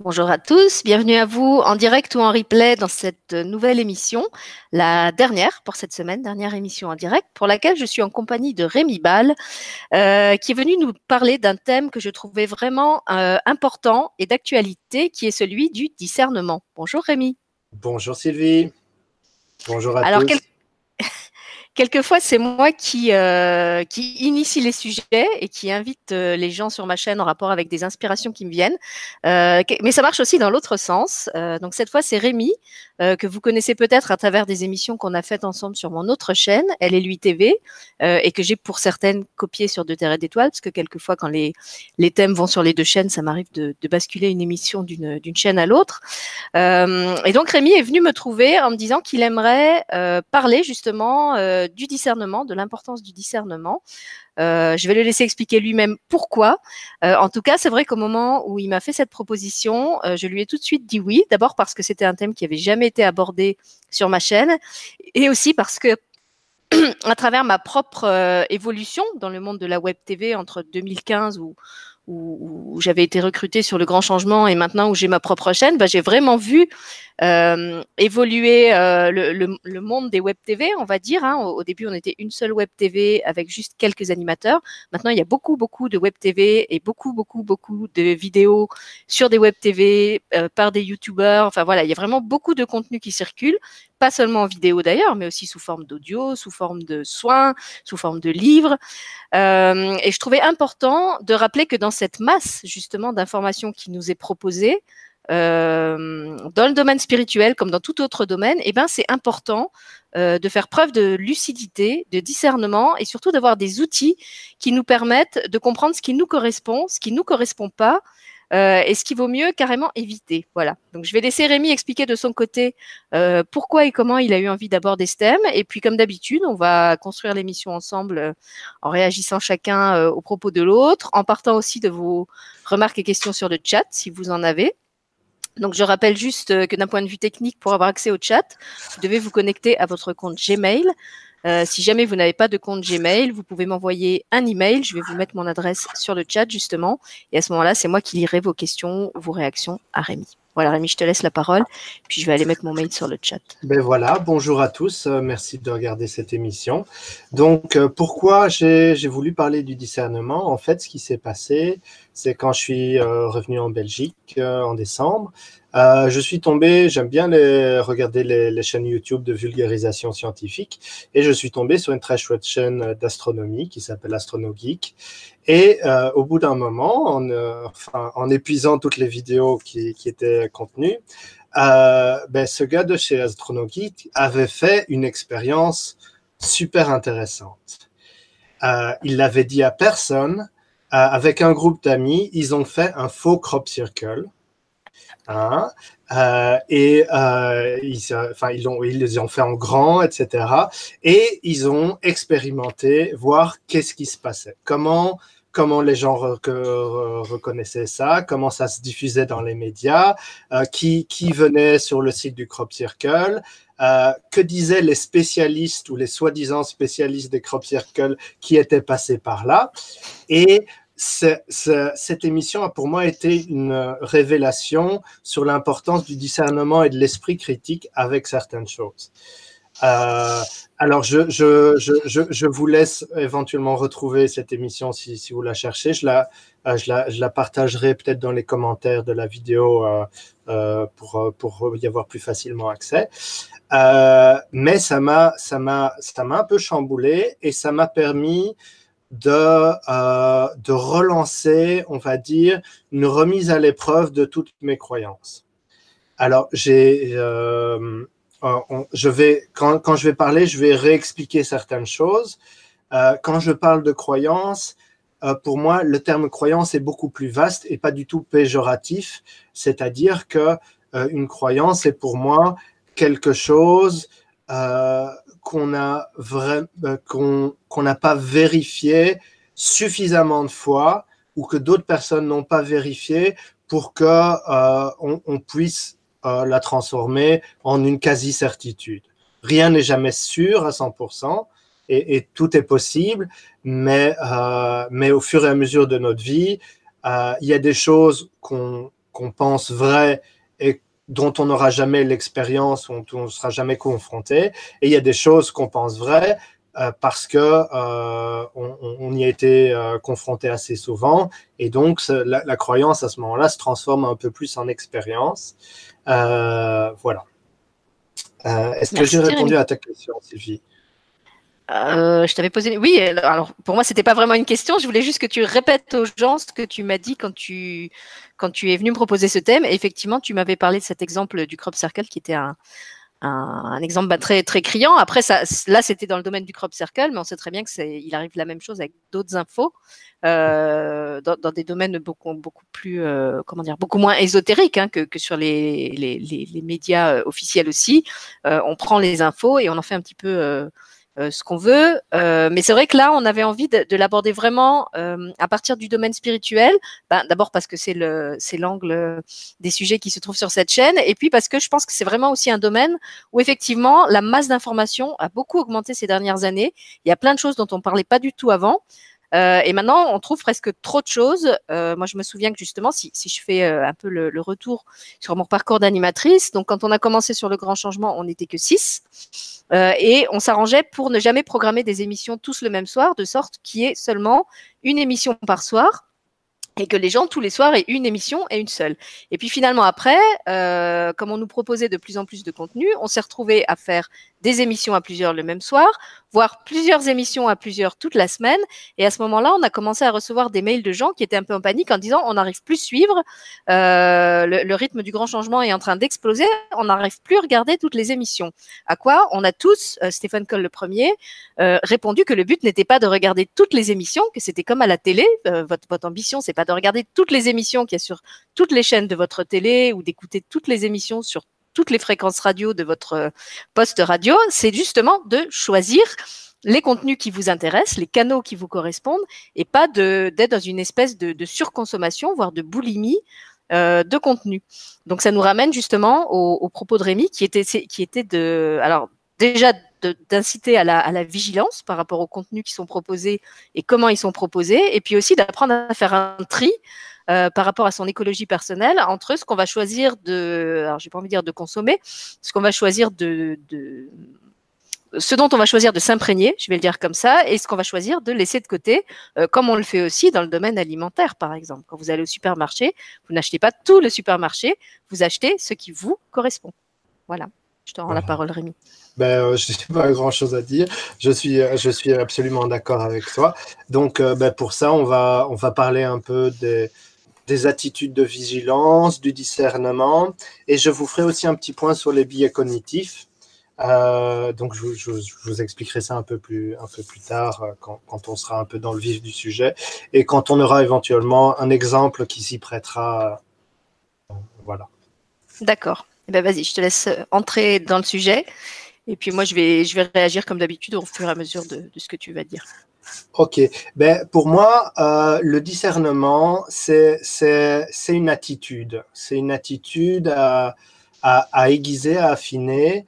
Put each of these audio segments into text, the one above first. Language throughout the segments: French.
Bonjour à tous, bienvenue à vous en direct ou en replay dans cette nouvelle émission, la dernière pour cette semaine, dernière émission en direct, pour laquelle je suis en compagnie de Rémi Ball, euh, qui est venu nous parler d'un thème que je trouvais vraiment euh, important et d'actualité, qui est celui du discernement. Bonjour Rémi. Bonjour Sylvie. Bonjour à Alors, tous. Quelquefois, c'est moi qui, euh, qui initie les sujets et qui invite euh, les gens sur ma chaîne en rapport avec des inspirations qui me viennent. Euh, mais ça marche aussi dans l'autre sens. Euh, donc cette fois, c'est Rémi, euh, que vous connaissez peut-être à travers des émissions qu'on a faites ensemble sur mon autre chaîne, Elle est lui TV, et que j'ai pour certaines copiées sur Deux Terres d'étoiles, parce que quelquefois, quand les, les thèmes vont sur les deux chaînes, ça m'arrive de, de basculer une émission d'une chaîne à l'autre. et donc Rémi est venu me trouver en me disant qu'il aimerait parler justement du discernement, de l'importance du discernement. Euh, je vais le laisser expliquer lui-même pourquoi. Euh, en tout cas, c'est vrai qu'au moment où il m'a fait cette proposition, euh, je lui ai tout de suite dit oui. D'abord parce que c'était un thème qui avait jamais été abordé sur ma chaîne, et aussi parce que à travers ma propre euh, évolution dans le monde de la web TV entre 2015 où où, j'avais été recrutée sur le grand changement et maintenant où j'ai ma propre chaîne, bah, j'ai vraiment vu euh, évoluer euh, le, monde des web TV, on va dire. Hein. Au, au, début, on était une seule web TV avec juste quelques animateurs. Maintenant, il y a beaucoup, beaucoup de web TV et beaucoup, beaucoup, beaucoup de vidéos sur des web TV euh, par des youtubeurs. Enfin voilà, il y a vraiment beaucoup de contenu qui circule, pas seulement en vidéo d'ailleurs, mais aussi sous forme d'audio, sous forme de soins, sous forme de livres. Euh, et je trouvais important de rappeler que dans cette masse justement d'informations qui nous est proposée, euh, dans le domaine spirituel comme dans tout autre domaine, eh ben c'est important euh, de faire preuve de lucidité, de discernement et surtout d'avoir des outils qui nous permettent de comprendre ce qui nous correspond, ce qui nous correspond pas. Euh, et ce qui vaut mieux carrément éviter. Voilà. Donc je vais laisser Rémi expliquer de son côté euh, pourquoi et comment il a eu envie d'aborder ce thème. Et puis comme d'habitude, on va construire l'émission ensemble euh, en réagissant chacun euh, aux propos de l'autre, en partant aussi de vos remarques et questions sur le chat si vous en avez. Donc, je rappelle juste euh, que d'un point de vue technique, pour avoir accès au chat, vous devez vous connecter à votre compte Gmail. Euh, si jamais vous n'avez pas de compte Gmail, vous pouvez m'envoyer un email. Je vais vous mettre mon adresse sur le chat justement. Et à ce moment-là, c'est moi qui lirai vos questions, vos réactions à Rémi. Voilà, Rémi, je te laisse la parole. Puis je vais aller mettre mon mail sur le chat. Ben voilà, bonjour à tous. Euh, merci de regarder cette émission. Donc, euh, pourquoi j'ai voulu parler du discernement? En fait, ce qui s'est passé, c'est quand je suis euh, revenu en Belgique euh, en décembre. Euh, je suis tombé, j'aime bien les, regarder les, les, chaînes YouTube de vulgarisation scientifique, et je suis tombé sur une très chouette chaîne d'astronomie qui s'appelle AstronoGeek. Et euh, au bout d'un moment, en, euh, enfin, en, épuisant toutes les vidéos qui, qui étaient contenues, euh, ben, ce gars de chez AstronoGeek avait fait une expérience super intéressante. il l'avait dit à personne. Avec un groupe d'amis, ils ont fait un faux crop circle Hein, euh, et euh, ils, ont, ils les ont fait en grand, etc. Et ils ont expérimenté, voir qu'est-ce qui se passait, comment comment les gens rec reconnaissaient ça, comment ça se diffusait dans les médias, euh, qui, qui venait sur le site du Crop Circle, euh, que disaient les spécialistes ou les soi-disant spécialistes des Crop Circle qui étaient passés par là. Et cette émission a pour moi été une révélation sur l'importance du discernement et de l'esprit critique avec certaines choses. Euh, alors, je, je, je, je, vous laisse éventuellement retrouver cette émission si, si vous la cherchez. Je la, euh, je la, la partagerai peut-être dans les commentaires de la vidéo euh, euh pour, pour y avoir plus facilement accès. Euh, mais ça m'a, ça m'a, ça m'a un peu chamboulé et ça m'a permis de, euh, de relancer, on va dire, une remise à l'épreuve de toutes mes croyances. Alors, j'ai, euh, je vais, quand, quand, je vais parler, je vais réexpliquer certaines choses. Euh, quand je parle de croyances, euh, pour moi, le terme croyance est beaucoup plus vaste et pas du tout péjoratif. C'est-à-dire que une croyance est pour moi quelque chose euh, qu'on euh, qu'on qu'on n'a pas vérifié suffisamment de fois ou que d'autres personnes n'ont pas vérifié pour que euh, on, puisse la transformer en une quasi-certitude. Rien n'est jamais sûr à 100% et, et tout est possible, mais, mais au fur et à mesure de notre vie, il y a des choses qu'on qu'on pense vraies dont on n'aura jamais l'expérience, dont on ne sera jamais confronté. Et il y a des choses qu'on pense vraies euh, parce que euh, on, y a été euh, confronté assez souvent. Et donc, la, croyance à ce moment-là se transforme un peu plus en expérience. voilà. Est-ce que j'ai répondu à ta question, Sylvie? Euh, je t'avais posé. Oui, alors pour moi, c'était pas vraiment une question. Je voulais juste que tu répètes aux gens ce que tu m'as dit quand tu, quand tu es venu me proposer ce thème. Et effectivement, tu m'avais parlé de cet exemple du crop circle qui était un, un, exemple bah, très, très criant. Après, ça, là, c'était dans le domaine du crop circle, mais on sait très bien que c'est, il arrive la même chose avec d'autres infos euh, dans, des domaines beaucoup, beaucoup plus, euh, comment dire, beaucoup moins ésotériques hein, que, que, sur les, les, les, médias officiels aussi. On prend les infos et on en fait un petit peu ce qu'on veut. Euh, mais c'est vrai que là, on avait envie de, de l'aborder vraiment euh, à partir du domaine spirituel. Ben, D'abord parce que c'est l'angle des sujets qui se trouvent sur cette chaîne, et puis parce que je pense que c'est vraiment aussi un domaine où effectivement la masse d'informations a beaucoup augmenté ces dernières années. Il y a plein de choses dont on parlait pas du tout avant. Euh, et maintenant, on trouve presque trop de choses. Euh, moi, je me souviens que justement, si, je fais euh, un peu le, retour sur mon parcours d'animatrice, donc quand on a commencé sur le grand changement, on n'était que six. Et on s'arrangeait pour ne jamais programmer des émissions tous le même soir, de sorte qu'il y ait seulement une émission par soir et que les gens tous les soirs aient une émission et une seule. Et puis finalement après, comme on nous proposait de plus en plus de contenu, on s'est retrouvé à faire des émissions à plusieurs le même soir, voire plusieurs émissions à plusieurs toute la semaine. Et à ce moment-là, on a commencé à recevoir des mails de gens qui étaient un peu en panique en disant on n'arrive plus à suivre, euh, le, rythme du grand changement est en train d'exploser, on n'arrive plus à regarder toutes les émissions. À quoi on a tous, euh, Stéphane Coll le premier, euh, répondu que le but n'était pas de regarder toutes les émissions, que c'était comme à la télé. Euh, votre, votre ambition, c'est pas de regarder toutes les émissions qu'il y a sur toutes les chaînes de votre télé ou d'écouter toutes les émissions sur toutes les fréquences radio de votre euh, poste radio, c'est justement de choisir les contenus qui vous intéressent, les canaux qui vous correspondent, et pas d'être dans une espèce de, surconsommation, voire de boulimie euh, de contenu. Donc ça nous ramène justement au, propos de Rémi, qui était, de, alors déjà d'inciter la, à la vigilance par rapport aux contenus qui sont proposés et comment ils sont proposés, et puis aussi d'apprendre à faire un tri euh, par rapport à son écologie personnelle entre ce qu'on va choisir de, alors j'ai pas envie de dire de consommer, ce qu'on va choisir de, de ce dont on va choisir de s'imprégner, je vais le dire comme ça, et ce qu'on va choisir de laisser de côté, euh, comme on le fait aussi dans le domaine alimentaire, par exemple. Quand vous allez au supermarché, vous n'achetez pas tout le supermarché, vous achetez ce qui vous correspond. Voilà. Je te rends voilà. la parole, Rémi. Ben, euh, je n'ai pas grand-chose à dire. Je suis, je suis absolument d'accord avec toi. Donc, euh, ben, pour ça, on va, on va parler un peu des, des attitudes de vigilance, du discernement, et je vous ferai aussi un petit point sur les biais cognitifs. Euh, donc, je, vous expliquerai ça un peu plus, un peu plus tard, euh, quand, on sera un peu dans le vif du sujet, et quand on aura éventuellement un exemple qui s'y prêtera. Voilà. D'accord. Eh ben, Vas-y, je te laisse entrer dans le sujet. Et puis moi, je vais, je vais réagir comme d'habitude au fur et à mesure de ce que tu vas dire. Ok, ben, pour moi, euh, le discernement, c'est une attitude. C'est une attitude à, à, aiguiser, à affiner.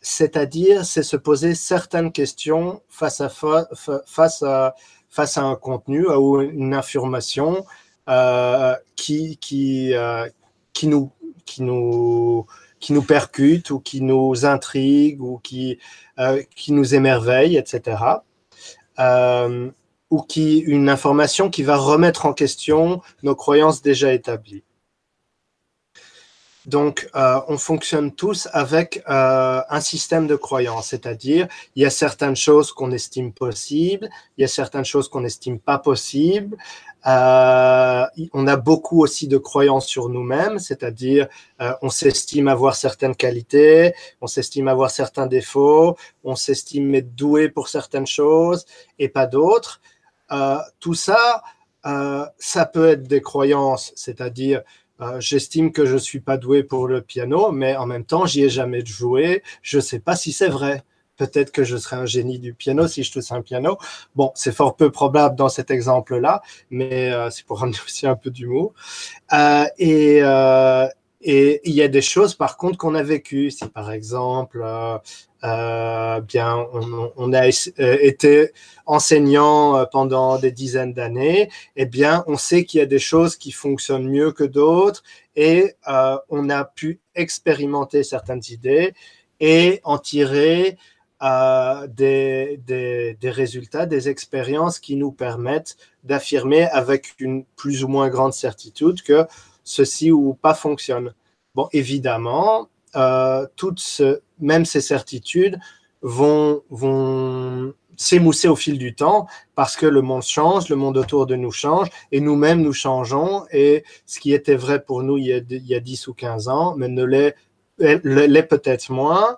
C'est-à-dire, c'est se poser certaines questions face à, fa face à, face à un contenu ou une information euh, qui, qui, euh, qui, nous, qui, nous, qui nous percute ou qui nous intrigue ou qui, qui nous émerveille, etc euh, ou qui une information qui va remettre en question nos croyances déjà établies. Donc, euh, on fonctionne tous avec euh, un système de croyances, c'est-à-dire il y a certaines choses qu'on estime possibles, il y a certaines choses qu'on n'estime pas possibles. Euh, on a beaucoup aussi de croyances sur nous-mêmes, c'est-à-dire euh, on s'estime avoir certaines qualités, on s'estime avoir certains défauts, on s'estime être doué pour certaines choses et pas d'autres. Euh, tout ça, ça peut être des croyances, c'est-à-dire j'estime que je suis pas doué pour le piano, mais en même temps, j'y ai jamais joué. Je sais pas si c'est vrai. Peut-être que je serais un génie du piano si je touche un piano. Bon, c'est fort peu probable dans cet exemple-là, mais euh, c'est pour ramener aussi un peu d'humour. Euh, et, euh, Et il y a des choses, par contre, qu'on a vécues. Si, par exemple, euh, bien, on, a été enseignant pendant des dizaines d'années, eh bien, on sait qu'il y a des choses qui fonctionnent mieux que d'autres et on a pu expérimenter certaines idées et en tirer des, des, résultats, des expériences qui nous permettent d'affirmer avec une plus ou moins grande certitude que ceci ou pas fonctionne. Bon, évidemment, euh, toutes même ces certitudes vont, vont s'émousser au fil du temps parce que le monde change, le monde autour de nous change et nous-mêmes nous changeons et ce qui était vrai pour nous il y a, il y a 10 ou 15 ans, mais ne l'est peut-être moins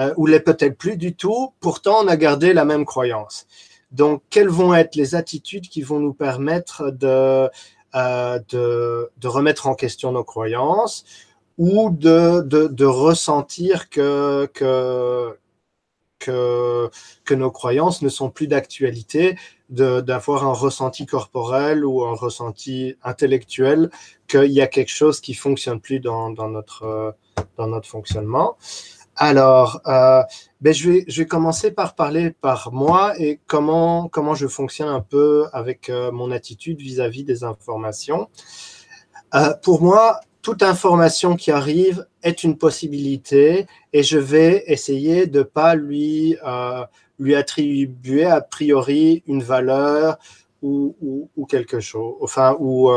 euh, ou l'est peut-être plus du tout, pourtant on a gardé la même croyance. Donc, quelles vont être les attitudes qui vont nous permettre de, euh, de, remettre en question nos croyances ou de, de, ressentir que, que, que, que, nos croyances ne sont plus d'actualité, d'avoir un ressenti corporel ou un ressenti intellectuel qu'il y a quelque chose qui fonctionne plus dans, dans, notre, dans notre fonctionnement. Alors, euh, ben je, vais, je vais commencer par parler par moi et comment, comment je fonctionne un peu avec euh, mon attitude vis-à-vis des informations. Euh, pour moi, toute information qui arrive est une possibilité et je vais essayer de ne pas lui, lui attribuer a priori une valeur ou, ou, ou quelque chose, enfin, ou,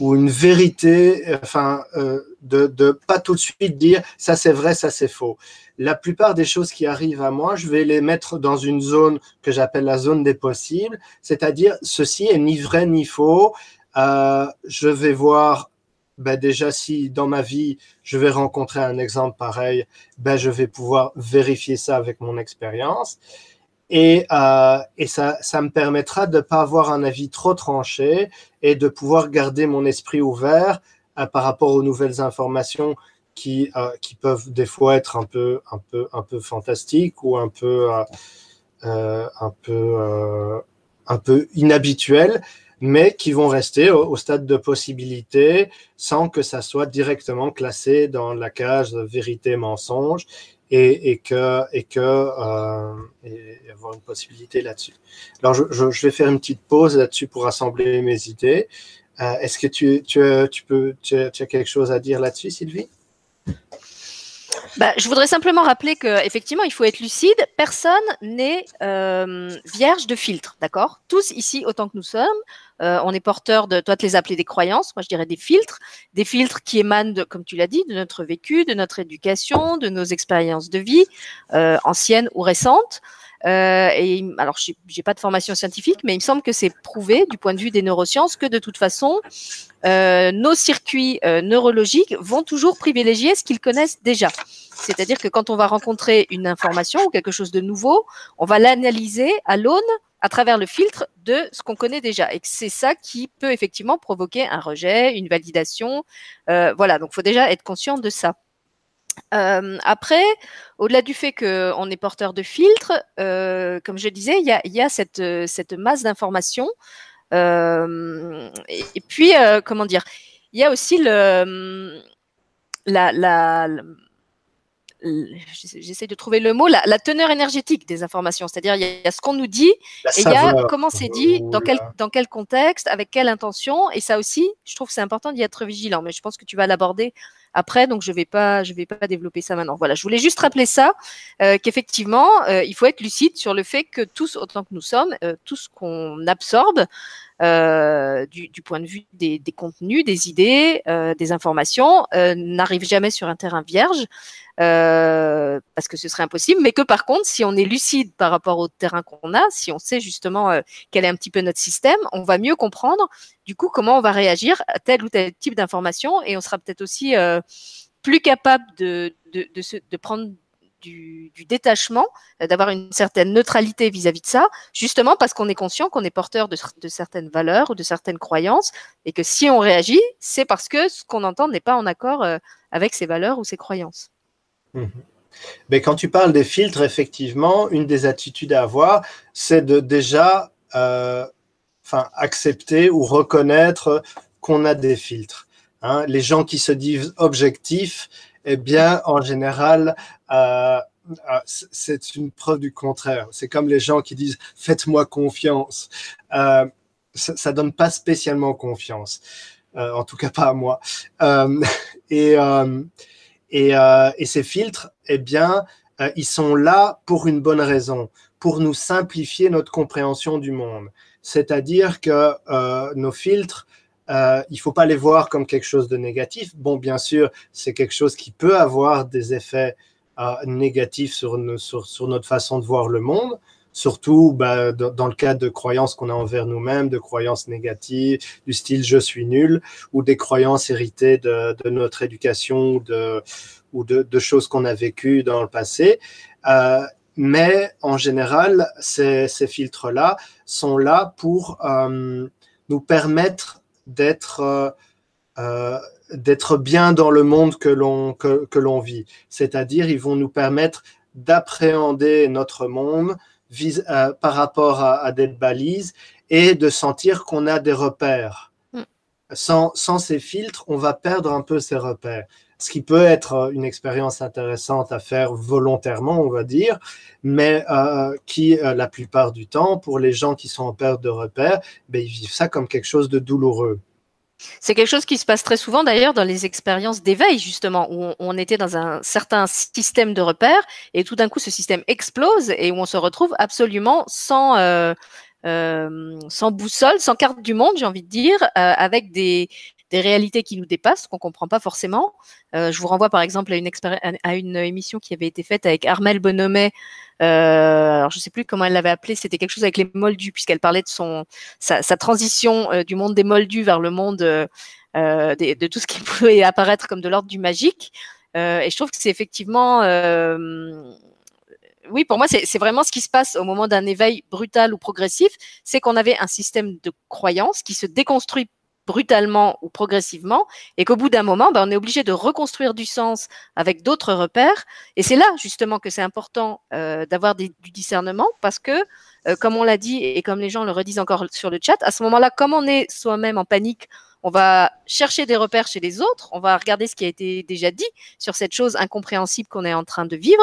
ou une vérité, enfin, euh, de, de pas tout de suite dire ça c'est vrai, ça c'est faux. La plupart des choses qui arrivent à moi, je vais les mettre dans une zone que j'appelle la zone des possibles, c'est-à-dire ceci est ni vrai ni faux. Euh, je vais voir ben déjà si dans ma vie je vais rencontrer un exemple pareil, ben je vais pouvoir vérifier ça avec mon expérience. Et, euh, et ça, ça me permettra de ne pas avoir un avis trop tranché et de pouvoir garder mon esprit ouvert euh, par rapport aux nouvelles informations qui, euh, qui peuvent des fois être un peu, fantastiques ou un peu, euh, un un peu inhabituelles, mais qui vont rester au, stade de possibilité sans que ça soit directement classé dans la case vérité-mensonge et, et, que, et, que, euh, avoir une possibilité là-dessus. Alors, je, vais faire une petite pause là-dessus pour rassembler mes idées. Euh, Est-ce que tu, tu, tu, peux, tu as quelque chose à dire là-dessus, Sylvie? Bah, je voudrais simplement rappeler qu'effectivement, il faut être lucide. Personne n'est euh, vierge de filtre, d'accord? Tous ici, autant que nous sommes, euh, on est porteur de, toi, te les appeler des croyances, moi je dirais des filtres, des filtres qui émanent, de, comme tu l'as dit, de notre vécu, de notre éducation, de nos expériences de vie, euh, anciennes ou récentes. Euh, et alors, j'ai pas de formation scientifique, mais il me semble que c'est prouvé du point de vue des neurosciences que de toute façon, nos circuits neurologiques vont toujours privilégier ce qu'ils connaissent déjà. C'est-à-dire que quand on va rencontrer une information ou quelque chose de nouveau, on va l'analyser à l'aune à travers le filtre de ce qu'on connaît déjà. Et c'est ça qui peut effectivement provoquer un rejet, une validation. Euh, voilà, donc il faut déjà être conscient de ça. Euh, après, au-delà du fait qu'on est porteur de filtres, euh, comme je disais, il y a, cette, masse d'informations. Et, puis, comment dire, il y a aussi le, la, j'essaie de trouver le mot, la, la, teneur énergétique des informations. C'est-à-dire, il y a ce qu'on nous dit et il y a comment c'est dit, dans quel, dans quel contexte, avec quelle intention. Et ça aussi, je trouve que c'est important d'y être vigilant. Mais je pense que tu vas l'aborder après, donc je vais pas, je vais pas développer ça maintenant. Voilà, je voulais juste rappeler ça, euh, qu'effectivement, euh, il faut être lucide sur le fait que tous, autant que nous sommes, euh, tout ce qu'on absorbe, du, du, point de vue des, des contenus, des idées, des informations, n'arrive jamais sur un terrain vierge, euh, parce que ce serait impossible, mais que par contre, si on est lucide par rapport au terrain qu'on a, si on sait justement euh, quel est un petit peu notre système, on va mieux comprendre du coup comment on va réagir à tel ou tel type d'information, et on sera peut-être aussi plus capable de, de, de, se, de prendre du, du détachement, euh, d'avoir une certaine neutralité vis-à-vis -vis de ça, justement parce qu'on est conscient qu'on est porteur de, de, certaines valeurs ou de certaines croyances, et que si on réagit, c'est parce que ce qu'on entend n'est pas en accord euh, avec ces valeurs ou ces croyances. Mmh. Mais quand tu parles des filtres, effectivement, une des attitudes à avoir, c'est de déjà euh, enfin, accepter ou reconnaître qu'on a des filtres. Hein. Les gens qui se disent objectifs, eh bien, en général, euh, euh, c'est une preuve du contraire. C'est comme les gens qui disent faites-moi confiance. Ça, ne donne pas spécialement confiance. en tout cas, pas à moi. et, et, ces filtres, eh bien, ils sont là pour une bonne raison, pour nous simplifier notre compréhension du monde. C'est-à-dire que nos filtres euh, il faut pas les voir comme quelque chose de négatif. Bon, bien sûr, c'est quelque chose qui peut avoir des effets euh, négatifs sur, notre façon de voir le monde, surtout bah, dans, le cas de croyances qu'on a envers nous-mêmes, de croyances négatives, du style je suis nul, ou des croyances héritées de, notre éducation ou de, choses qu'on a vécues dans le passé. Euh, mais en général, ces, filtres-là sont là pour euh, nous permettre d'être euh, d'être bien dans le monde que l'on vit. C'est-à-dire, ils vont nous permettre d'appréhender notre monde vis, euh, par rapport à, à, des balises et de sentir qu'on a des repères. Mm. Sans, sans ces filtres, on va perdre un peu ces repères. Ce qui peut être une expérience intéressante à faire volontairement, on va dire, mais euh, qui, euh, la plupart du temps, pour les gens qui sont en perte de repères, ben, ils vivent ça comme quelque chose de douloureux. C'est quelque chose qui se passe très souvent d'ailleurs dans les expériences d'éveil, justement, où on, était dans un certain système de repères et tout d'un coup ce système explose et où on se retrouve absolument sans, euh, euh, boussole, sans carte du monde, j'ai envie de dire, euh, avec des, des réalités qui nous dépassent, qu'on comprend pas forcément. Euh, je vous renvoie par exemple à une, émission qui avait été faite avec Armel Bonomet. Euh, alors je sais plus comment elle l'avait appelé, c'était quelque chose avec les moldus puisqu'elle parlait de son sa, transition euh, du monde des moldus vers le monde de, de, tout ce qui pouvait apparaître comme de l'ordre du magique. Et je trouve que c'est effectivement oui, pour moi, c'est vraiment ce qui se passe au moment d'un éveil brutal ou progressif, c'est qu'on avait un système de croyance qui se déconstruit brutalement ou progressivement, et qu'au bout d'un moment, ben, on est obligé de reconstruire du sens avec d'autres repères. Et c'est là justement que c'est important euh, d'avoir du discernement, parce que, euh, comme on l'a dit et comme les gens le redisent encore sur le chat, à ce moment-là, comme on est soi-même en panique, on va chercher des repères chez les autres, on va regarder ce qui a été déjà dit sur cette chose incompréhensible qu'on est en train de vivre.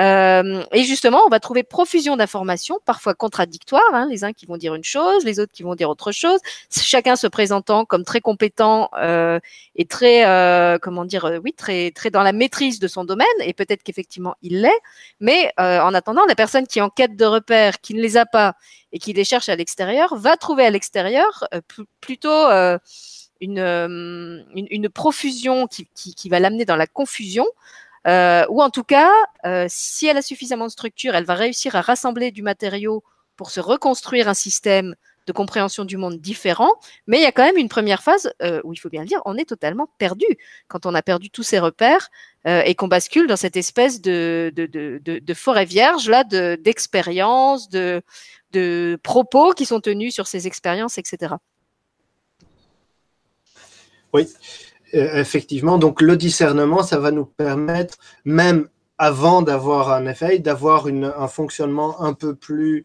Euh, et justement, on va trouver profusion d'informations, parfois contradictoires, hein, les uns qui vont dire une chose, les autres qui vont dire autre chose, chacun se présentant comme très compétent euh, et très, euh, comment dire, euh, oui, très, très dans la maîtrise de son domaine, et peut-être qu'effectivement il l'est, mais euh, en attendant, la personne qui est en quête de repères, qui ne les a pas et qui les cherche à l'extérieur, va trouver à l'extérieur euh, plutôt une, euh, une, une, profusion qui, qui, qui va l'amener dans la confusion. Euh, ou en tout cas, euh, si elle a suffisamment de structure, elle va réussir à rassembler du matériau pour se reconstruire un système de compréhension du monde différent, mais il y a quand même une première phase euh, où il faut bien le dire, on est totalement perdu quand on a perdu tous ses repères euh, et qu'on bascule dans cette espèce de, de, de, de forêt vierge là, d'expériences, de, de propos qui sont tenus sur ces expériences, etc. Oui, euh, effectivement. Donc le discernement, ça va nous permettre, même avant d'avoir un effet, d'avoir un fonctionnement un peu plus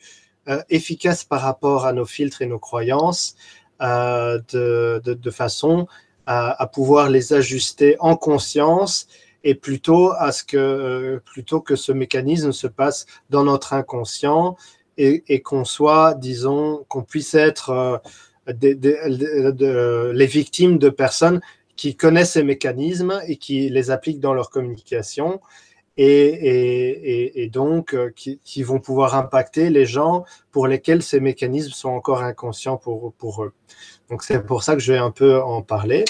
euh, efficace par rapport à nos filtres et nos croyances, euh, de, de, façon à, pouvoir les ajuster en conscience et plutôt à ce que plutôt que ce mécanisme se passe dans notre inconscient et, et qu'on soit, disons, qu'on puisse être les victimes de personnes qui connaissent ces mécanismes et qui les appliquent dans leur communication et, donc euh, qui, vont pouvoir impacter les gens pour lesquels ces mécanismes sont encore inconscients pour, eux. Donc c'est pour ça que je vais un peu en parler.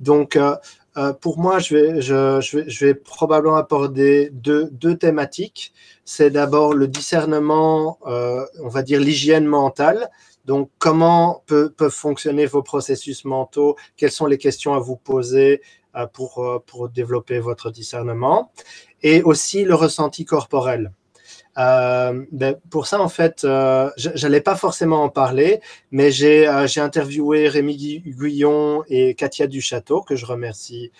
Donc euh, euh, pour moi, je vais, probablement aborder deux, thématiques. C'est d'abord le discernement, on va dire l'hygiène mentale. Donc, comment peuvent fonctionner vos processus mentaux? Quelles sont les questions à vous poser euh, pour, euh, pour développer votre discernement? Et aussi le ressenti corporel. Euh, ben, pour ça, en fait, euh, j'allais pas forcément en parler, mais j'ai interviewé Rémi Guyon et Katia Duchâteau, que je remercie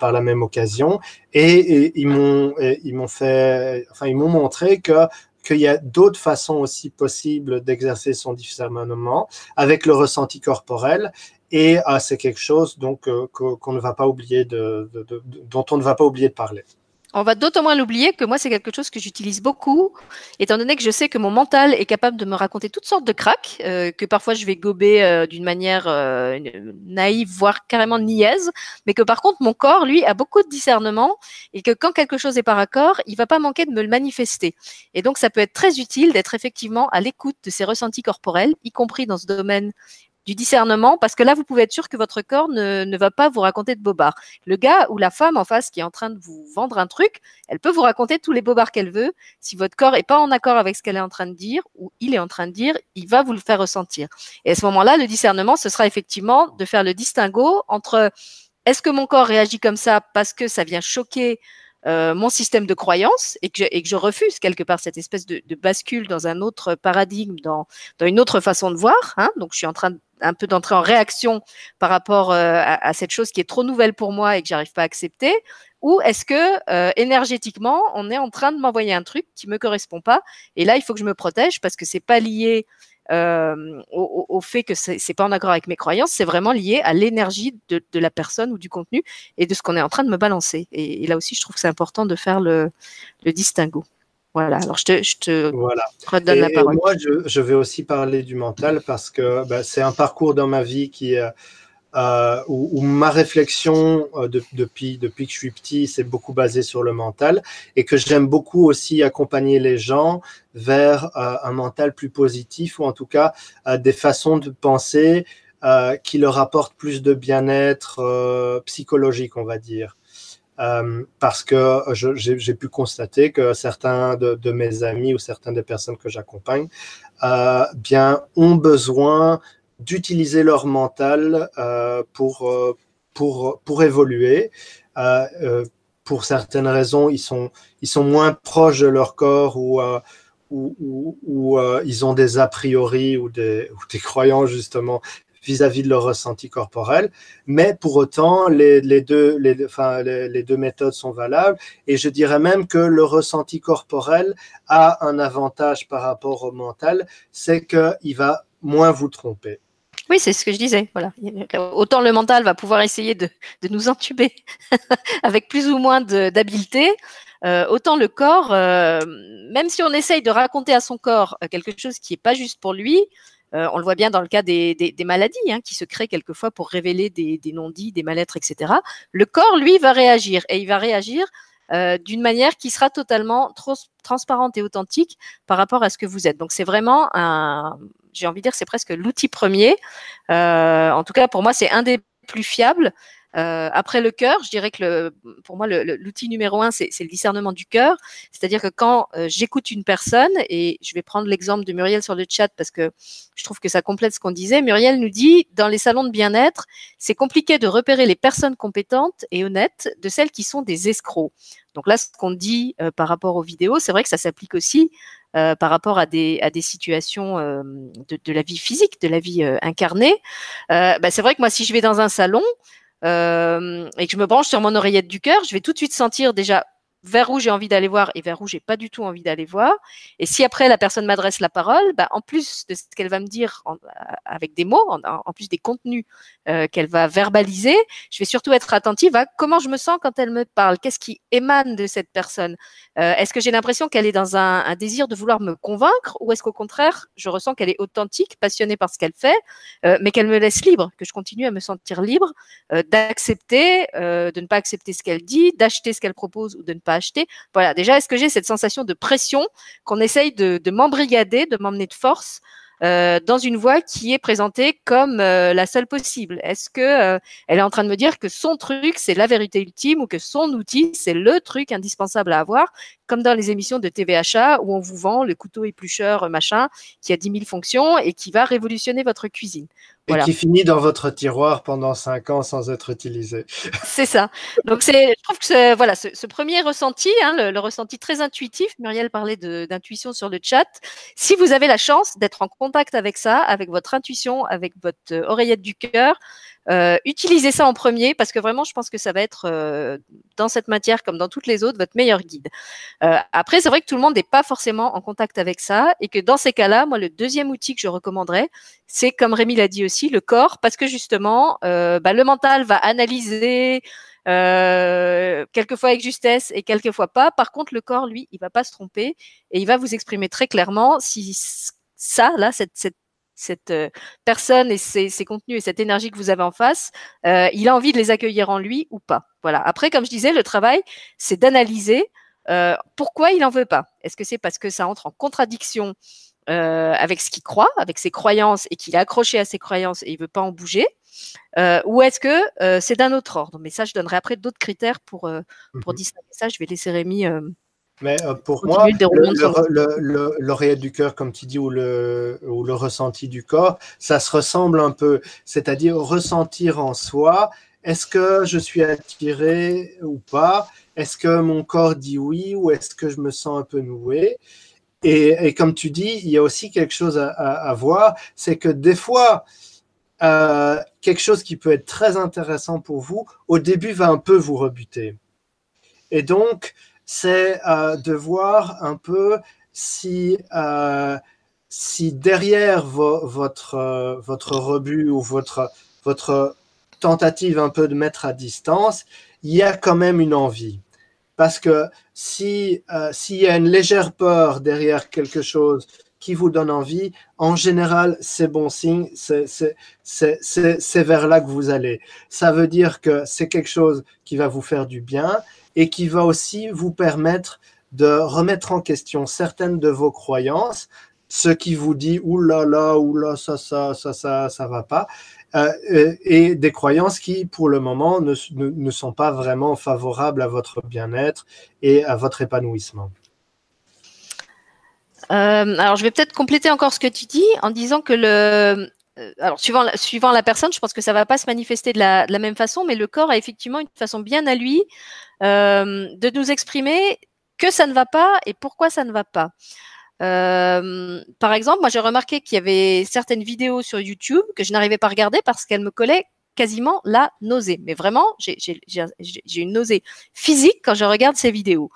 par la même occasion, et, ils m'ont fait, enfin ils m'ont montré que qu'il y a d'autres façons aussi possibles d'exercer son discernement avec le ressenti corporel. Et c'est quelque chose donc qu'on ne va pas oublier dont on ne va pas oublier de parler on va d'autant moins l'oublier que moi, c'est quelque chose que j'utilise beaucoup, étant donné que je sais que mon mental est capable de me raconter toutes sortes de cracks, euh, que parfois je vais gober euh, d'une manière euh, naïve, voire carrément niaise, mais que par contre, mon corps, lui, a beaucoup de discernement et que quand quelque chose est par accord, il va pas manquer de me le manifester. Et donc, ça peut être très utile d'être effectivement à l'écoute de ces ressentis corporels, y compris dans ce domaine du discernement, parce que là, vous pouvez être sûr que votre corps ne, ne, va pas vous raconter de bobards. Le gars ou la femme en face qui est en train de vous vendre un truc, elle peut vous raconter tous les bobards qu'elle veut. Si votre corps est pas en accord avec ce qu'elle est en train de dire ou il est en train de dire, il va vous le faire ressentir. Et à ce moment-là, le discernement, ce sera effectivement de faire le distinguo entre est-ce que mon corps réagit comme ça parce que ça vient choquer euh, mon système de croyance et que, je, et que je refuse quelque part cette espèce de, bascule dans un autre paradigme, dans, dans une autre façon de voir. Hein. Donc, je suis en train de, un peu d'entrer en réaction par rapport euh, à, cette chose qui est trop nouvelle pour moi et que j'arrive pas à accepter. Ou est-ce que euh, énergétiquement, on est en train de m'envoyer un truc qui me correspond pas Et là, il faut que je me protège parce que c'est pas lié euh, au, fait que c'est pas en accord avec mes croyances, c'est vraiment lié à l'énergie de, la personne ou du contenu et de ce qu'on est en train de me balancer. Et, et là aussi, je trouve que c'est important de faire le, le distinguo. Voilà, alors je te, je te voilà. redonne et, la parole. moi, je, je, vais aussi parler du mental parce que bah, c'est un parcours dans ma vie qui euh, où, où, ma réflexion euh, de, depuis, depuis que je suis petit, c'est beaucoup basé sur le mental et que j'aime beaucoup aussi accompagner les gens vers euh, un mental plus positif ou en tout cas des façons de penser qui leur apportent plus de bien-être psychologique, on va dire. Parce que j'ai pu constater que certains de, mes amis ou certaines des personnes que j'accompagne bien ont besoin d'utiliser leur mental euh, pour, euh, pour, pour évoluer. Euh, euh, pour certaines raisons, ils sont, ils sont moins proches de leur corps ou, euh, ou, ou, ou ils ont des a priori ou des, ou des croyances justement vis-à-vis -vis de leur ressenti corporel. Mais pour autant, les, deux, méthodes sont valables. Et je dirais même que le ressenti corporel a un avantage par rapport au mental, c'est qu'il va moins vous tromper. Oui, c'est ce que je disais. Voilà. Autant le mental va pouvoir essayer de, nous entuber avec plus ou moins d'habileté, euh, autant le corps, euh, même si on essaye de raconter à son corps quelque chose qui n'est pas juste pour lui, euh, on le voit bien dans le cas des, maladies hein, qui se créent quelquefois pour révéler des, non-dits, des mal-être, etc. Le corps, lui, va réagir et il va réagir euh, d'une manière qui sera totalement transparente et authentique par rapport à ce que vous êtes. Donc c'est vraiment j'ai envie de dire, c'est presque l'outil premier. Euh, en tout cas, pour moi, c'est un des plus fiables. Euh, après le cœur, je dirais que pour moi, l'outil numéro un, c'est le discernement du cœur. C'est-à-dire que quand euh, j'écoute une personne, et je vais prendre l'exemple de Muriel sur le chat parce que je trouve que ça complète ce qu'on disait. Muriel nous dit, dans les salons de bien-être, c'est compliqué de repérer les personnes compétentes et honnêtes de celles qui sont des escrocs. Donc là, ce qu'on dit euh, par rapport aux vidéos, c'est vrai que ça s'applique aussi par rapport à des, à des situations de, la vie physique, de la vie incarnée. Bah, c'est vrai que moi, si je vais dans un salon euh, et que je me branche sur mon oreillette du cœur, je vais tout de suite sentir déjà vers où j'ai envie d'aller voir et vers où j'ai pas du tout envie d'aller voir. Et si après la personne m'adresse la parole, bah, en plus de ce qu'elle va me dire en, avec des mots, en, plus des contenus euh, qu'elle va verbaliser, je vais surtout être attentive à comment je me sens quand elle me parle, qu'est-ce qui émane de cette personne? Euh, est-ce que j'ai l'impression qu'elle est dans un, désir de vouloir me convaincre ou est-ce qu'au contraire, je ressens qu'elle est authentique, passionnée par ce qu'elle fait, euh, mais qu'elle me laisse libre, que je continue à me sentir libre euh, d'accepter, euh, de ne pas accepter ce qu'elle dit, d'acheter ce qu'elle propose ou de ne pas acheter. Voilà, déjà, est-ce que j'ai cette sensation de pression qu'on essaye de, de m'embrigader, de m'emmener de force euh, dans une voie qui est présentée comme euh, la seule possible? Est-ce que euh, elle est en train de me dire que son truc c'est la vérité ultime ou que son outil c'est le truc indispensable à avoir, comme dans les émissions de TVHA où on vous vend le couteau éplucheur machin qui a 10 000 fonctions et qui va révolutionner votre cuisine? Voilà. Et qui finit dans votre tiroir pendant cinq ans sans être utilisé. C'est ça. Donc c'est, je trouve que voilà, ce, ce, premier ressenti, hein, le, le, ressenti très intuitif. Muriel parlait d'intuition sur le chat. Si vous avez la chance d'être en contact avec ça, avec votre intuition, avec votre oreillette du cœur, euh, utilisez ça en premier parce que vraiment, je pense que ça va être euh, dans cette matière comme dans toutes les autres votre meilleur guide. Euh, après, c'est vrai que tout le monde n'est pas forcément en contact avec ça et que dans ces cas-là, moi, le deuxième outil que je recommanderais, c'est comme Rémi l'a dit aussi, le corps, parce que justement, bah, le mental va analyser. quelquefois avec justesse et quelquefois pas. Par contre, le corps, lui, il va pas se tromper et il va vous exprimer très clairement si ça, là, cette, cette cette euh, personne et ses, contenus et cette énergie que vous avez en face, euh, il a envie de les accueillir en lui ou pas. Voilà. Après, comme je disais, le travail, c'est d'analyser euh, pourquoi il en veut pas. Est-ce que c'est parce que ça entre en contradiction avec ce qu'il croit, avec ses croyances et qu'il est accroché à ses croyances et il veut pas en bouger, ou est-ce que c'est d'un autre ordre? Mais ça, je donnerai après d'autres critères pour pour mmh distinguer ça. Je vais laisser Rémi mais euh, pour moi, l'oreillette du cœur, comme tu dis, ou le, ou le ressenti du corps, ça se ressemble un peu. C'est-à-dire ressentir en soi, est-ce que je suis attiré ou pas? Est-ce que mon corps dit oui ou est-ce que je me sens un peu noué? Et, et, comme tu dis, il y a aussi quelque chose à, à, voir, c'est que des fois, euh, quelque chose qui peut être très intéressant pour vous, au début va un peu vous rebuter. Et donc, c'est euh, de voir un peu si, euh, si derrière votre, euh, votre rebut ou votre, votre tentative un peu de mettre à distance, il y a quand même une envie. Parce que si s'il y a une légère peur derrière quelque chose qui vous donne envie, en général, c'est bon signe, c'est vers là que vous allez. Ça veut dire que c'est quelque chose qui va vous faire du bien et qui va aussi vous permettre de remettre en question certaines de vos croyances, ce qui vous dit ouh là là, ouh là, ça, ça, ça, ça, ça va pas, euh, et des croyances qui, pour le moment, ne, ne, sont pas vraiment favorables à votre bien-être et à votre épanouissement. Euh, alors, je vais peut-être compléter encore ce que tu dis en disant que le, euh, alors suivant la, personne, je pense que ça va pas se manifester de la, même façon, mais le corps a effectivement une façon bien à lui euh, de nous exprimer que ça ne va pas et pourquoi ça ne va pas. Euh, par exemple, moi j'ai remarqué qu'il y avait certaines vidéos sur YouTube que je n'arrivais pas à regarder parce qu'elles me collaient quasiment la nausée. Mais vraiment, j'ai une nausée physique quand je regarde ces vidéos.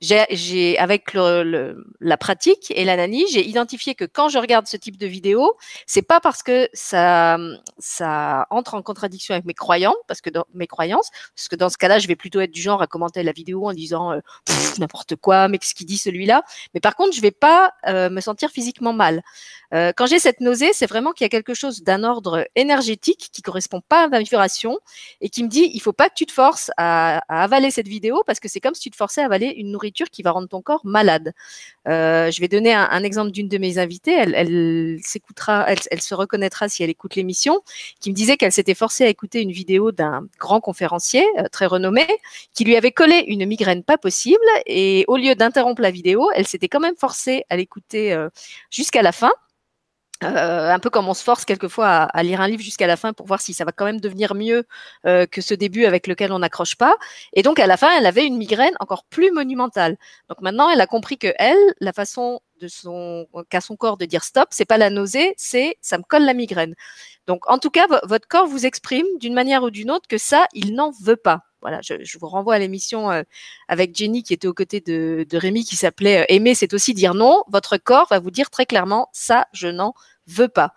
J'ai avec le, la pratique et l'analyse, j'ai identifié que quand je regarde ce type de vidéo, c'est pas parce que ça ça entre en contradiction avec mes croyances, parce que dans mes croyances, parce que dans ce cas-là, je vais plutôt être du genre à commenter la vidéo en disant euh, n'importe quoi, mais qu'est-ce qu'il dit celui-là? Mais par contre, je vais pas euh, me sentir physiquement mal. Euh, quand j'ai cette nausée, c'est vraiment qu'il y a quelque chose d'un ordre énergétique qui correspond pas à ma vibration et qui me dit il faut pas que tu te forces à, à avaler cette vidéo parce que c'est comme si tu te forçais à avaler une nourriture qui va rendre ton corps malade. Euh, je vais donner un, exemple d'une de mes invitées. Elle, se reconnaîtra si elle écoute l'émission, qui me disait qu'elle s'était forcée à écouter une vidéo d'un grand conférencier euh, très renommé qui lui avait collé une migraine pas possible et au lieu d'interrompre la vidéo, elle s'était quand même forcée à l'écouter euh, jusqu'à la fin. Euh, un peu comme on se force quelquefois à, lire un livre jusqu'à la fin pour voir si ça va quand même devenir mieux euh, que ce début avec lequel on n'accroche pas. Et donc à la fin, elle avait une migraine encore plus monumentale. Donc maintenant, elle a compris que elle, la façon de son qu'a son corps de dire stop, c'est pas la nausée, c'est ça me colle la migraine. Donc en tout cas, votre corps vous exprime d'une manière ou d'une autre que ça, il n'en veut pas. Je, vous renvoie à l'émission euh, avec Jenny qui était aux côtés de, Rémi qui s'appelait Aimer, c'est aussi dire non. Votre corps va vous dire très clairement ça, je n'en veux pas.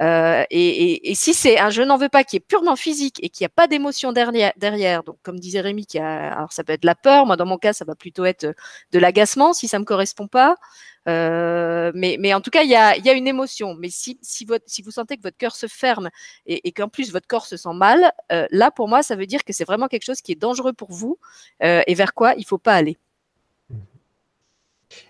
Euh, et, si c'est un je n'en veux pas qui est purement physique et qui a pas d'émotion derrière, donc comme disait Rémi, qui a, ça peut être la peur, moi dans mon cas ça va plutôt être de l'agacement si ça me correspond pas. Euh, mais, en tout cas, il y a, une émotion. Mais si, vous sentez que votre cœur se ferme et, qu'en plus votre corps se sent mal, euh, là pour moi, ça veut dire que c'est vraiment quelque chose qui est dangereux pour vous et vers quoi il faut pas aller.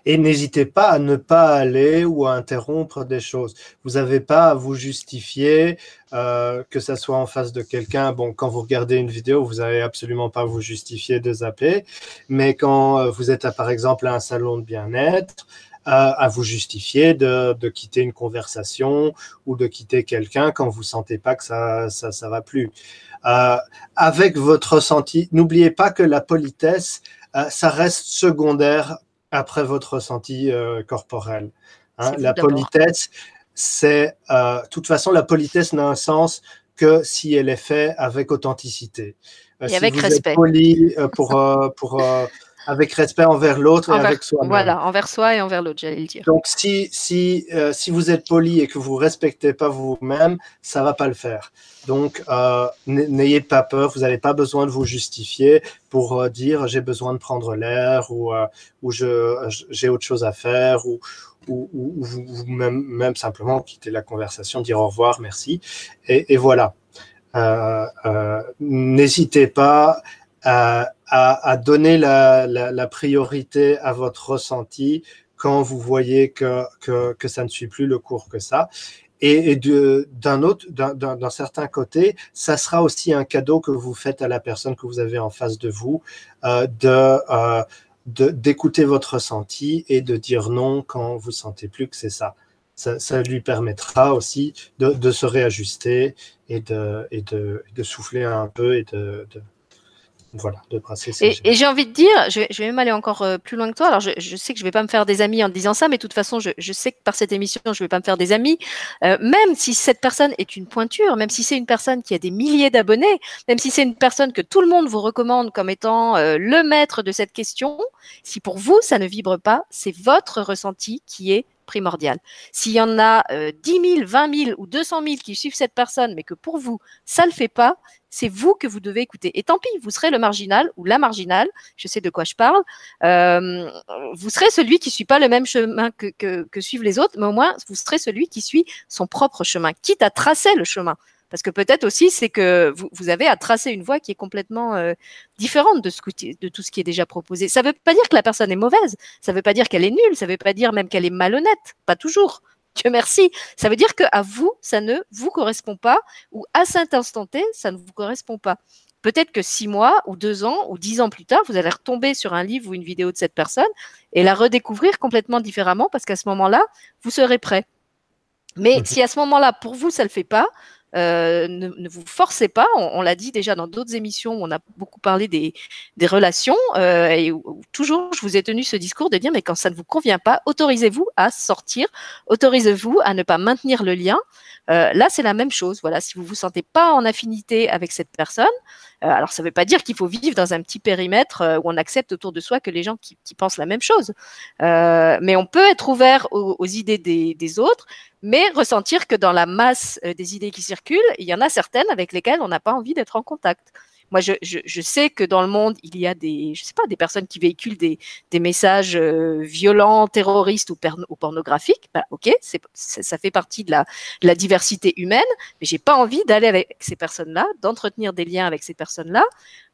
Et n'hésitez pas à ne pas aller ou à interrompre des choses. Vous n'avez pas à vous justifier, euh, que ça soit en face de quelqu'un. Bon, quand vous regardez une vidéo, vous n'avez absolument pas à vous justifier de zapper. Mais quand euh, vous êtes, par exemple, à un salon de bien-être, euh, à vous justifier de, de, quitter une conversation ou de quitter quelqu'un quand vous sentez pas que ça ça, ça va plus. Euh, avec votre ressenti, n'oubliez pas que la politesse, euh, ça reste secondaire après votre ressenti euh, corporel. Hein. La politesse, c'est, euh, de toute façon, la politesse n'a un sens que si elle est faite avec authenticité. Et avec respect. poli pour, pour avec respect envers l'autre et avec soi-même. Voilà, envers soi et envers l'autre, j'allais le dire. Donc, si, si, euh, si vous êtes poli et que vous respectez pas vous-même, ça va pas le faire. Donc, euh, n'ayez pas peur, vous n'avez pas besoin de vous justifier pour euh, dire j'ai besoin de prendre l'air ou, ou j'ai autre chose à faire ou, ou, ou, même, même, simplement quitter la conversation, dire au revoir, merci. Et, et voilà. N'hésitez pas à donner la, priorité à votre ressenti quand vous voyez que, que, ça ne suit plus le cours que ça. Et, d'un autre, d'un certain côté, ça sera aussi un cadeau que vous faites à la personne que vous avez en face de vous euh, euh, d'écouter votre ressenti et de dire non quand vous sentez plus que c'est ça. ça. lui permettra aussi de, se réajuster et de, et de souffler un peu et de, de voilà, de Et, j'ai envie de dire, je vais, même aller encore euh, plus loin que toi. Alors, je, sais que je vais pas me faire des amis en disant ça, mais de toute façon, je, sais que par cette émission, je vais pas me faire des amis. Euh, même si cette personne est une pointure, même si c'est une personne qui a des milliers d'abonnés, même si c'est une personne que tout le monde vous recommande comme étant euh, le maître de cette question, si pour vous ça ne vibre pas, c'est votre ressenti qui est primordial. S'il y en a 10 000, 20 000 ou 200 000 qui suivent cette personne, mais que pour vous, ça ne le fait pas, c'est vous que vous devez écouter. Et tant pis, vous serez le marginal ou la marginale, je sais de quoi je parle, euh, vous serez celui qui suit pas le même chemin que, suivent les autres, mais au moins, vous serez celui qui suit son propre chemin, quitte à tracer le chemin. Parce que peut-être aussi, c'est que vous, avez à tracer une voie qui est complètement euh, différente de, de tout ce qui est déjà proposé. Ça ne veut pas dire que la personne est mauvaise, ça ne veut pas dire qu'elle est nulle, ça ne veut pas dire même qu'elle est malhonnête, pas toujours. Dieu merci. Ça veut dire qu'à vous, ça ne vous correspond pas, ou à cet instant T, ça ne vous correspond pas. Peut-être que six mois ou deux ans ou dix ans plus tard, vous allez retomber sur un livre ou une vidéo de cette personne et la redécouvrir complètement différemment parce qu'à ce moment-là, vous serez prêt. Mais mmh si à ce moment-là, pour vous, ça ne le fait pas, euh, ne, vous forcez pas. On, l'a dit déjà dans d'autres émissions où on a beaucoup parlé des, relations euh, et toujours je vous ai tenu ce discours de dire mais quand ça ne vous convient pas, autorisez-vous à sortir, autorisez-vous à ne pas maintenir le lien. Euh, là, c'est la même chose. Voilà, si vous vous sentez pas en affinité avec cette personne, alors ça ne veut pas dire qu'il faut vivre dans un petit périmètre où on accepte autour de soi que les gens qui, pensent la même chose. mais on peut être ouvert aux, idées des, autres mais ressentir que dans la masse euh, des idées qui circulent, il y en a certaines avec lesquelles on n'a pas envie d'être en contact. Moi, je, sais que dans le monde, il y a des, je sais pas, des personnes qui véhiculent des, messages euh, violents, terroristes ou, pornographiques. Bah, ok, ça fait partie de la, diversité humaine, mais j'ai pas envie d'aller avec ces personnes-là, d'entretenir des liens avec ces personnes-là,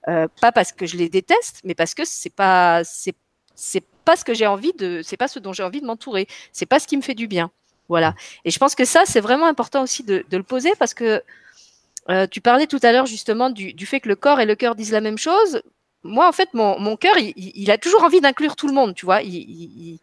euh, pas parce que je les déteste, mais parce que c'est pas, c'est pas ce que j'ai envie de, c'est pas ce dont j'ai envie de m'entourer, c'est pas ce qui me fait du bien. Voilà. Et je pense que ça, c'est vraiment important aussi de, le poser parce que euh, tu parlais tout à l'heure justement du, fait que le corps et le cœur disent la même chose. Moi, en fait, mon, cœur, il, a toujours envie d'inclure tout le monde, tu vois. Il,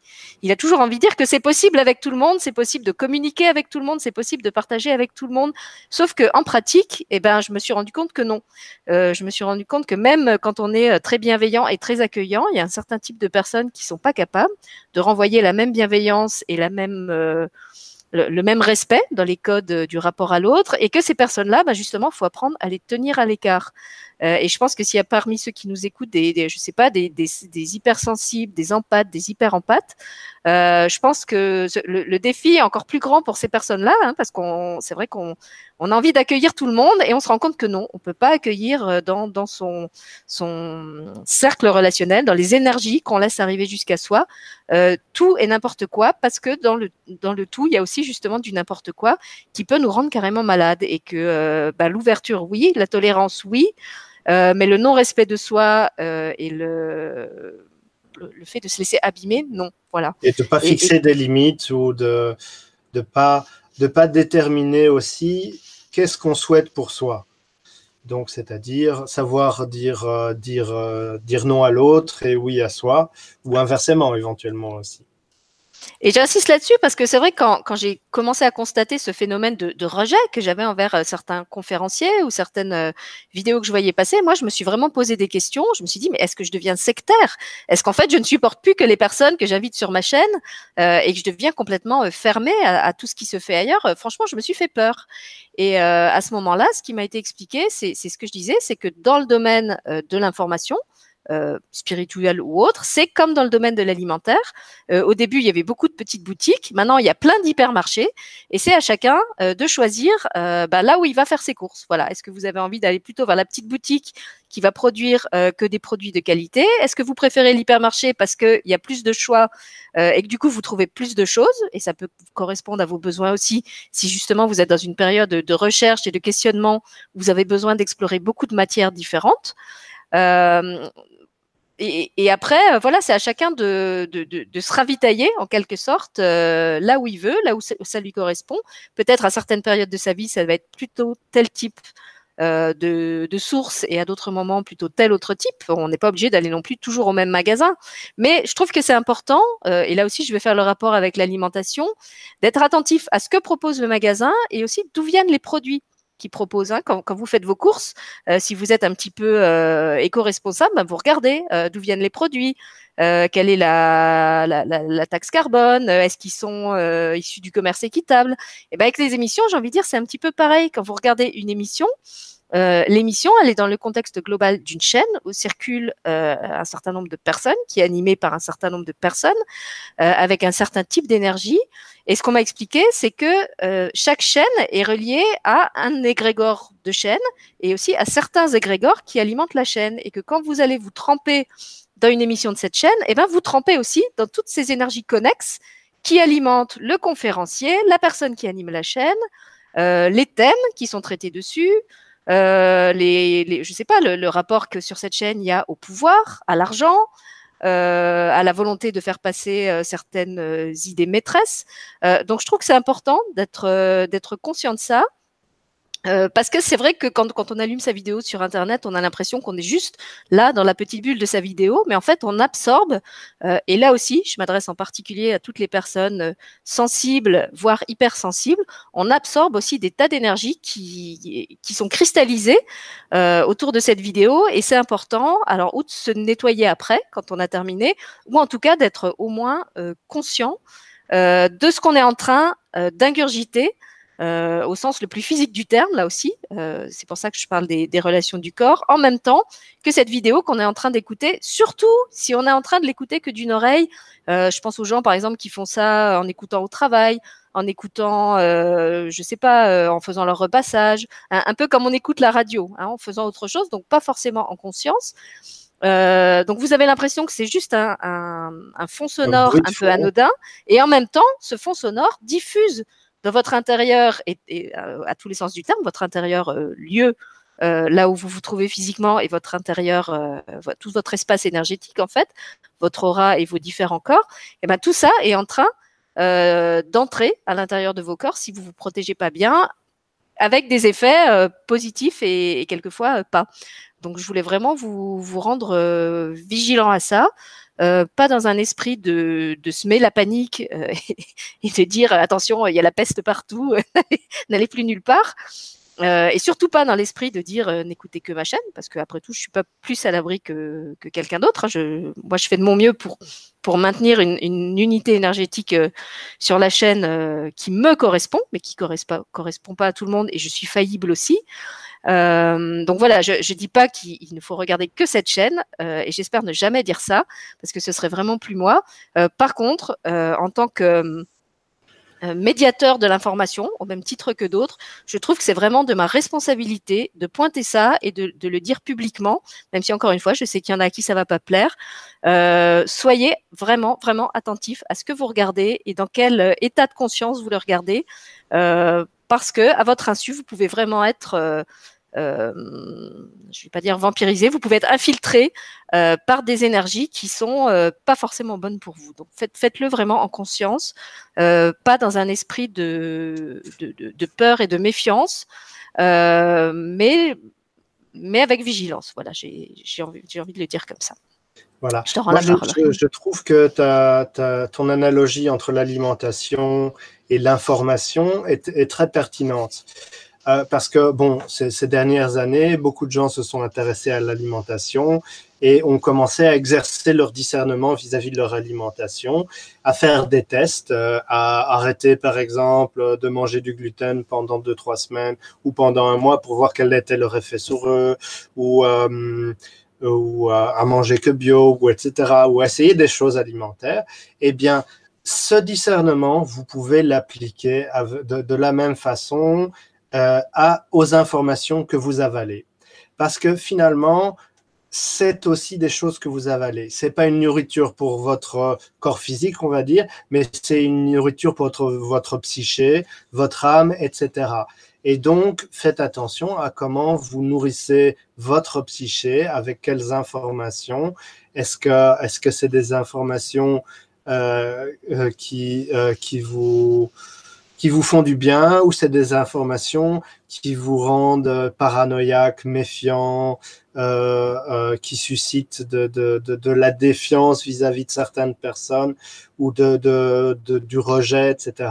a toujours envie de dire que c'est possible avec tout le monde, c'est possible de communiquer avec tout le monde, c'est possible de partager avec tout le monde. Sauf que en pratique, eh ben, je me suis rendu compte que non. Euh, je me suis rendu compte que même quand on est euh, très bienveillant et très accueillant, il y a un certain type de personnes qui sont pas capables de renvoyer la même bienveillance et la même le, même respect dans les codes du rapport à l'autre et que ces personnes-là, bah justement, faut apprendre à les tenir à l'écart. Euh, et je pense que s'il y a parmi ceux qui nous écoutent des, des je sais pas, des, des, des hypersensibles, des empathes, des hyper-empathes, euh, je pense que le, le, défi est encore plus grand pour ces personnes-là, hein, parce qu'on, c'est vrai qu'on on a envie d'accueillir tout le monde et on se rend compte que non, on peut pas accueillir euh, dans, dans son, son cercle relationnel, dans les énergies qu'on laisse arriver jusqu'à soi, euh, tout et n'importe quoi, parce que dans le, dans le tout, il y a aussi justement du n'importe quoi qui peut nous rendre carrément malades et que euh, bah, l'ouverture, oui, la tolérance, oui, euh, mais le non-respect de soi euh, et le, le, fait de se laisser abîmer, non. Voilà. Et de ne pas fixer des limites ou de ne pas, de pas déterminer aussi qu'est-ce qu'on souhaite pour soi. Donc, c'est-à-dire savoir dire, euh, dire, dire non à l'autre et oui à soi, ou inversement éventuellement aussi. Et j'insiste là-dessus parce que c'est vrai quand, quand j'ai commencé à constater ce phénomène de, de rejet que j'avais envers euh, certains conférenciers ou certaines euh, vidéos que je voyais passer, moi je me suis vraiment posé des questions. Je me suis dit mais est-ce que je deviens sectaire? Est-ce qu'en fait je ne supporte plus que les personnes que j'invite sur ma chaîne euh, et que je deviens complètement fermée à, à, tout ce qui se fait ailleurs? Franchement, je me suis fait peur. Et à ce moment-là, ce qui m'a été expliqué, c'est ce que je disais, c'est que dans le domaine de l'information, euh, spirituel ou autre, c'est comme dans le domaine de l'alimentaire. Euh, au début, il y avait beaucoup de petites boutiques. Maintenant, il y a plein d'hypermarchés. Et c'est à chacun euh, de choisir bah, là où il va faire ses courses. Voilà. Est-ce que vous avez envie d'aller plutôt vers la petite boutique qui va produire que des produits de qualité? Est-ce que vous préférez l'hypermarché parce qu'il y a plus de choix et que du coup, vous trouvez plus de choses? Et ça peut correspondre à vos besoins aussi. Si justement, vous êtes dans une période de recherche et de questionnement, vous avez besoin d'explorer beaucoup de matières différentes. Euh, et, après, euh, voilà, c'est à chacun de, se ravitailler en quelque sorte euh, là où il veut, là où ça, lui correspond. Peut-être à certaines périodes de sa vie, ça va être plutôt tel type de, source et à d'autres moments plutôt tel autre type. On n'est pas obligé d'aller non plus toujours au même magasin. Mais je trouve que c'est important, et là aussi je vais faire le rapport avec l'alimentation, d'être attentif à ce que propose le magasin et aussi d'où viennent les produits qui propose. Hein, quand, vous faites vos courses, euh, si vous êtes un petit peu euh, éco-responsable, ben, vous regardez euh, d'où viennent les produits, quelle est la, taxe carbone, est-ce qu'ils sont issus du commerce équitable. Et ben avec les émissions, j'ai envie de dire, c'est un petit peu pareil. Quand vous regardez une émission, euh, l'émission, elle est dans le contexte global d'une chaîne où circule euh, un certain nombre de personnes, qui est animée par un certain nombre de personnes, euh, avec un certain type d'énergie. Et ce qu'on m'a expliqué, c'est que chaque chaîne est reliée à un égrégore de chaîne et aussi à certains égrégores qui alimentent la chaîne. Et que quand vous allez vous tremper dans une émission de cette chaîne, eh ben vous trempez aussi dans toutes ces énergies connexes qui alimentent le conférencier, la personne qui anime la chaîne, les thèmes qui sont traités dessus, euh, les, les, je sais pas, le, le, rapport que sur cette chaîne il y a au pouvoir, à l'argent, euh, à la volonté de faire passer euh, certaines euh, idées maîtresses. Euh, donc je trouve que c'est important d'être d'être conscient de ça euh, parce que c'est vrai que quand, quand, on allume sa vidéo sur Internet, on a l'impression qu'on est juste là dans la petite bulle de sa vidéo, mais en fait, on absorbe. Euh, et là aussi, je m'adresse en particulier à toutes les personnes euh, sensibles, voire hypersensibles. On absorbe aussi des tas d'énergie qui, qui sont cristallisées euh, autour de cette vidéo, et c'est important. Alors, ou de se nettoyer après, quand on a terminé, ou en tout cas d'être au moins conscient de ce qu'on est en train d'ingurgiter euh, au sens le plus physique du terme, là aussi. Euh, c'est pour ça que je parle des, des, relations du corps, en même temps que cette vidéo qu'on est en train d'écouter, surtout si on est en train de l'écouter que d'une oreille. Euh, je pense aux gens, par exemple, qui font ça en écoutant au travail, en écoutant, euh, je sais pas, euh, en faisant leur repassage, un, peu comme on écoute la radio, hein, en faisant autre chose, donc pas forcément en conscience. Euh, donc vous avez l'impression que c'est juste un, un, un fond sonore un, un peu anodin, et en même temps, ce fond sonore diffuse dans votre intérieur et, euh, à tous les sens du terme, votre intérieur euh, lieu euh, là où vous vous trouvez physiquement et votre intérieur, tout votre espace énergétique en fait, votre aura et vos différents corps, et eh ben tout ça est en train d'entrer à l'intérieur de vos corps si vous vous protégez pas bien, avec des effets positifs et quelquefois pas. Donc je voulais vraiment vous, rendre vigilant à ça. Euh, pas dans un esprit de, de semer la panique euh, et de dire attention, il y a la peste partout, n'allez plus nulle part. Euh, et surtout pas dans l'esprit de dire euh, n'écoutez que ma chaîne, parce qu'après tout, je suis pas plus à l'abri que, que quelqu'un d'autre. Je, moi, je fais de mon mieux pour, pour maintenir une, une unité énergétique sur la chaîne qui me correspond, mais qui correspond, correspond pas à tout le monde, et je suis faillible aussi. Euh, donc voilà, je ne dis pas qu'il ne faut regarder que cette chaîne, euh, et j'espère ne jamais dire ça, parce que ce serait vraiment plus moi. Euh, par contre, en tant que médiateur de l'information, au même titre que d'autres, je trouve que c'est vraiment de ma responsabilité de pointer ça et de, le dire publiquement, même si encore une fois, je sais qu'il y en a à qui ça va pas plaire. Soyez vraiment, vraiment attentifs à ce que vous regardez et dans quel état de conscience vous le regardez, parce que à votre insu, vous pouvez vraiment être je ne vais pas dire vampirisé, vous pouvez être infiltré euh, par des énergies qui sont euh, pas forcément bonnes pour vous. Donc faites, faites-le vraiment en conscience, euh, pas dans un esprit de, de, de, de peur et de méfiance, mais, mais avec vigilance. Voilà, j'ai, j'ai, envie, j'ai envie de le dire comme ça. Voilà. Je te rends Moi, la je, parole. je- je trouve que ta, ta- ton analogie entre l'alimentation et l'information est, est très pertinente. Euh, parce que, bon, ces, dernières années, beaucoup de gens se sont intéressés à l'alimentation et ont commencé à exercer leur discernement vis-à-vis de leur alimentation, à faire des tests, euh, à arrêter, par exemple, de manger du gluten pendant deux, trois semaines ou pendant un mois pour voir quel était leur effet sur eux, ou, euh, à manger que bio, ou etc., ou essayer des choses alimentaires. Eh bien, ce discernement, vous pouvez l'appliquer de la même façon euh, à, aux informations que vous avalez. Parce que finalement, c'est aussi des choses que vous avalez. C'est pas une nourriture pour votre corps physique, on va dire, mais c'est une nourriture pour votre, psyché, votre âme, etc. Et donc, faites attention à comment vous nourrissez votre psyché, avec quelles informations. Est-ce que est-ce que c'est des informations euh, euh, qui qui vous qui vous font du bien ou c'est des informations qui vous rendent euh, paranoïaque, méfiant, euh, euh, qui suscitent de, de, de, la défiance vis-à-vis de certaines personnes ou de, du rejet, etc.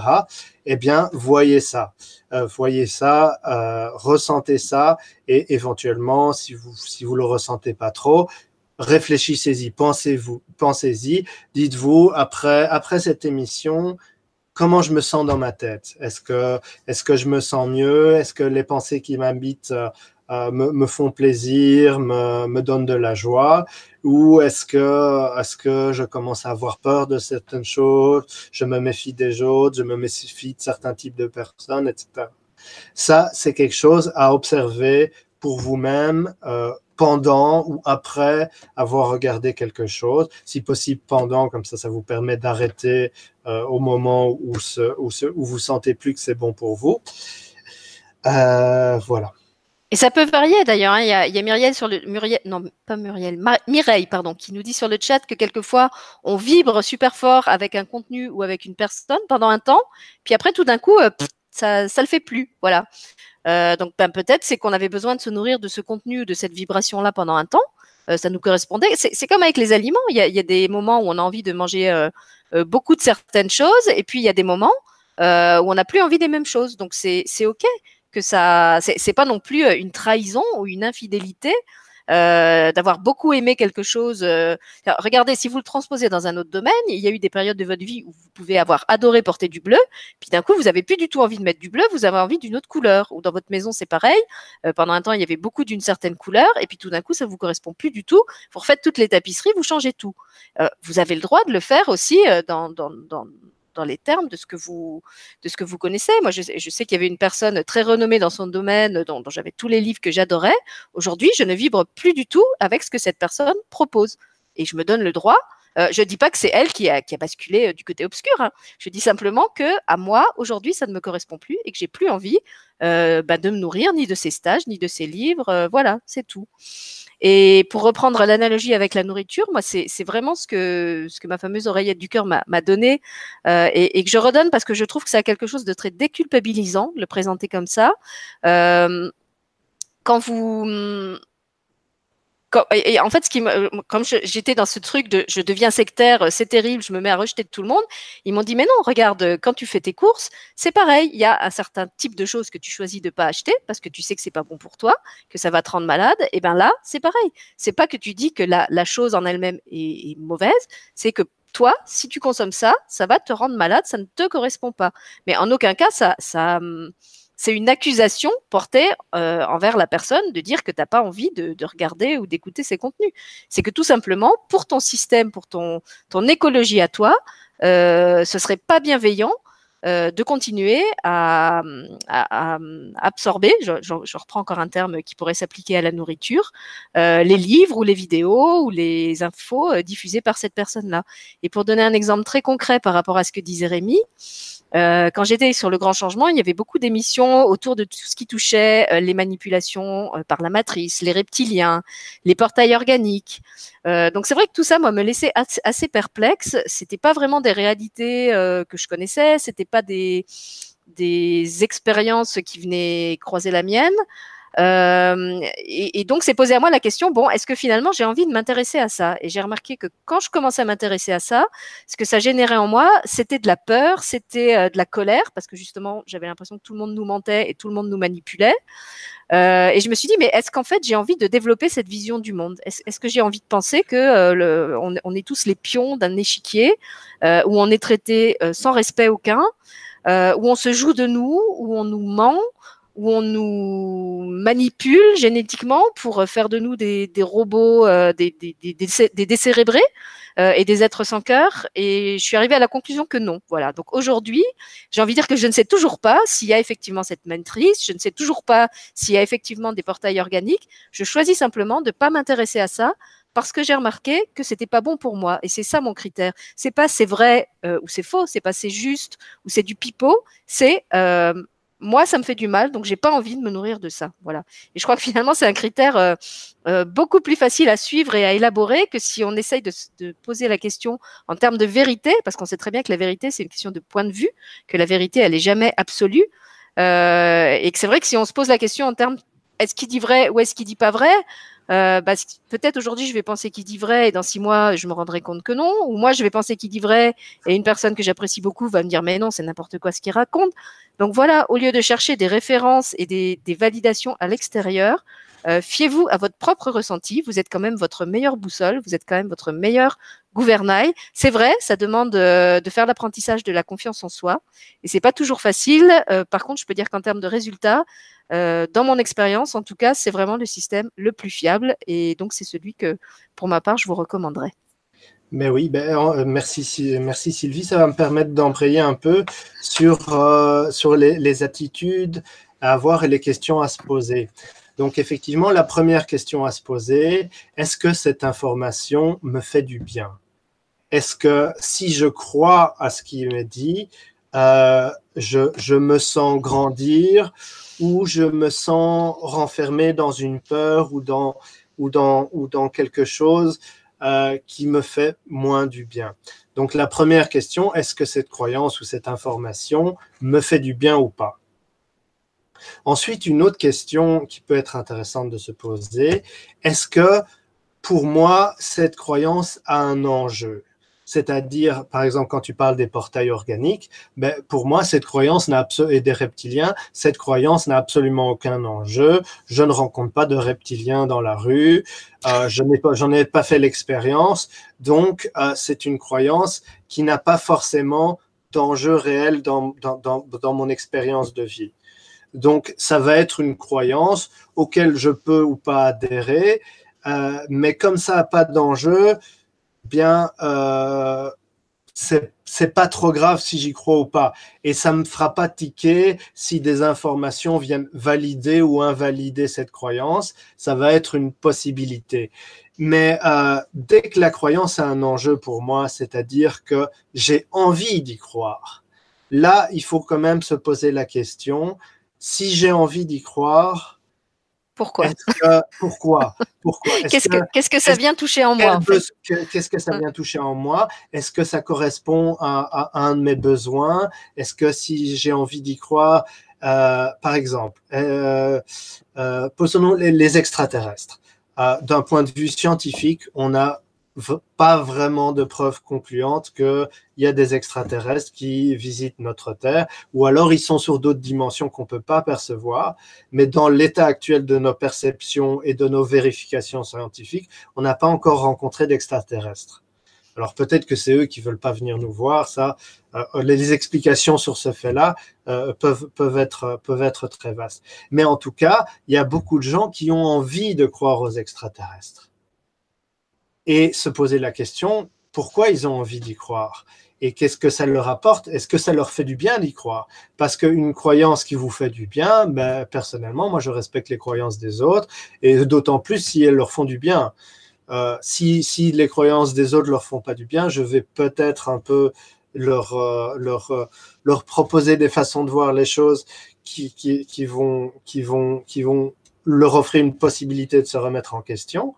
Eh bien, voyez ça, voyez ça, ressentez ça et éventuellement, si vous si vous le ressentez pas trop, réfléchissez-y, pensez-vous, pensez-y, dites-vous après après cette émission comment je me sens dans ma tête? Est-ce que, est-ce que je me sens mieux? Est-ce que les pensées qui m'habitent euh, euh, me, me, font plaisir, me, me, donnent de la joie? Ou est-ce que, est-ce que je commence à avoir peur de certaines choses Je me méfie des autres, je me méfie de certains types de personnes, etc. Ça, c'est quelque chose à observer pour vous-même euh, pendant ou après avoir regardé quelque chose, si possible pendant, comme ça, ça vous permet d'arrêter euh, au moment où, ce, où, vous sentez plus que c'est bon pour vous. Euh, voilà. Et ça peut varier d'ailleurs. Hein. Il, y a, Muriel sur le Muriel, non pas Muriel, Mireille pardon, qui nous dit sur le chat que quelquefois on vibre super fort avec un contenu ou avec une personne pendant un temps, puis après tout d'un coup ça ça le fait plus. Voilà. Euh, donc ben, peut-être c'est qu'on avait besoin de se nourrir de ce contenu, de cette vibration-là pendant un temps. Euh, ça nous correspondait. C'est comme avec les aliments. Il y, a, des moments où on a envie de manger euh, beaucoup de certaines choses, et puis il y a des moments où on n'a plus envie des mêmes choses. Donc c'est ok que ça. C'est pas non plus une trahison ou une infidélité. Euh, d'avoir beaucoup aimé quelque chose. Euh, regardez, si vous le transposez dans un autre domaine, il y a eu des périodes de votre vie où vous pouvez avoir adoré porter du bleu, puis d'un coup, vous avez plus du tout envie de mettre du bleu, vous avez envie d'une autre couleur. Ou dans votre maison, c'est pareil. Euh, pendant un temps, il y avait beaucoup d'une certaine couleur, et puis tout d'un coup, ça vous correspond plus du tout. Vous refaites toutes les tapisseries, vous changez tout. vous avez le droit de le faire aussi dans dans les termes de ce que vous de ce que vous connaissez. Moi, je, sais qu'il y avait une personne très renommée dans son domaine, dont, dont j'avais tous les livres que j'adorais. Aujourd'hui, je ne vibre plus du tout avec ce que cette personne propose, et je me donne le droit. Euh, je dis pas que c'est elle qui a, qui a basculé euh, du côté obscur. Hein. Je dis simplement que à moi aujourd'hui, ça ne me correspond plus et que j'ai plus envie euh, bah, de me nourrir ni de ces stages ni de ces livres. Euh, voilà, c'est tout. Et pour reprendre l'analogie avec la nourriture, moi, c'est vraiment ce que, ce que ma fameuse oreillette du cœur m'a donné euh, et, et, que je redonne parce que je trouve que ça a quelque chose de très déculpabilisant le présenter comme ça. Euh, quand vous quand, et, en fait, ce qui me, comme j'étais dans ce truc de je deviens sectaire, c'est terrible, je me mets à rejeter de tout le monde, ils m'ont dit mais non, regarde, quand tu fais tes courses, c'est pareil, il y a un certain type de choses que tu choisis de pas acheter parce que tu sais que c'est pas bon pour toi, que ça va te rendre malade, et ben là, c'est pareil. C'est pas que tu dis que la, la chose en elle-même est, est mauvaise, c'est que toi, si tu consommes ça, ça va te rendre malade, ça ne te correspond pas. Mais en aucun cas, ça, ça, c'est une accusation portée euh, envers la personne de dire que tu n'as pas envie de, de regarder ou d'écouter ses contenus. C'est que tout simplement, pour ton système, pour ton, ton écologie à toi, euh, ce serait pas bienveillant euh, de continuer à, absorber, je, reprends encore un terme qui pourrait s'appliquer à la nourriture, euh, les livres ou les vidéos ou les infos euh, diffusées par cette personne-là. Et pour donner un exemple très concret par rapport à ce que disait Rémi, quand j'étais sur le grand changement, il y avait beaucoup d'émissions autour de tout ce qui touchait les manipulations par la matrice, les reptiliens, les portails organiques. Donc c'est vrai que tout ça, moi, me laissait assez, assez perplexe. C'était pas vraiment des réalités que je connaissais, c'était pas des des expériences qui venaient croiser la mienne. Euh, et, donc, c'est posé à moi la question, bon, est-ce que finalement j'ai envie de m'intéresser à ça? Et j'ai remarqué que quand je commençais à m'intéresser à ça, ce que ça générait en moi, c'était de la peur, c'était euh, de la colère, parce que justement, j'avais l'impression que tout le monde nous mentait et tout le monde nous manipulait. Euh, et je me suis dit, mais est-ce qu'en fait j'ai envie de développer cette vision du monde? Est-ce que j'ai envie de penser que euh, le, on, est tous les pions d'un échiquier où on est traité sans respect aucun, où on se joue de nous, où on nous ment, où on nous manipule génétiquement pour faire de nous des, robots, euh, des, décérébrés euh, et des êtres sans cœur. Et je suis arrivée à la conclusion que non. Voilà. Donc aujourd'hui, j'ai envie de dire que je ne sais toujours pas s'il y a effectivement cette matrice, je ne sais toujours pas s'il y a effectivement des portails organiques. Je choisis simplement de ne pas m'intéresser à ça parce que j'ai remarqué que c'était pas bon pour moi et c'est ça mon critère. C'est pas c'est vrai euh, ou c'est faux, c'est pas c'est juste ou c'est du pipeau, c'est euh, moi, ça me fait du mal, donc j'ai pas envie de me nourrir de ça. Voilà. Et je crois que finalement, c'est un critère euh, euh, beaucoup plus facile à suivre et à élaborer que si on essaye de, de poser la question en termes de vérité, parce qu'on sait très bien que la vérité, c'est une question de point de vue, que la vérité, elle est jamais absolue, euh, et que c'est vrai que si on se pose la question en termes est-ce qu'il dit vrai ou est-ce qu'il dit pas vrai, euh, bah, peut-être aujourd'hui je vais penser qu'il dit vrai et dans six mois je me rendrai compte que non, ou moi je vais penser qu'il dit vrai et une personne que j'apprécie beaucoup va me dire mais non c'est n'importe quoi ce qu'il raconte. Donc voilà, au lieu de chercher des références et des, des validations à l'extérieur, euh, fiez-vous à votre propre ressenti. Vous êtes quand même votre meilleure boussole, vous êtes quand même votre meilleur gouvernail. C'est vrai, ça demande euh, de faire l'apprentissage de la confiance en soi, et c'est pas toujours facile. Euh, par contre, je peux dire qu'en termes de résultats, dans mon expérience, en tout cas, c'est vraiment le système le plus fiable, et donc c'est celui que, pour ma part, je vous recommanderais. Mais oui, ben, merci, merci Sylvie. Ça va me permettre d'embrayer un peu sur, sur les, les, attitudes à avoir et les questions à se poser. Donc effectivement, la première question à se poser, est-ce que cette information me fait du bien? Est-ce que si je crois à ce qui m'est dit, euh, je, me sens grandir ou je me sens renfermé dans une peur ou dans quelque chose euh, qui me fait moins du bien? Donc la première question, est-ce que cette croyance ou cette information me fait du bien ou pas? Ensuite, une autre question qui peut être intéressante de se poser, est-ce que pour moi, cette croyance a un enjeu? C'est-à-dire, par exemple, quand tu parles des portails organiques, ben, pour moi, cette croyance n'a et des reptiliens, cette croyance n'a absolument aucun enjeu. Je ne rencontre pas de reptiliens dans la rue. Euh, je n'ai pas, ai pas fait l'expérience. Donc, euh, c'est une croyance qui n'a pas forcément d'enjeu réel dans, dans, dans mon expérience de vie. Donc, ça va être une croyance auquel je peux ou pas adhérer, euh, mais comme ça n'a pas d'enjeu, bien, euh, c'est pas trop grave si j'y crois ou pas. Et ça me fera pas tiquer si des informations viennent valider ou invalider cette croyance. Ça va être une possibilité. Mais euh, dès que la croyance a un enjeu pour moi, c'est-à-dire que j'ai envie d'y croire, là, il faut quand même se poser la question, si j'ai envie d'y croire, pourquoi Pourquoi? Pourquoi? Qu'est-ce que, ça vient toucher en moi Qu'est-ce que ça vient toucher en moi? Est-ce que ça correspond à, un de mes besoins? Est-ce que si j'ai envie d'y croire, euh, par exemple, euh, euh, posons les, les extraterrestres. D'un point de vue scientifique, on a pas vraiment de preuves concluantes qu'il y a des extraterrestres qui visitent notre Terre, ou alors ils sont sur d'autres dimensions qu'on peut pas percevoir. Mais dans l'état actuel de nos perceptions et de nos vérifications scientifiques, on n'a pas encore rencontré d'extraterrestres. Alors peut-être que c'est eux qui veulent pas venir nous voir. Ça, euh, les explications sur ce fait-là euh, peuvent peuvent être peuvent être très vastes. Mais en tout cas, il y a beaucoup de gens qui ont envie de croire aux extraterrestres et se poser la question pourquoi ils ont envie d'y croire? Et qu'est-ce que ça leur apporte? Est-ce que ça leur fait du bien d'y croire? Parce qu'une croyance qui vous fait du bien, ben, personnellement, moi je respecte les croyances des autres et d'autant plus si elles leur font du bien. Euh, si, si les croyances des autres leur font pas du bien, je vais peut-être un peu leur, euh, leur, euh, leur proposer des façons de voir les choses qui, qui, qui, vont, qui, vont, qui vont leur offrir une possibilité de se remettre en question.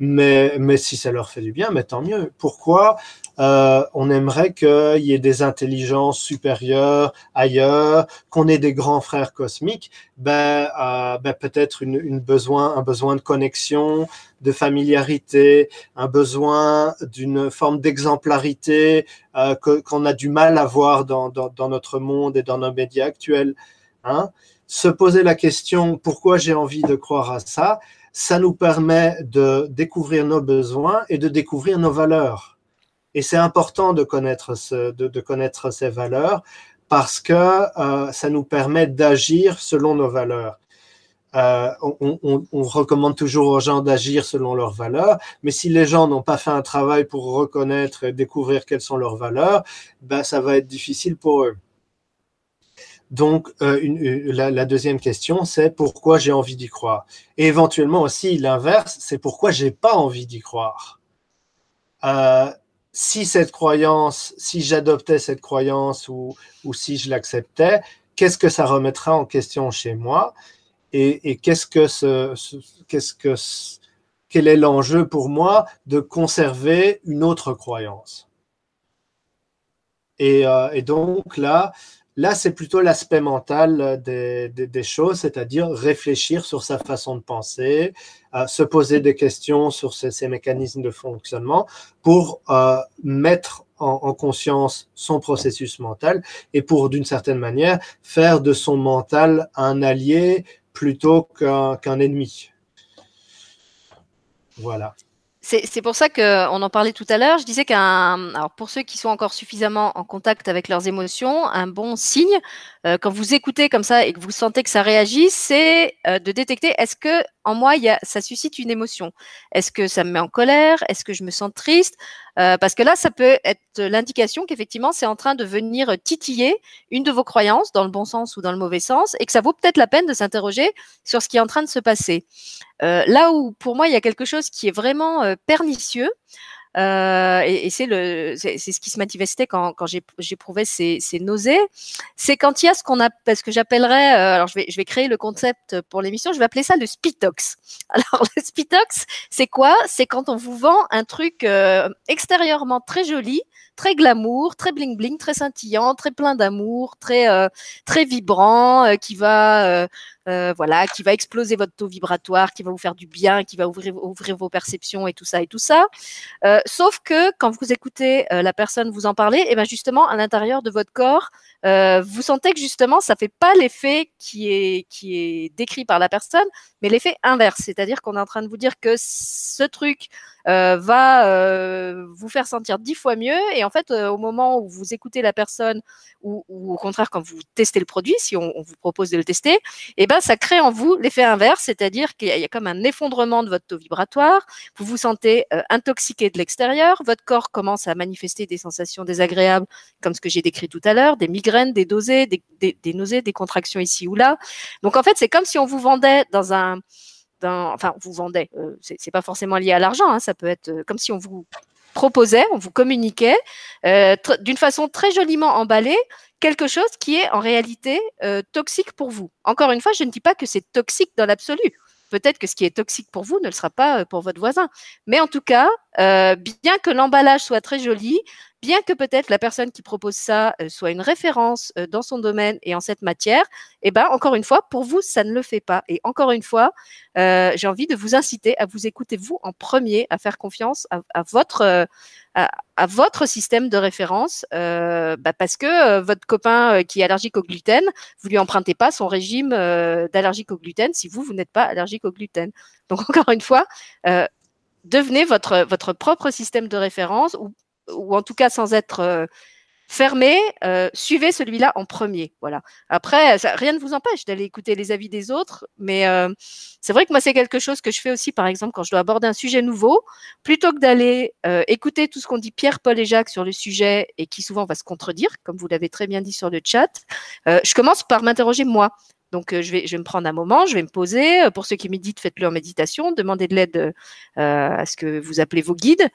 Mais, mais si ça leur fait du bien, mais tant mieux. Pourquoi euh, on aimerait qu'il y ait des intelligences supérieures ailleurs, qu'on ait des grands frères cosmiques? Ben, euh, ben peut-être une, une, besoin, un besoin de connexion, de familiarité, un besoin d'une forme d'exemplarité euh, qu'on a du mal à voir dans, dans, dans, notre monde et dans nos médias actuels. Hein Se poser la question pourquoi j'ai envie de croire à ça? Ça nous permet de découvrir nos besoins et de découvrir nos valeurs. Et c'est important de connaître, ces valeurs parce que euh, ça nous permet d'agir selon nos valeurs. Euh, on, recommande toujours aux gens d'agir selon leurs valeurs, mais si les gens n'ont pas fait un travail pour reconnaître et découvrir quelles sont leurs valeurs, ben ça va être difficile pour eux. Donc, euh, une, la, deuxième question, c'est pourquoi j'ai envie d'y croire? Et éventuellement aussi, l'inverse, c'est pourquoi j'ai pas envie d'y croire? Euh, si cette croyance, si j'adoptais cette croyance ou, ou si je l'acceptais, qu'est-ce que ça remettra en question chez moi? Et, qu'est-ce que ce, ce qu'est-ce que quel est l'enjeu pour moi de conserver une autre croyance? Euh, et donc là, Là, c'est plutôt l'aspect mental des, des, choses, c'est-à-dire réfléchir sur sa façon de penser, euh, se poser des questions sur ces mécanismes de fonctionnement pour euh, mettre en, en, conscience son processus mental et pour, d'une certaine manière, faire de son mental un allié plutôt qu'un qu ennemi. Voilà. C'est pour ça qu'on en parlait tout à l'heure. Je disais qu'un, pour ceux qui sont encore suffisamment en contact avec leurs émotions, un bon signe, euh, quand vous écoutez comme ça et que vous sentez que ça réagit, c'est euh, de détecter est-ce que en moi, ça suscite une émotion? Est-ce que ça me met en colère? Est-ce que je me sens triste? Euh, Parce que là, ça peut être l'indication qu'effectivement, c'est en train de venir titiller une de vos croyances, dans le bon sens ou dans le mauvais sens, et que ça vaut peut-être la peine de s'interroger sur ce qui est en train de se passer. Euh, là où, pour moi, il y a quelque chose qui est vraiment euh, pernicieux, euh, et, et c'est le, c'est ce qui se manifestait quand, quand j'éprouvais ces, ces nausées. C'est quand il y a ce qu'on a, parce que j'appellerais, euh, alors je vais, je vais créer le concept pour l'émission, je vais appeler ça le spitox. Alors le spitox, c'est quoi? C'est quand on vous vend un truc euh, extérieurement très joli, très glamour, très bling bling, très scintillant, très plein d'amour, très euh, très vibrant, euh, qui va euh, euh, voilà, qui va exploser votre taux vibratoire, qui va vous faire du bien, qui va ouvrir vos perceptions et tout ça et tout ça. Euh, sauf que quand vous écoutez la personne vous en parler, et eh ben justement à l'intérieur de votre corps, vous sentez que justement ça fait pas l'effet qui est qui est décrit par la personne, mais l'effet inverse, c'est-à-dire qu'on est en train de vous dire que ce truc euh, va euh, vous faire sentir dix fois mieux. Et en fait, euh, au moment où vous écoutez la personne, ou, ou, au contraire quand vous testez le produit, si on, on vous propose de le tester, eh ben ça crée en vous l'effet inverse, c'est-à-dire qu'il y, y, a comme un effondrement de votre taux vibratoire. Vous vous sentez euh, intoxiqué de l'extérieur. Votre corps commence à manifester des sensations désagréables, comme ce que j'ai décrit tout à l'heure, des migraines, des dosées, des, des, des nausées, des contractions ici ou là. Donc en fait, c'est comme si on vous vendait dans un enfin, vous vendait. Euh, c'est pas forcément lié à l'argent. Hein, ça peut être euh, comme si on vous proposait, on vous communiquait euh, d'une façon très joliment emballée quelque chose qui est en réalité euh, toxique pour vous. Encore une fois, je ne dis pas que c'est toxique dans l'absolu. Peut-être que ce qui est toxique pour vous ne le sera pas pour votre voisin. Mais en tout cas, euh, bien que l'emballage soit très joli, bien que peut-être la personne qui propose ça euh, soit une référence euh, dans son domaine et en cette matière, eh ben encore une fois, pour vous, ça ne le fait pas. Et encore une fois, j'ai envie de vous inciter à vous écouter vous en premier, à faire confiance à, votre à, votre système de référence, bah parce que votre copain qui est allergique au gluten, vous lui empruntez pas son régime d'allergique au gluten si vous vous n'êtes pas allergique au gluten. Donc encore une fois devenez votre, propre système de référence ou en tout cas sans être euh, fermé, euh, suivez celui-là en premier. Voilà. Après, rien ne vous empêche d'aller écouter les avis des autres, mais euh, c'est vrai que moi, c'est quelque chose que je fais aussi, par exemple, quand je dois aborder un sujet nouveau, plutôt que d'aller écouter tout ce qu'on dit Pierre, Paul et Jacques sur le sujet et qui souvent va se contredire, comme vous l'avez très bien dit sur le chat, je commence par m'interroger moi. Donc, je, vais, je vais me prendre un moment, je vais me poser. Pour ceux qui méditent, faites-le en méditation. Demandez de l'aide à ce que vous appelez vos guides.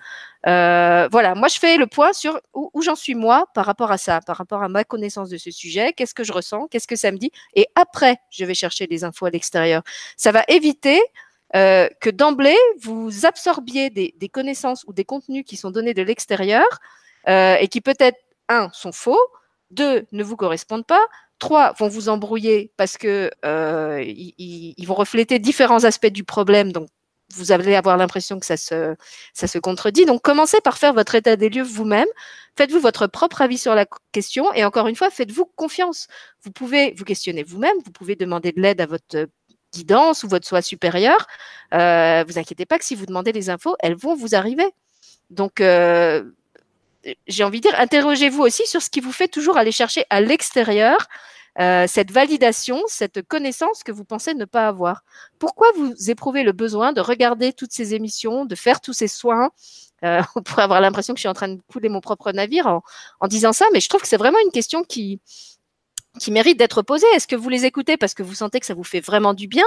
voilà, moi, je fais le point sur où, j'en suis moi par rapport à ça, par rapport à ma connaissance de ce sujet. Qu'est-ce que je ressens? Qu'est-ce que ça me dit? Et après, je vais chercher des infos à l'extérieur. Ça va éviter euh, que d'emblée, vous absorbiez des, connaissances ou des contenus qui sont donnés de l'extérieur euh, et qui peut-être, un, sont faux, deux, ne vous correspondent pas, trois, vont vous embrouiller parce que euh, ils, ils, vont refléter différents aspects du problème, donc vous allez avoir l'impression que ça se, ça se contredit. Donc, commencez par faire votre état des lieux vous-même. Faites-vous votre propre avis sur la question et encore une fois, faites-vous confiance. Vous pouvez vous questionner vous-même, vous pouvez demander de l'aide à votre guidance ou votre soi supérieur, euh, vous inquiétez pas que si vous demandez des infos, elles vont vous arriver. Donc, euh, j'ai envie de dire, interrogez-vous aussi sur ce qui vous fait toujours aller chercher à l'extérieur euh, cette validation, cette connaissance que vous pensez ne pas avoir. Pourquoi vous éprouvez le besoin de regarder toutes ces émissions, de faire tous ces soins? Euh, On pourrait avoir l'impression que je suis en train de couler mon propre navire en, en disant ça, mais je trouve que c'est vraiment une question qui, qui méritent d'être posées. Est-ce que vous les écoutez parce que vous sentez que ça vous fait vraiment du bien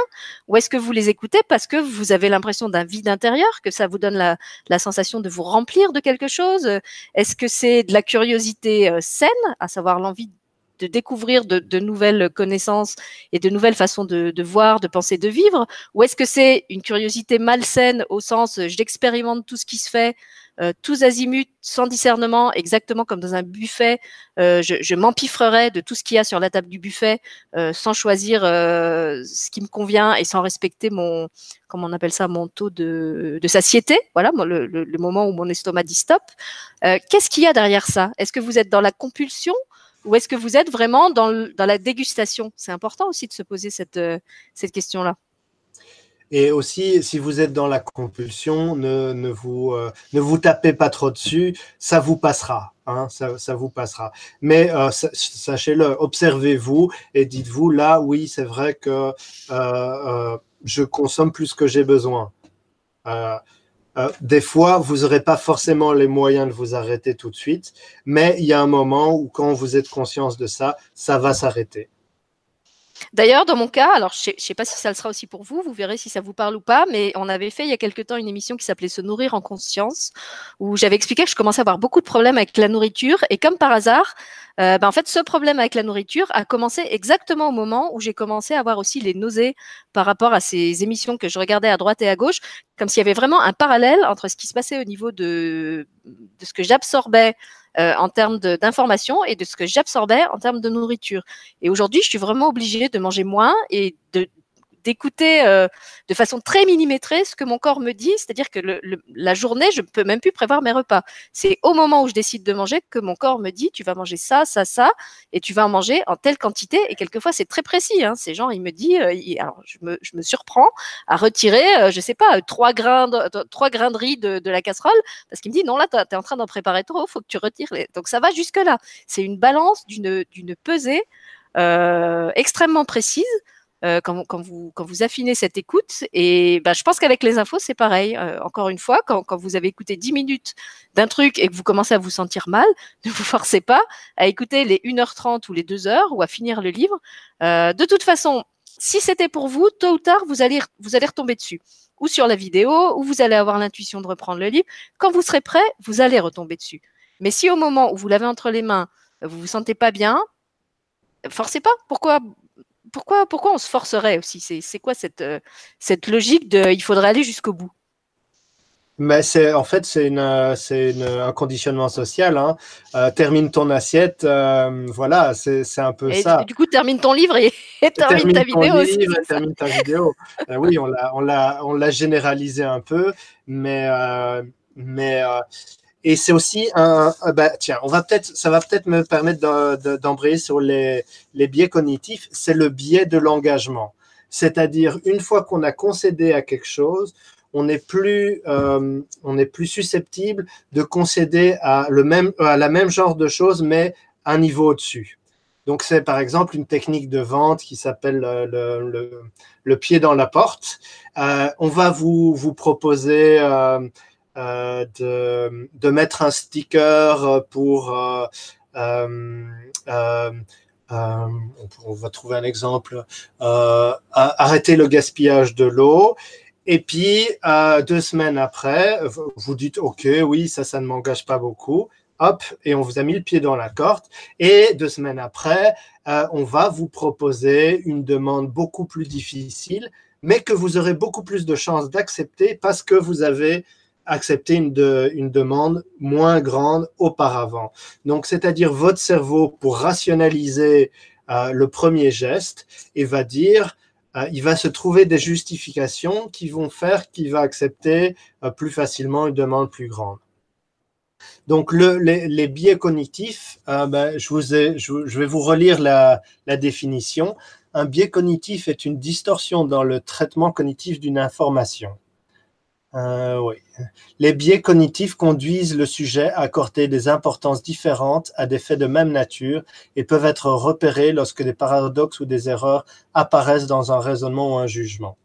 ou est-ce que vous les écoutez parce que vous avez l'impression d'un vide intérieur, que ça vous donne la, la, sensation de vous remplir de quelque chose? Est-ce que c'est de la curiosité euh, saine, à savoir l'envie de découvrir de, de, nouvelles connaissances et de nouvelles façons de, de voir, de penser, de vivre? Ou est-ce que c'est une curiosité malsaine au sens j'expérimente tout ce qui se fait euh, tous azimuts, sans discernement, exactement comme dans un buffet. Euh, je, je m'empiffrerai de tout ce qu'il y a sur la table du buffet, euh, sans choisir ce qui me convient et sans respecter mon, comment on appelle ça, mon taux de, de satiété. Voilà, le, le, moment où mon estomac dit stop. Qu'est-ce qu'il y a derrière ça? Est-ce que vous êtes dans la compulsion ou est-ce que vous êtes vraiment dans, la dégustation? C'est important aussi de se poser cette question-là. Et aussi, si vous êtes dans la compulsion, ne, euh, vous tapez pas trop dessus, ça vous passera. Hein, ça, vous passera. Mais euh, sachez-le, observez-vous et dites-vous, là, oui, c'est vrai que euh, je consomme plus que j'ai besoin. Des fois, vous n'aurez pas forcément les moyens de vous arrêter tout de suite, mais il y a un moment où quand vous êtes conscience de ça, ça va s'arrêter. D'ailleurs, dans mon cas, alors je ne sais, pas si ça le sera aussi pour vous, vous verrez si ça vous parle ou pas, mais on avait fait il y a quelque temps une émission qui s'appelait Se nourrir en conscience, où j'avais expliqué que je commençais à avoir beaucoup de problèmes avec la nourriture, et comme par hasard, euh, ben en fait, ce problème avec la nourriture a commencé exactement au moment où j'ai commencé à avoir aussi les nausées par rapport à ces émissions que je regardais à droite et à gauche, comme s'il y avait vraiment un parallèle entre ce qui se passait au niveau de, de ce que j'absorbais euh, en termes d'information et de ce que j'absorbais en termes de nourriture. Et aujourd'hui, je suis vraiment obligée de manger moins et de d'écouter euh, de façon très millimétrée ce que mon corps me dit, c'est-à-dire que le, le, la journée, je ne peux même plus prévoir mes repas. C'est au moment où je décide de manger que mon corps me dit tu vas manger ça, ça, ça, et tu vas en manger en telle quantité. Et quelquefois, c'est très précis. Hein. C'est genre, il me dit, euh, alors je me, je me surprends à retirer, euh, je sais pas, trois grains, de, trois grains de riz de, de la casserole, parce qu'il me dit non là, tu es en train d'en préparer trop, faut que tu retires. Les... Donc ça va jusque là. C'est une balance d'une pesée euh, extrêmement précise euh, quand, quand, vous, quand vous affinez cette écoute. Et bah, je pense qu'avec les infos, c'est pareil. Euh, encore une fois, quand, quand vous avez écouté 10 minutes d'un truc et que vous commencez à vous sentir mal, ne vous forcez pas à écouter les 1h30 ou les 2 heures ou à finir le livre. Euh, de toute façon, si c'était pour vous, tôt ou tard, vous allez, vous allez retomber dessus. Ou sur la vidéo, ou vous allez avoir l'intuition de reprendre le livre. Quand vous serez prêt, vous allez retomber dessus. Mais si au moment où vous l'avez entre les mains, vous vous sentez pas bien, forcez pas. Pourquoi pourquoi, pourquoi on se forcerait aussi? C'est quoi cette, euh, cette logique de il faudrait aller jusqu'au bout? Mais c'est en fait c'est une c'est un conditionnement social. Hein. Euh, termine ton assiette, euh, voilà, c'est un peu et ça. Du coup, termine ton livre et, et termine, termine, ta vidéo aussi. Livre, termine ta vidéo. euh, oui, on l'a on l'a on l'a généralisé un peu, mais euh, mais euh, et c'est aussi un, bah, tiens, on va peut-être, ça va peut-être me permettre d'embrayer sur les, les biais cognitifs. C'est le biais de l'engagement. C'est-à-dire, une fois qu'on a concédé à quelque chose, on n'est plus, euh, on est plus susceptible de concéder à, le même, à la même genre de choses, mais un niveau au-dessus. Donc, c'est par exemple une technique de vente qui s'appelle le, le, le, pied dans la porte. Euh, on va vous, vous proposer euh, euh, de, de, mettre un sticker pour euh, euh, on, va trouver un exemple, arrêter le gaspillage de l'eau. Et puis, deux semaines après, vous dites, OK, oui, ça, ça ne m'engage pas beaucoup hop, et on vous a mis le pied dans la corde. Et deux semaines après, on va vous proposer une demande beaucoup plus difficile, mais que vous aurez beaucoup plus de chances d'accepter parce que vous avez accepté une, une demande moins grande auparavant. Donc, c'est-à-dire votre cerveau, pour rationaliser euh, le premier geste, et va dire, euh, il va se trouver des justifications qui vont faire qu'il va accepter plus facilement une demande plus grande. Donc, les, biais cognitifs, euh, ben, je, vous ai, je, vais vous relire la, définition. Un biais cognitif est une distorsion dans le traitement cognitif d'une information. Euh, oui. Les biais cognitifs conduisent le sujet à accorder des importances différentes à des faits de même nature et peuvent être repérés lorsque des paradoxes ou des erreurs apparaissent dans un raisonnement ou un jugement.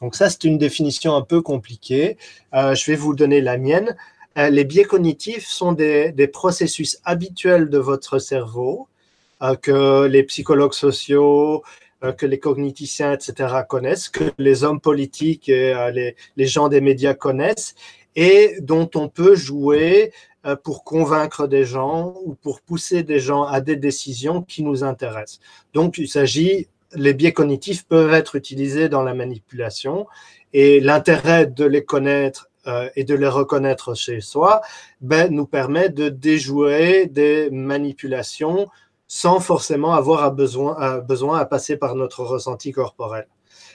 Donc ça, c'est une définition un peu compliquée. Euh, je vais vous donner la mienne. Euh, les biais cognitifs sont des, processus habituels de votre cerveau que les psychologues sociaux, que les cogniticiens, etc. connaissent, que les hommes politiques et les, gens des médias connaissent et dont on peut jouer pour convaincre des gens ou pour pousser des gens à des décisions qui nous intéressent. Donc, il s'agit, les biais cognitifs peuvent être utilisés dans la manipulation et l'intérêt de les connaître euh, et de les reconnaître chez soi, ben, nous permet de déjouer des manipulations sans forcément avoir besoin, à passer par notre ressenti corporel.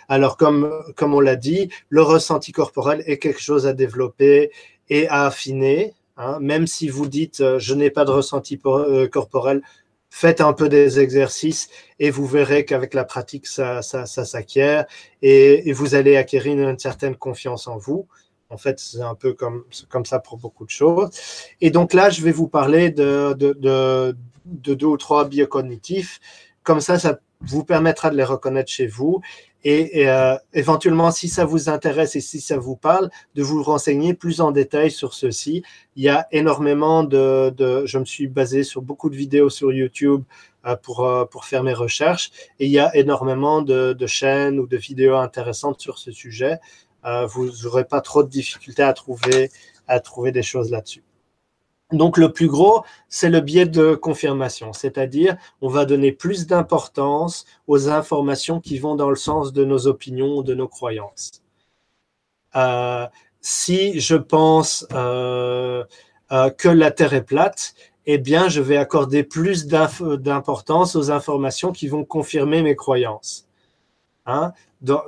Alors, comme, on l'a dit, le ressenti corporel est quelque chose à développer et à affiner. Hein. Même si vous dites euh, je n'ai pas de ressenti euh, corporel, faites un peu des exercices et vous verrez qu'avec la pratique, ça, s'acquiert et, vous allez acquérir une certaine confiance en vous. En fait, c'est un peu comme, comme ça pour beaucoup de choses. Et donc là, je vais vous parler de, de, de, deux ou trois biais cognitifs. Comme ça, ça vous permettra de les reconnaître chez vous et, euh, éventuellement, si ça vous intéresse et si ça vous parle, de vous renseigner plus en détail sur ceci. Il y a énormément de, de je me suis basé sur beaucoup de vidéos sur YouTube euh, pour, euh, pour faire mes recherches et il y a énormément de, de chaînes ou de vidéos intéressantes sur ce sujet. Euh, vous n'aurez pas trop de difficultés à trouver, des choses là-dessus. Donc le plus gros, c'est le biais de confirmation, c'est-à-dire on va donner plus d'importance aux informations qui vont dans le sens de nos opinions, de nos croyances. Euh, si je pense euh, que la Terre est plate, eh bien je vais accorder plus d'importance aux informations qui vont confirmer mes croyances. Hein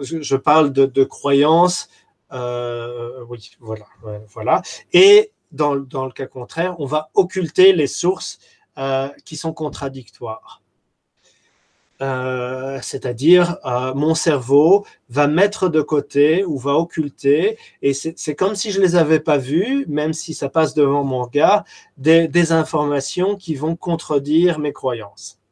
je, parle de, croyances, euh, oui, voilà, voilà. Et dans, le cas contraire, on va occulter les sources euh, qui sont contradictoires. Euh, c'est-à-dire mon cerveau va mettre de côté ou va occulter, et c'est comme si je les avais pas vues, même si ça passe devant mon regard, des informations qui vont contredire mes croyances.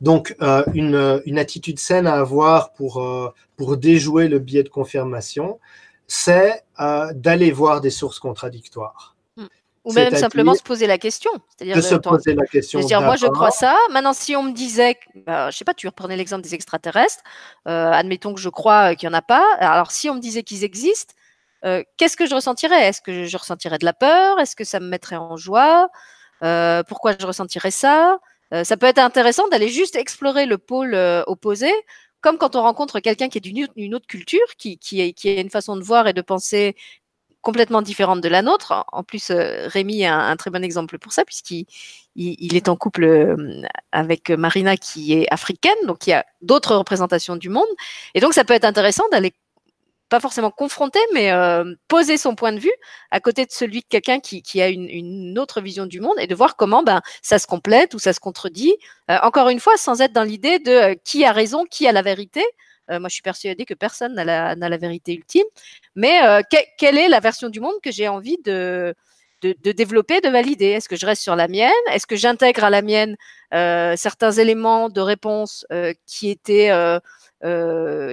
Donc, euh, une, attitude saine à avoir pour, euh, pour déjouer le biais de confirmation, c'est euh, d'aller voir des sources contradictoires. Hmm. Ou même simplement se poser la question. C'est-à-dire de se poser la question. dire, moi, je crois ça. Maintenant, si on me disait, bah, je sais pas, tu reprenais l'exemple des extraterrestres. admettons que je crois qu'il n'y en a pas. Alors, si on me disait qu'ils existent, qu'est-ce que je ressentirais? Est-ce que je ressentirais de la peur? Est-ce que ça me mettrait en joie? Pourquoi je ressentirais ça? Euh, ça peut être intéressant d'aller juste explorer le pôle euh, opposé, comme quand on rencontre quelqu'un qui est d'une autre culture, qui, a une façon de voir et de penser complètement différente de la nôtre. En plus, euh, Rémi est un, très bon exemple pour ça, puisqu'il il, est en couple avec Marina qui est africaine, donc il y a d'autres représentations du monde. Et donc, ça peut être intéressant d'aller pas forcément confronter, mais euh, poser son point de vue à côté de celui de quelqu'un qui, a une, autre vision du monde et de voir comment ben, ça se complète ou ça se contredit. Euh, encore une fois, sans être dans l'idée de euh, qui a raison, qui a la vérité. moi, je suis persuadée que personne n'a la, vérité ultime. Mais quelle est la version du monde que j'ai envie de, développer, de valider? Est-ce que je reste sur la mienne? Est-ce que j'intègre à la mienne certains éléments de réponse qui étaient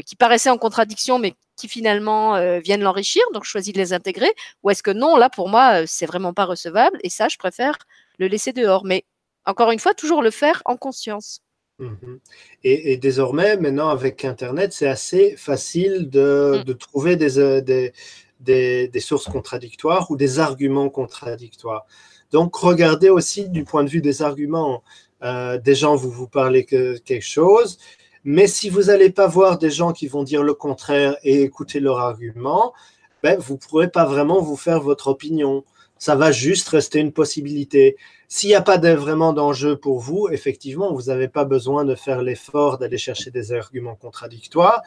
qui paraissaient en contradiction, mais qui finalement euh, viennent l'enrichir, donc je choisis de les intégrer, ou est-ce que non, là pour moi, euh, c'est vraiment pas recevable, et ça, je préfère le laisser dehors. Mais encore une fois, toujours le faire en conscience. Mhm. Et, désormais, maintenant, avec Internet, c'est assez facile de, mm. trouver euh, des, des, sources contradictoires ou des arguments contradictoires. Donc, regardez aussi du point de vue des arguments. Euh, des gens, vous vous parlez que, quelque chose, mais si vous n'allez pas voir des gens qui vont dire le contraire et écouter leur argument, ben, vous ne pourrez pas vraiment vous faire votre opinion. Ça va juste rester une possibilité. S'il n'y a pas vraiment d'enjeu pour vous, effectivement, vous n'avez pas besoin de faire l'effort d'aller chercher des arguments contradictoires.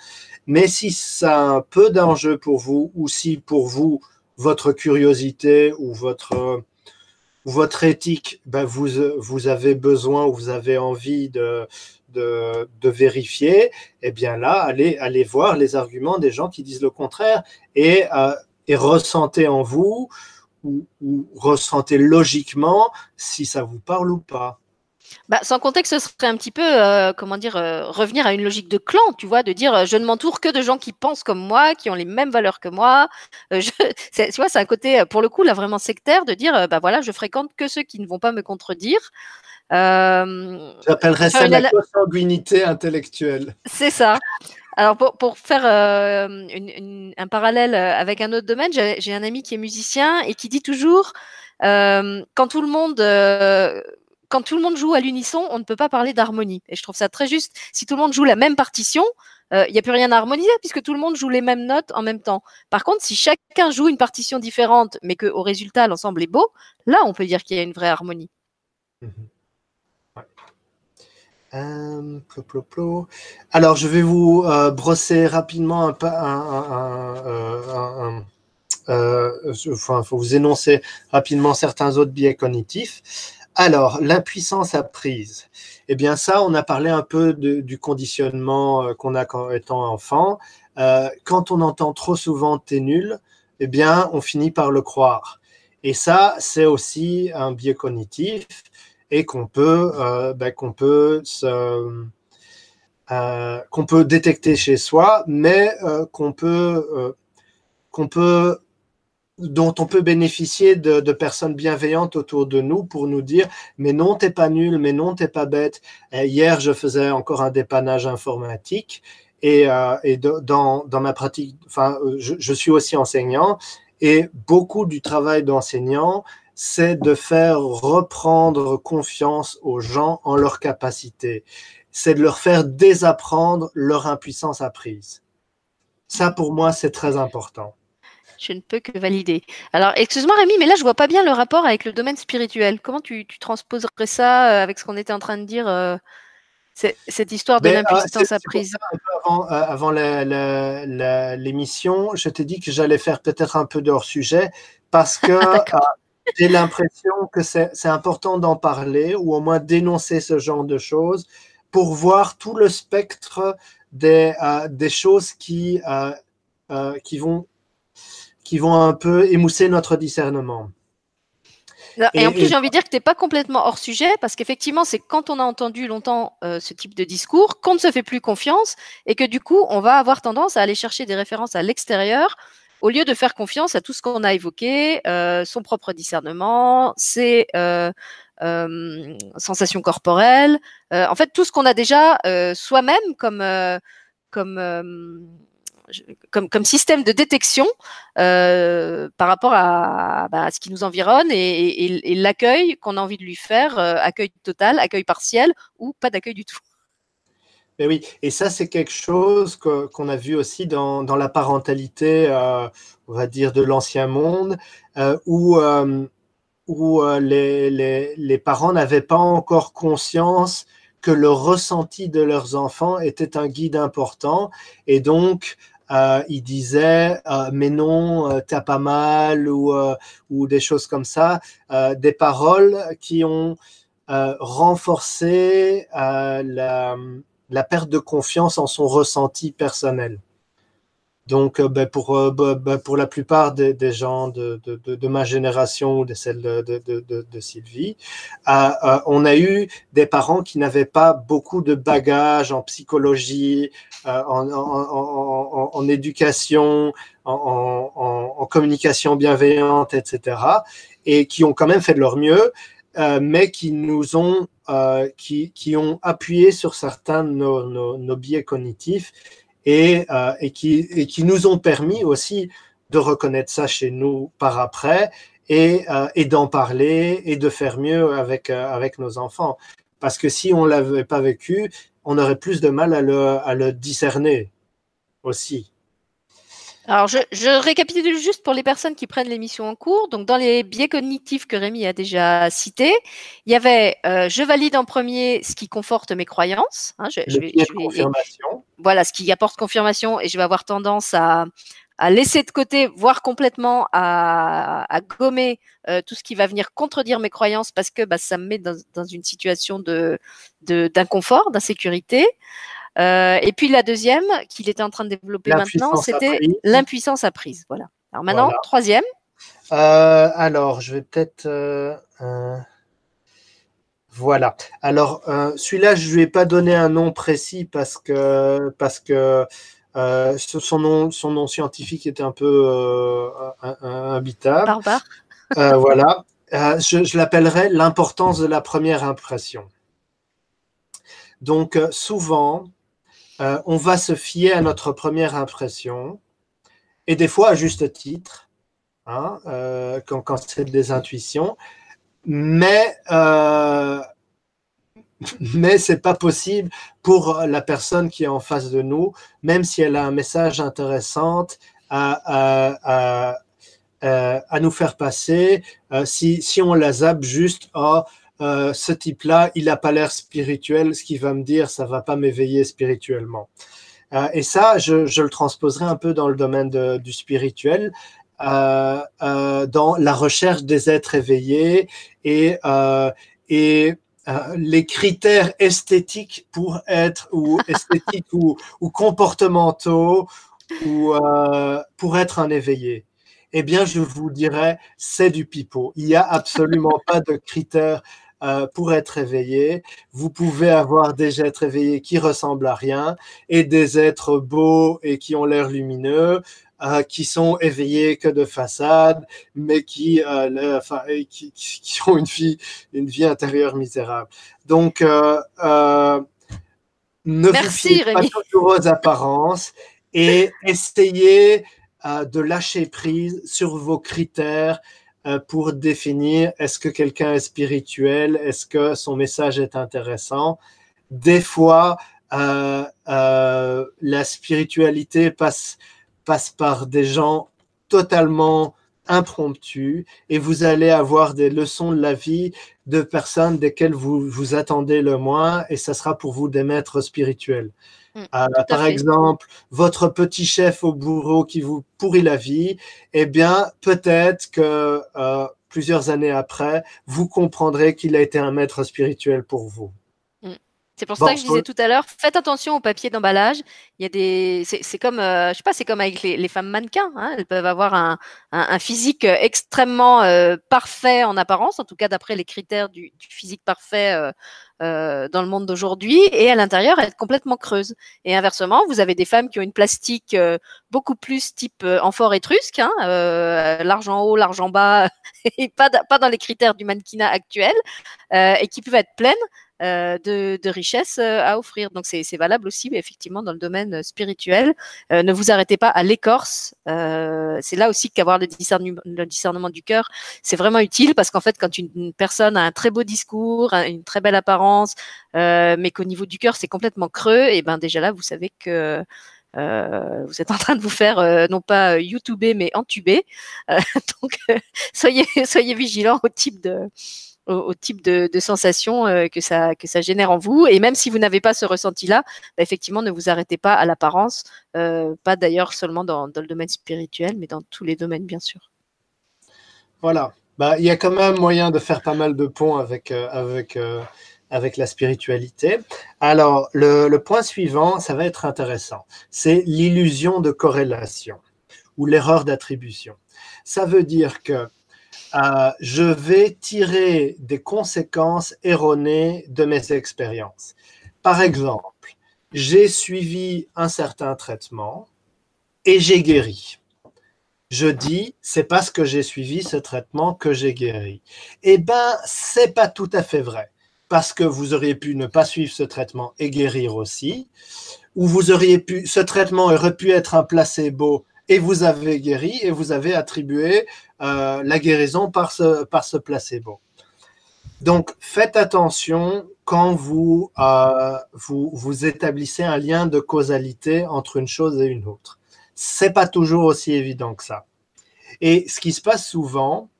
Mais si ça a un peu d'enjeu pour vous, ou si pour vous, votre curiosité ou votre, votre éthique, ben vous, vous avez besoin ou vous avez envie de, vérifier, eh bien là, allez, allez voir les arguments des gens qui disent le contraire et, euh, et ressentez en vous ou, ressentez logiquement si ça vous parle ou pas. Bah, sans contexte, ce serait un petit peu, euh, comment dire, euh, revenir à une logique de clan, tu vois, de dire euh, je ne m'entoure que de gens qui pensent comme moi, qui ont les mêmes valeurs que moi. Je, tu vois, c'est un côté, pour le coup, là, vraiment sectaire, de dire, bah voilà, je fréquente que ceux qui ne vont pas me contredire. J'appellerais ça la consanguinité intellectuelle. C'est ça. Alors pour, faire euh, un parallèle avec un autre domaine, j'ai un ami qui est musicien et qui dit toujours euh, quand tout le monde quand tout le monde joue à l'unisson, on ne peut pas parler d'harmonie. Et je trouve ça très juste. Si tout le monde joue la même partition, il n'y a plus rien à harmoniser puisque tout le monde joue les mêmes notes en même temps. Par contre, si chacun joue une partition différente, mais qu'au résultat l'ensemble est beau, là on peut dire qu'il y a une vraie harmonie. Mmh euh, Alors, je vais vous euh, brosser rapidement un, un, euh, enfin, faut vous énoncer rapidement certains autres biais cognitifs. Alors, l'impuissance apprise. Eh bien, ça, on a parlé un peu du conditionnement qu'on a quand étant enfant. quand on entend trop souvent t'es nul, eh bien, on finit par le croire. Et ça, c'est aussi un biais cognitif et qu'on peut, euh, ben, peut, euh, peut détecter chez soi, mais euh, qu'on peut, qu'on peut, dont on peut bénéficier de, de, personnes bienveillantes autour de nous pour nous dire mais non t'es pas nul, mais non t'es pas bête. hier je faisais encore un dépannage informatique et, et dans, dans, ma pratique, enfin je, je suis aussi enseignant et beaucoup du travail d'enseignant c'est de faire reprendre confiance aux gens en leur capacité. C'est de leur faire désapprendre leur impuissance apprise. Ça, pour moi, c'est très important. Je ne peux que valider. Alors, excuse-moi Rémi, mais là, je vois pas bien le rapport avec le domaine spirituel. Comment tu, transposerais ça euh, avec ce qu'on était en train de dire, euh, cette histoire de ah, l'impuissance apprise Avant, euh, l'émission, je t'ai dit que j'allais faire peut-être un peu de hors-sujet parce que J'ai l'impression que c'est important d'en parler ou au moins dénoncer ce genre de choses pour voir tout le spectre des, euh, des choses qui, euh, euh, qui, vont, qui vont un peu émousser notre discernement. Et, en plus, j'ai envie de dire que tu n'es pas complètement hors sujet, parce qu'effectivement, c'est quand on a entendu longtemps ce type de discours qu'on ne se fait plus confiance, et que du coup, on va avoir tendance à aller chercher des références à l'extérieur au lieu de faire confiance à tout ce qu'on a évoqué, euh, son propre discernement, ses euh, euh, sensations corporelles, en fait tout ce qu'on a déjà soi-même comme comme comme, comme, système de détection par rapport à, bah, ce qui nous environne et l'accueil qu'on a envie de lui faire, accueil total, accueil partiel ou pas d'accueil du tout. Mais oui, et ça, c'est quelque chose qu'on a vu aussi dans, dans la parentalité, euh, on va dire, de l'ancien monde, euh, où, euh, où les, les, les, parents n'avaient pas encore conscience que le ressenti de leurs enfants était un guide important. Et donc, ils disaient mais non t'as pas mal ou, ou des choses comme ça des paroles qui ont renforcé la, la perte de confiance en son ressenti personnel. Donc, euh, ben, pour, euh, ben, ben, pour la plupart des, gens de, de, ma génération ou de celle de, Sylvie, euh, on a eu des parents qui n'avaient pas beaucoup de bagages en psychologie, en, en, éducation, en, communication bienveillante, etc., et qui ont quand même fait de leur mieux mais qui nous ont, qui, qui, ont appuyé sur certains de nos, nos biais cognitifs et, et, qui, nous ont permis aussi de reconnaître ça chez nous par après et, et d'en parler et de faire mieux avec, avec nos enfants. Parce que si on ne l'avait pas vécu, on aurait plus de mal à le, à le discerner aussi. Alors, je, je, récapitule juste pour les personnes qui prennent l'émission en cours. Donc, dans les biais cognitifs que Rémi a déjà cités, il y avait euh, je valide en premier ce qui conforte mes croyances. Hein, je, je vais, je vais, confirmation. voilà, ce qui apporte confirmation et je vais avoir tendance à, à laisser de côté, voire complètement à, à gommer euh, tout ce qui va venir contredire mes croyances parce que bah, ça me met dans, dans une situation de d'inconfort, d'insécurité. Euh, et puis la deuxième qu'il était en train de développer maintenant, c'était l'impuissance apprise. Voilà. Alors maintenant, voilà. troisième. Euh, alors, je vais peut-être. Euh, voilà. Alors, celui-là, je ne lui ai pas donné un nom précis parce que, parce que son, nom, son nom scientifique était un peu imbitable. Barbare. voilà. je, je l'appellerais l'importance de la première impression. Donc, souvent, euh, on va se fier à notre première impression, et des fois à juste titre, hein, euh, quand, quand c'est des intuitions, mais euh, mais c'est pas possible pour la personne qui est en face de nous, même si elle a un message intéressant à, à, à, nous faire passer, si, si on la zappe juste, oh, euh, ce type-là, il n'a pas l'air spirituel, ce qu'il va me dire, ça va pas m'éveiller spirituellement. Euh, et ça, je, le transposerai un peu dans le domaine du spirituel, euh, dans la recherche des êtres éveillés et, les critères esthétiques pour être, ou esthétiques ou, comportementaux, ou pour être un éveillé eh bien, je vous dirais, c'est du pipeau. Il n'y a absolument pas de critères euh, pour être éveillé. Vous pouvez avoir des êtres éveillés qui ressemblent à rien et des êtres beaux et qui ont l'air lumineux. Euh, qui sont éveillés que de façade, mais qui, euh, le, enfin, qui, qui, ont une vie, une vie intérieure misérable. Donc, ne Merci, vous fiez pas toujours aux apparences et essayez de lâcher prise sur vos critères pour définir est-ce que quelqu'un est spirituel, est-ce que son message est intéressant. Des fois, euh, euh, la spiritualité passe, passe par des gens totalement impromptus et vous allez avoir des leçons de la vie de personnes desquelles vous vous attendez le moins et ça sera pour vous des maîtres spirituels. Mm, Euh, par fait. exemple, votre petit chef au bourreau qui vous pourrit la vie, eh bien, peut-être que euh, plusieurs années après, vous comprendrez qu'il a été un maître spirituel pour vous. C'est pour Bon, ça que je disais tout à l'heure, faites attention au papier d'emballage. Il y a des, c'est comme, euh, je sais pas, c'est comme avec les, les femmes mannequins. Hein, elles peuvent avoir un, un, un physique extrêmement euh, parfait en apparence, en tout cas d'après les critères du, du physique parfait euh, euh, dans le monde d'aujourd'hui, et à l'intérieur être complètement creuse. Et inversement, vous avez des femmes qui ont une plastique euh, beaucoup plus type euh, amphore étrusque, hein, euh, l'argent haut, l'argent bas, et pas, pas dans les critères du mannequinat actuel, euh, et qui peuvent être pleines euh, de, de richesses euh, à offrir. Donc c'est valable aussi, mais effectivement, dans le domaine euh, spirituel. Euh, ne vous arrêtez pas à l'écorce. Euh, c'est là aussi qu'avoir le, discernu- le discernement du cœur, c'est vraiment utile parce qu'en fait, quand une, une personne a un très beau discours, un- une très belle apparence, euh, mais qu'au niveau du cœur, c'est complètement creux, et ben déjà là, vous savez que euh, vous êtes en train de vous faire euh, non pas euh, youtuber mais entuber. Euh, donc euh, soyez soyez vigilants au type de au, type de, sensations euh, que ça que ça génère en vous et même si vous n'avez pas ce ressenti-là, bah, effectivement ne vous arrêtez pas à l'apparence, euh, pas d'ailleurs seulement dans, le domaine spirituel, mais dans tous les domaines bien sûr. Voilà. Bah, il y a quand même moyen de faire pas mal de ponts avec, euh, avec, avec la spiritualité. Alors, le point suivant, ça va être intéressant. C'est l'illusion de corrélation ou l'erreur d'attribution. Ça veut dire que euh, je vais tirer des conséquences erronées de mes expériences. Par exemple, j'ai suivi un certain traitement et j'ai guéri. je dis c'est parce que j'ai suivi ce traitement que j'ai guéri. Eh ben, c'est pas tout à fait vrai parce que vous auriez pu ne pas suivre ce traitement et guérir aussi, ou vous auriez pu, ce traitement aurait pu être un placebo et vous avez guéri et vous avez attribué euh, la guérison par ce, par ce placebo. Donc, faites attention quand vous, euh, vous, vous établissez un lien de causalité entre une chose et une autre. C'est pas toujours aussi évident que ça. Et ce qui se passe souvent,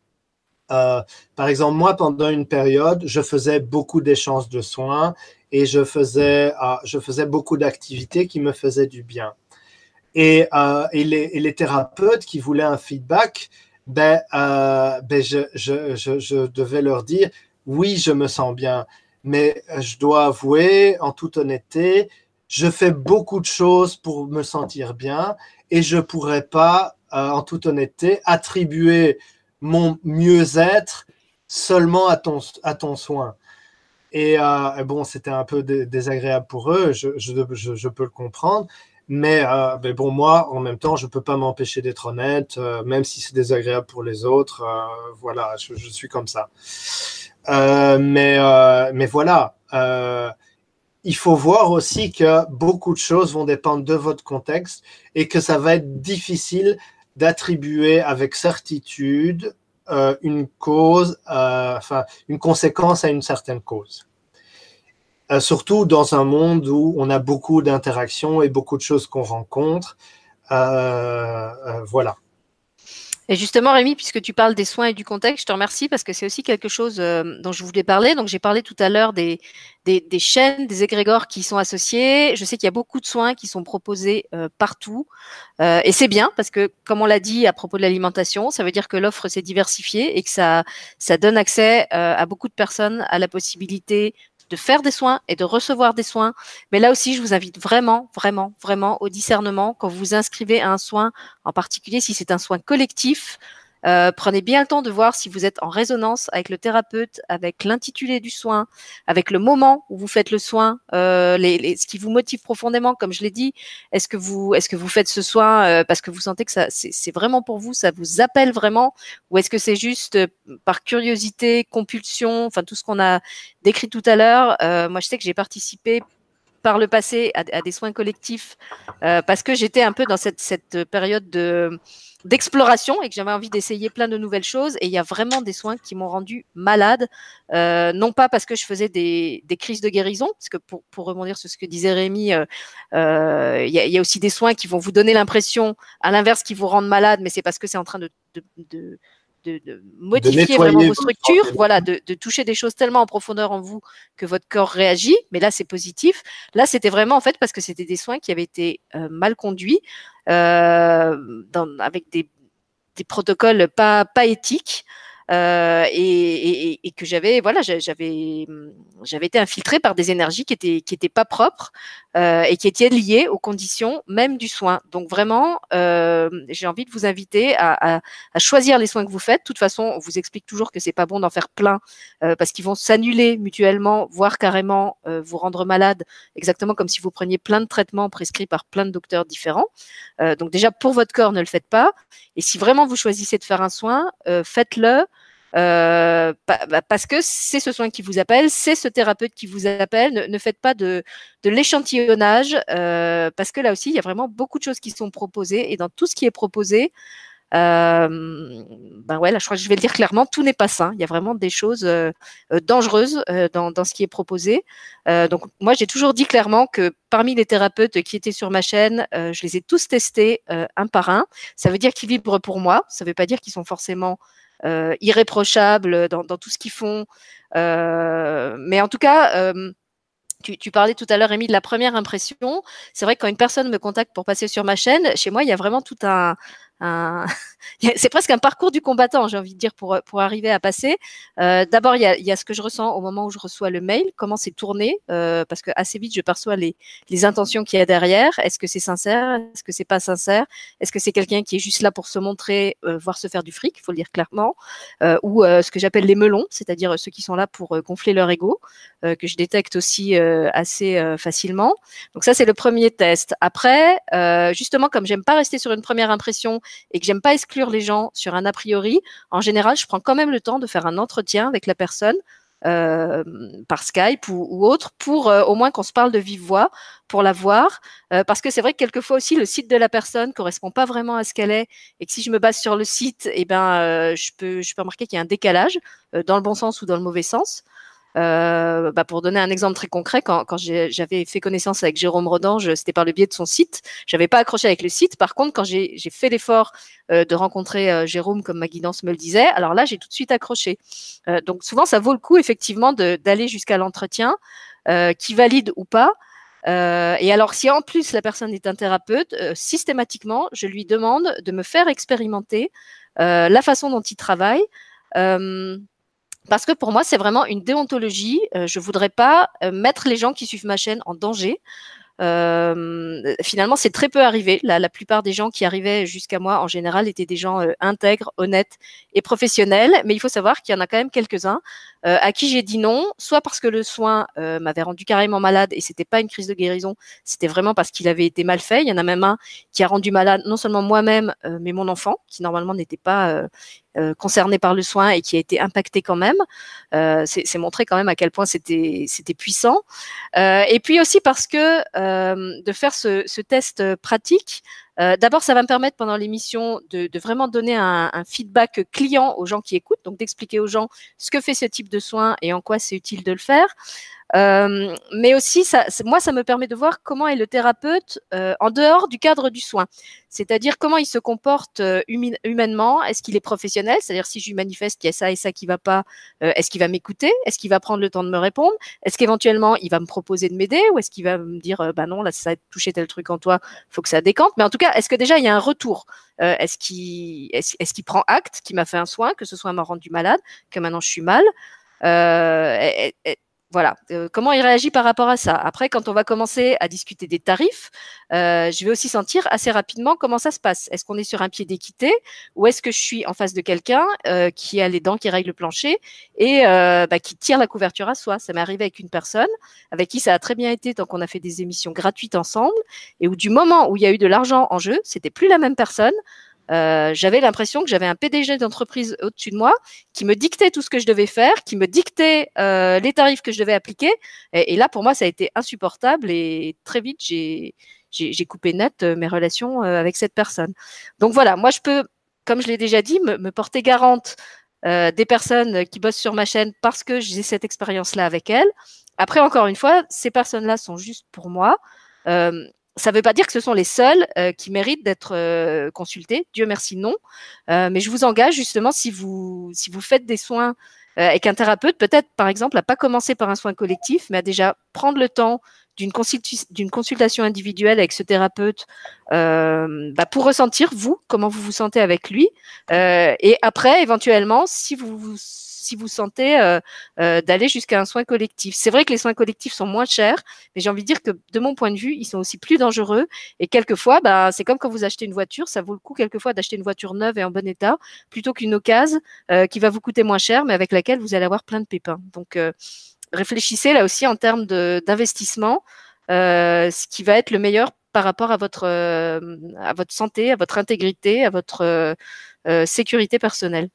euh, par exemple, moi, pendant une période, je faisais beaucoup d'échanges de soins et je faisais, je faisais beaucoup d'activités qui me faisaient du bien. Et, et, les, et, les, thérapeutes qui voulaient un feedback, ben, ben je, je, je, je, devais leur dire, oui, je me sens bien, mais je dois avouer, en toute honnêteté, je fais beaucoup de choses pour me sentir bien et je pourrais pas, en toute honnêteté, attribuer mon mieux-être seulement à ton, à ton soin. Et euh, bon, c'était un peu désagréable pour eux, je, je, je, peux le comprendre. Mais, euh, mais, bon, moi, en même temps, je ne peux pas m'empêcher d'être honnête, euh, même si c'est désagréable pour les autres. Euh, voilà, je, suis comme ça. Mais, mais voilà, il faut voir aussi que beaucoup de choses vont dépendre de votre contexte et que ça va être difficile d'attribuer avec certitude une cause, enfin une conséquence à une certaine cause. Euh, surtout dans un monde où on a beaucoup d'interactions et beaucoup de choses qu'on rencontre. Euh, euh, voilà. Et justement, Rémi, puisque tu parles des soins et du contexte, je te remercie parce que c'est aussi quelque chose dont je voulais parler. Donc, j'ai parlé tout à l'heure des, des, chaînes, des égrégores qui sont associés. Je sais qu'il y a beaucoup de soins qui sont proposés partout. Et c'est bien parce que, comme on l'a dit à propos de l'alimentation, ça veut dire que l'offre s'est diversifiée et que ça, ça donne accès à beaucoup de personnes à la possibilité de faire des soins et de recevoir des soins. Mais là aussi, je vous invite vraiment, vraiment, vraiment au discernement quand vous vous inscrivez à un soin, en particulier si c'est un soin collectif. Euh, prenez bien le temps de voir si vous êtes en résonance avec le thérapeute, avec l'intitulé du soin, avec le moment où vous faites le soin, euh, les, les, ce qui vous motive profondément, comme je l'ai dit. Est-ce que vous, est-ce que vous faites ce soin euh, parce que vous sentez que ça, c'est vraiment pour vous, ça vous appelle vraiment, ou est-ce que c'est juste euh, par curiosité, compulsion, enfin tout ce qu'on a décrit tout à l'heure. Euh, moi, je sais que j'ai participé par le passé à, à des soins collectifs euh, parce que j'étais un peu dans cette, cette période de d'exploration et que j'avais envie d'essayer plein de nouvelles choses. Et il y a vraiment des soins qui m'ont rendu malade, euh, non pas parce que je faisais des, des, crises de guérison, parce que pour, pour rebondir sur ce que disait Rémi, euh, euh, il, y a, il y, a, aussi des soins qui vont vous donner l'impression, à l'inverse, qui vous rendent malade, mais c'est parce que c'est en train de, de, de de, de, modifier de vraiment vos structures, voilà, de, de, toucher des choses tellement en profondeur en vous que votre corps réagit. Mais là, c'est positif. Là, c'était vraiment en fait parce que c'était des soins qui avaient été euh, mal conduits, dans, avec des, des, protocoles pas, pas éthiques. Euh, et, et, et, que j'avais voilà j'avais j'avais été infiltrée par des énergies qui étaient qui étaient pas propres euh, et qui étaient liées aux conditions même du soin. Donc vraiment euh, j'ai envie de vous inviter à, à, à, choisir les soins que vous faites. De toute façon on vous explique toujours que c'est pas bon d'en faire plein euh, parce qu'ils vont s'annuler mutuellement voire carrément euh, vous rendre malade exactement comme si vous preniez plein de traitements prescrits par plein de docteurs différents. Euh, donc déjà pour votre corps ne le faites pas. Et si vraiment vous choisissez de faire un soin faites-le euh, parce que c'est ce soin qui vous appelle, c'est ce thérapeute qui vous appelle. Ne, faites pas de, l'échantillonnage, euh, parce que là aussi, il y a vraiment beaucoup de choses qui sont proposées, et dans tout ce qui est proposé, euh, ben ouais, là, je crois que je vais le dire clairement, tout n'est pas sain. Il y a vraiment des choses dangereuses dans, ce qui est proposé. Donc, moi, j'ai toujours dit clairement que parmi les thérapeutes qui étaient sur ma chaîne, je les ai tous testés un par un. Ça veut dire qu'ils vibrent pour moi. Ça ne veut pas dire qu'ils sont forcément irréprochables dans, dans, tout ce qu'ils font. Euh, mais en tout cas, euh, tu, tu, parlais tout à l'heure, Rémi, de la première impression. C'est vrai que quand une personne me contacte pour passer sur ma chaîne, chez moi, il y a vraiment tout un, un... c'est presque un parcours du combattant, j'ai envie de dire, pour, pour arriver à passer. Euh, D'abord, il y a, y a, ce que je ressens au moment où je reçois le mail, comment c'est tourné, euh, parce que assez vite, je perçois les, les intentions qu'il y a derrière. Est-ce que c'est sincère? Est-ce que c'est pas sincère? Est-ce que c'est quelqu'un qui est juste là pour se montrer, euh, voire se faire du fric, il faut le dire clairement, euh, ou euh, ce que j'appelle les melons, c'est-à-dire ceux qui sont là pour gonfler leur ego, que je détecte aussi assez facilement. Donc ça, c'est le premier test. Après, justement, comme j'aime pas rester sur une première impression et que j'aime pas exclure les gens sur un a priori, en général, je prends quand même le temps de faire un entretien avec la personne euh, par Skype ou, autre pour euh, au moins qu'on se parle de vive voix pour la voir. Euh, parce que c'est vrai que quelquefois aussi le site de la personne correspond pas vraiment à ce qu'elle est et que si je me base sur le site eh ben je peux je peux remarquer qu'il y a un décalage dans le bon sens ou dans le mauvais sens euh, bah pour donner un exemple très concret, quand, quand j'avais fait connaissance avec Jérôme Rodange, c'était par le biais de son site. J'avais pas accroché avec le site. Par contre, quand j'ai fait l'effort euh, de rencontrer euh, Jérôme, comme ma guidance me le disait, alors là, j'ai tout de suite accroché. Euh, donc souvent, ça vaut le coup effectivement d'aller jusqu'à l'entretien, qui valide ou pas. et alors, si en plus la personne est un thérapeute, systématiquement, je lui demande de me faire expérimenter la façon dont il travaille. Parce que pour moi, c'est vraiment une déontologie. Euh, je voudrais pas euh, mettre les gens qui suivent ma chaîne en danger. Euh, finalement, c'est très peu arrivé. La, plupart des gens qui arrivaient jusqu'à moi, en général, étaient des gens euh, intègres, honnêtes et professionnels. Mais il faut savoir qu'il y en a quand même quelques-uns à qui j'ai dit non, soit parce que le soin m'avait rendu carrément malade et c'était pas une crise de guérison, c'était vraiment parce qu'il avait été mal fait. Il y en a même un qui a rendu malade non seulement moi-même, mais mon enfant, qui normalement n'était pas concerné par le soin et qui a été impacté quand même. Euh, c'est montré quand même à quel point c'était puissant. Euh, et puis aussi parce que euh, de faire ce test pratique, euh, D'abord, ça va me permettre pendant l'émission de, vraiment donner un, feedback client aux gens qui écoutent, donc d'expliquer aux gens ce que fait ce type de soins et en quoi c'est utile de le faire. Euh, mais aussi, moi, ça me permet de voir comment est le thérapeute euh, en dehors du cadre du soin. C'est-à-dire comment il se comporte humainement. Est-ce qu'il est professionnel? C'est-à-dire si je lui manifeste qu'il y a ça et ça qui va pas, est-ce qu'il va m'écouter? Est-ce qu'il va prendre le temps de me répondre? Est-ce qu'éventuellement il va me proposer de m'aider? Ou est-ce qu'il va me dire bah non là ça a touché tel truc en toi, faut que ça décante. Mais en tout cas, est-ce que déjà il y a un retour? Est-ce qu'il est-ce, est qu'il prend acte qu'il m'a fait un soin, que ce soit m'a rendu malade, que maintenant je suis mal? Euh, voilà, euh, comment il réagit par rapport à ça. Après, quand on va commencer à discuter des tarifs, euh, je vais aussi sentir assez rapidement comment ça se passe. Est-ce qu'on est sur un pied d'équité ou est-ce que je suis en face de quelqu'un euh, qui a les dents qui règlent le plancher et bah, qui tire la couverture à soi? Ça m'est arrivé avec une personne avec qui ça a très bien été tant qu'on a fait des émissions gratuites ensemble et où du moment où il y a eu de l'argent en jeu, c'était plus la même personne. Euh, j'avais l'impression que j'avais un PDG d'entreprise au-dessus de moi qui me dictait tout ce que je devais faire, qui me dictait euh, les tarifs que je devais appliquer. Et, là, pour moi, ça a été insupportable et très vite, j'ai coupé net euh, mes relations avec cette personne. Donc voilà, moi, je peux, comme je l'ai déjà dit, me, porter garante des personnes qui bossent sur ma chaîne parce que j'ai cette expérience-là avec elles. Après, encore une fois, ces personnes-là sont juste pour moi. Ça ne veut pas dire que ce sont les seuls euh, qui méritent d'être euh, consultés. Dieu merci, non. Euh, mais je vous engage justement, si vous, si vous faites des soins avec un thérapeute, peut-être par exemple à pas commencer par un soin collectif, mais à déjà prendre le temps d'une consultation individuelle avec ce thérapeute bah, pour ressentir vous comment vous vous sentez avec lui et après éventuellement si vous si vous sentez euh, euh, d'aller jusqu'à un soin collectif. C'est vrai que les soins collectifs sont moins chers, mais j'ai envie de dire que de mon point de vue, ils sont aussi plus dangereux. Et quelquefois, bah, c'est comme quand vous achetez une voiture, ça vaut le coup quelquefois d'acheter une voiture neuve et en bon état plutôt qu'une occasion euh, qui va vous coûter moins cher, mais avec laquelle vous allez avoir plein de pépins. Donc réfléchissez là aussi en termes d'investissement, ce qui va être le meilleur par rapport à votre, à votre santé, à votre intégrité, à votre sécurité personnelle.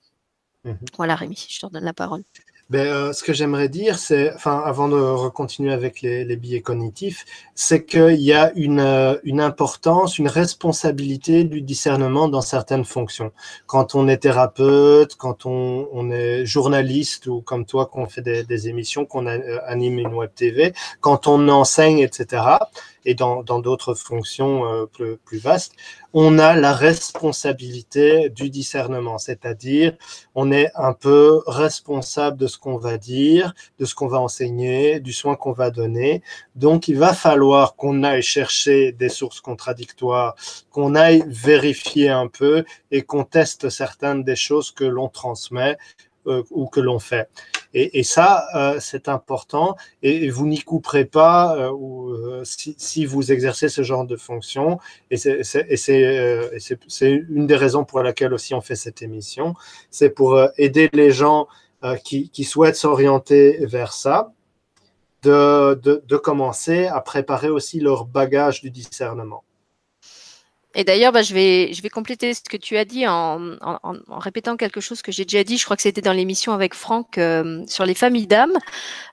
Mmh voilà, Rémi, je te redonne la parole. Ben, euh, ce que j'aimerais dire, c'est, enfin, avant de recontinuer avec les, les biais cognitifs, c'est qu'il y a une, euh, une importance, une responsabilité du discernement dans certaines fonctions. Quand on est thérapeute, quand on, on est journaliste ou comme toi, qu'on fait des, des émissions, qu'on euh, anime une web TV, quand on enseigne, etc et dans d'autres fonctions euh, plus, plus, vastes, on a la responsabilité du discernement, c'est-à-dire on est un peu responsable de ce qu'on va dire, de ce qu'on va enseigner, du soin qu'on va donner. Donc il va falloir qu'on aille chercher des sources contradictoires, qu'on aille vérifier un peu et qu'on teste certaines des choses que l'on transmet ou que l'on fait. Et, ça, euh, c'est important. Et, vous n'y couperez pas euh, euh, si, vous exercez ce genre de fonction. Et c'est une des raisons pour laquelle aussi on fait cette émission. C'est pour aider les gens qui, souhaitent s'orienter vers ça, de, de commencer à préparer aussi leur bagage du discernement. Et d'ailleurs, bah, je, vais, compléter ce que tu as dit en, répétant quelque chose que j'ai déjà dit. Je crois que c'était dans l'émission avec Franck euh, sur les familles d'âmes.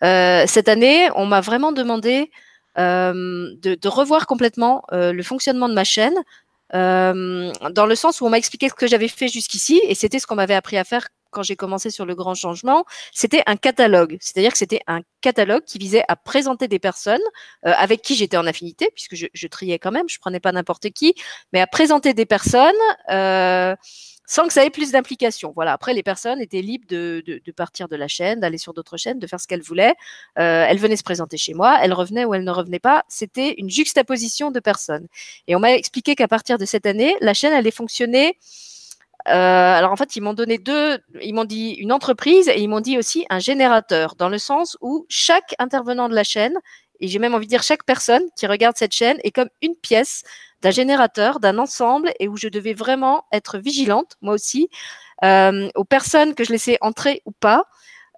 Euh, cette année, on m'a vraiment demandé euh, de, revoir complètement le fonctionnement de ma chaîne. Dans le sens où on m'a expliqué ce que j'avais fait jusqu'ici et c'était ce qu'on m'avait appris à faire quand j'ai commencé sur le grand changement, c'était un catalogue. C'est-à-dire que c'était un catalogue qui visait à présenter des personnes euh, avec qui j'étais en affinité, puisque je, je, triais quand même, je prenais pas n'importe qui, mais à présenter des personnes euh, sans que ça ait plus d'implication. Voilà. Après, les personnes étaient libres de partir de la chaîne, d'aller sur d'autres chaînes, de faire ce qu'elles voulaient. Euh, elles venaient se présenter chez moi, elles revenaient ou elles ne revenaient pas. C'était une juxtaposition de personnes. Et on m'a expliqué qu'à partir de cette année, la chaîne allait fonctionner euh, alors en fait, ils m'ont donné deux, ils m'ont dit une entreprise et ils m'ont dit aussi un générateur, dans le sens où chaque intervenant de la chaîne, et j'ai même envie de dire chaque personne qui regarde cette chaîne est comme une pièce d'un générateur, d'un ensemble, et où je devais vraiment être vigilante, moi aussi, euh, aux personnes que je laissais entrer ou pas,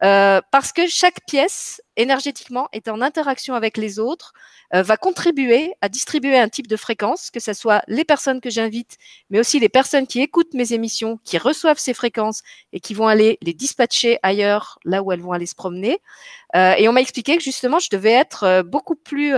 euh, parce que chaque pièce énergétiquement est en interaction avec les autres, euh, va contribuer à distribuer un type de fréquence, que ce soit les personnes que j'invite, mais aussi les personnes qui écoutent mes émissions, qui reçoivent ces fréquences et qui vont aller les dispatcher ailleurs, là où elles vont aller se promener. Euh, et on m'a expliqué que justement, je devais être euh, beaucoup plus,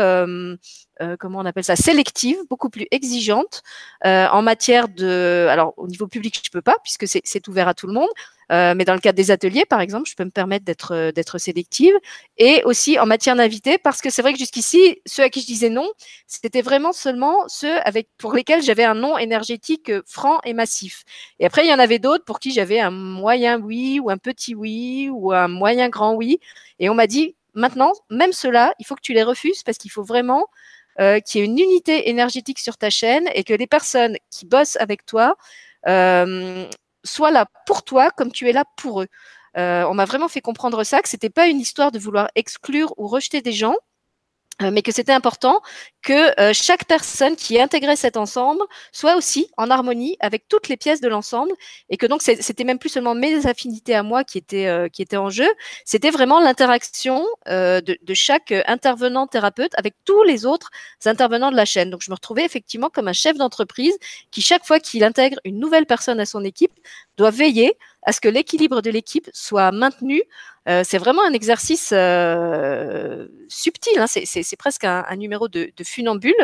comment on appelle ça, sélective, beaucoup plus exigeante en matière de, alors au niveau public, je peux pas puisque c'est ouvert à tout le monde, mais dans le cadre des ateliers, par exemple, je peux me permettre d'être sélective. Et aussi en matière d'invités, parce que c'est vrai que jusqu'ici, ceux à qui je disais non, c'était vraiment seulement ceux pour lesquels j'avais un nom énergétique euh, franc et massif. Et après, il y en avait d'autres pour qui j'avais un moyen oui ou un petit oui ou un moyen grand oui. Et on m'a dit maintenant, même ceux-là, il faut que tu les refuses parce qu'il faut vraiment euh, qu'il y ait une unité énergétique sur ta chaîne et que les personnes qui bossent avec toi euh, sois là pour toi comme tu es là pour eux. Euh, on m'a vraiment fait comprendre ça, que c'était pas une histoire de vouloir exclure ou rejeter des gens, euh, mais que c'était important que euh, chaque personne qui intégrait cet ensemble soit aussi en harmonie avec toutes les pièces de l'ensemble et que donc c'était même plus seulement mes affinités à moi qui étaient qui étaient en jeu, c'était vraiment l'interaction de, chaque intervenant thérapeute avec tous les autres intervenants de la chaîne. Donc je me retrouvais effectivement comme un chef d'entreprise qui chaque fois qu'il intègre une nouvelle personne à son équipe doit veiller à ce que l'équilibre de l'équipe soit maintenu euh, c'est vraiment un exercice euh, subtil, hein. c'est presque un, numéro de, funambule.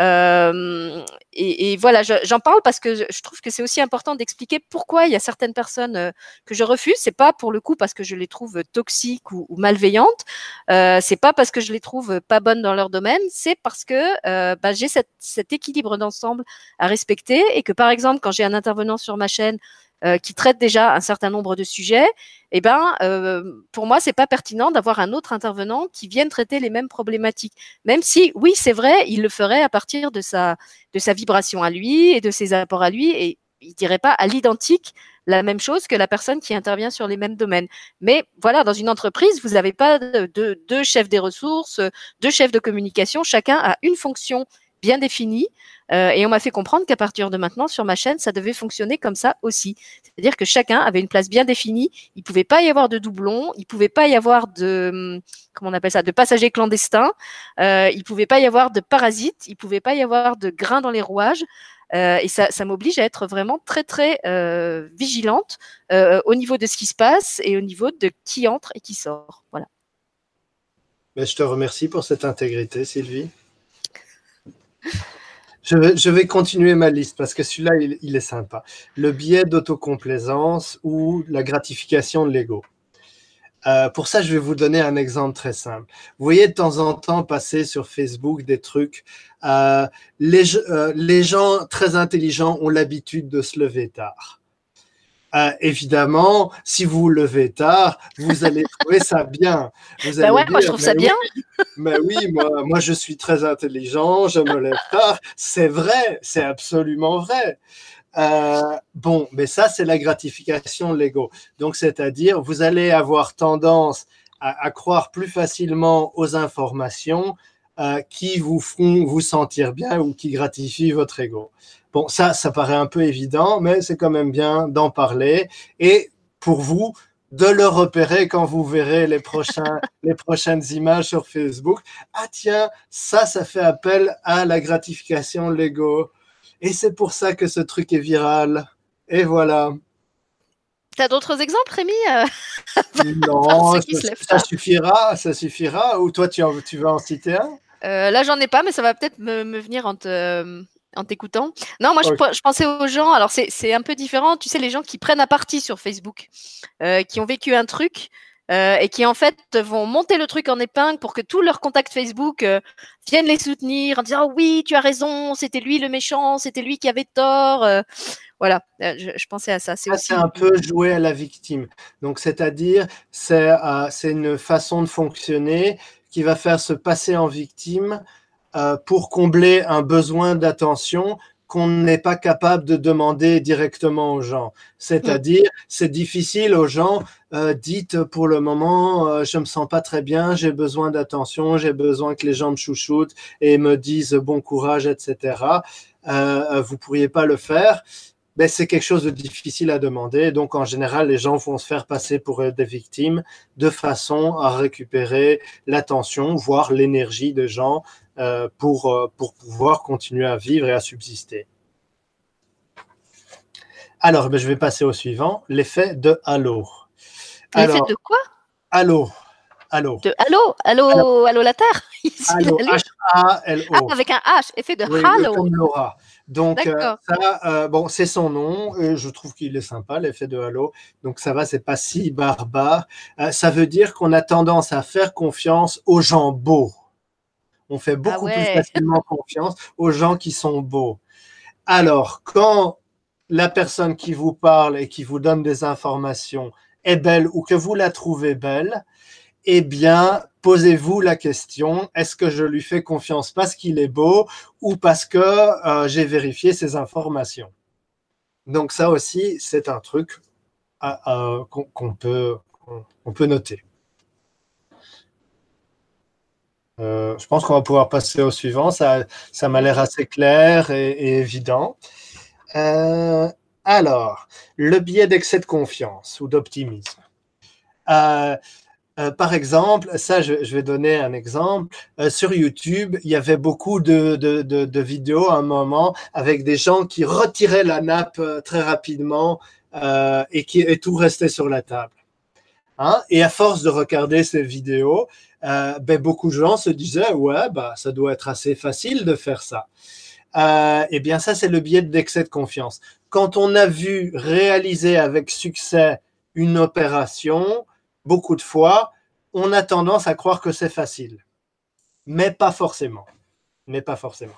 Euh, et, voilà, j'en parle parce que je trouve que c'est aussi important d'expliquer pourquoi il y a certaines personnes que je refuse. C'est pas pour le coup parce que je les trouve toxiques ou, ou malveillantes. C'est pas parce que je les trouve pas bonnes dans leur domaine. C'est parce que bah, j'ai cet équilibre d'ensemble à respecter et que par exemple quand j'ai un intervenant sur ma chaîne euh, qui traite déjà un certain nombre de sujets, eh ben, euh, pour moi, c'est pas pertinent d'avoir un autre intervenant qui vienne traiter les mêmes problématiques. Même si, oui, c'est vrai, il le ferait à partir de sa, de sa vibration à lui et de ses apports à lui, et il dirait pas à l'identique la même chose que la personne qui intervient sur les mêmes domaines. Mais voilà, dans une entreprise, vous n'avez pas de, de, deux chefs des ressources, deux chefs de communication, chacun a une fonction bien définie. Euh, et on m'a fait comprendre qu'à partir de maintenant, sur ma chaîne, ça devait fonctionner comme ça aussi. C'est-à-dire que chacun avait une place bien définie. Il pouvait pas y avoir de doublons. Il pouvait pas y avoir de, comment on appelle ça, de passagers clandestins. Euh, il pouvait pas y avoir de parasites. Il pouvait pas y avoir de grains dans les rouages. Euh, et ça, ça m'oblige à être vraiment très très vigilante au niveau de ce qui se passe et au niveau de qui entre et qui sort. Voilà. Mais je te remercie pour cette intégrité, Sylvie. Je vais, continuer ma liste parce que celui-là, il, est sympa. Le biais d'autocomplaisance ou la gratification de l'ego. Euh, pour ça, je vais vous donner un exemple très simple. Vous voyez de temps en temps passer sur Facebook des trucs. Euh, euh, les gens très intelligents ont l'habitude de se lever tard. Euh, évidemment, si vous vous levez tard, vous allez trouver ça bien. Vous bah ouais, moi je trouve ça bien. mais oui, moi, moi je suis très intelligent, je me lève tard. C'est vrai, c'est absolument vrai. Euh, bon, mais ça, c'est la gratification de l'ego. Donc, c'est-à-dire, vous allez avoir tendance à, à, croire plus facilement aux informations euh, qui vous font vous sentir bien ou qui gratifient votre ego. Bon, ça, ça paraît un peu évident, mais c'est quand même bien d'en parler. Et pour vous, de le repérer quand vous verrez les, prochains, les prochaines images sur Facebook. Ah tiens, ça, ça fait appel à la gratification Lego. Et c'est pour ça que ce truc est viral. Et voilà. T'as d'autres exemples, Rémi euh, Non, ça, suffira, ça suffira. Ou toi, tu, tu veux en citer un? Euh, Là, j'en ai pas, mais ça va peut-être me, venir en t'écoutant. Non, moi, je, pensais aux gens. Alors, c'est un peu différent. Tu sais, les gens qui prennent à partie sur Facebook, euh, qui ont vécu un truc. et qui en fait vont monter le truc en épingle pour que tous leurs contacts Facebook viennent les soutenir en disant oui tu as raison c'était lui le méchant c'était lui qui avait tort voilà, euh, je, pensais à ça. C'est aussi... un peu jouer à la victime. Donc, c'est-à-dire, euh, c'est une façon de fonctionner qui va faire se passer en victime euh, pour combler un besoin d'attention qu'on n'est pas capable de demander directement aux gens. C'est-à-dire, c'est difficile aux gens, dites pour le moment, je me sens pas très bien, j'ai besoin d'attention, j'ai besoin que les gens me chouchoutent et me disent bon courage, etc. vous pourriez pas le faire ben, c'est quelque chose de difficile à demander. Donc, en général, les gens vont se faire passer pour des victimes de façon à récupérer l'attention, voire l'énergie des gens euh, pour, euh, pour pouvoir continuer à vivre et à subsister. Alors, ben, je vais passer au suivant, l'effet de halo. L'effet de quoi? Halo. Halo. De halo, halo, halo, la Terre? Halo, H-A-L-O. Ah, avec un H, effet de halo. Donc, euh, ça, euh, bon, c'est son nom. Et je trouve qu'il est sympa, l'effet de halo. Donc, ça va, c'est pas si barbare. Euh, ça veut dire qu'on a tendance à faire confiance aux gens beaux. On fait ah beaucoup plus facilement confiance aux gens qui sont beaux. Alors, quand la personne qui vous parle et qui vous donne des informations est belle ou que vous la trouvez belle, eh bien, posez-vous la question, est-ce que je lui fais confiance parce qu'il est beau ou parce que euh, j'ai vérifié ses informations? Donc ça aussi, c'est un truc qu'on peut, noter. Euh, je pense qu'on va pouvoir passer au suivant. Ça, ça m'a l'air assez clair et, évident. Euh, alors, le biais d'excès de confiance ou d'optimisme. Par exemple, ça, je, vais donner un exemple. Euh, sur YouTube, il y avait beaucoup de, vidéos à un moment avec des gens qui retiraient la nappe euh, très rapidement et, qui, tout restait sur la table. Hein? Et à force de regarder ces vidéos, ben, beaucoup de gens se disaient, ouais, bah, ça doit être assez facile de faire ça. eh bien, ça, c'est le biais d'excès de confiance. Quand on a vu réaliser avec succès une opération, beaucoup de fois, on a tendance à croire que c'est facile. Mais pas forcément. Mais pas forcément.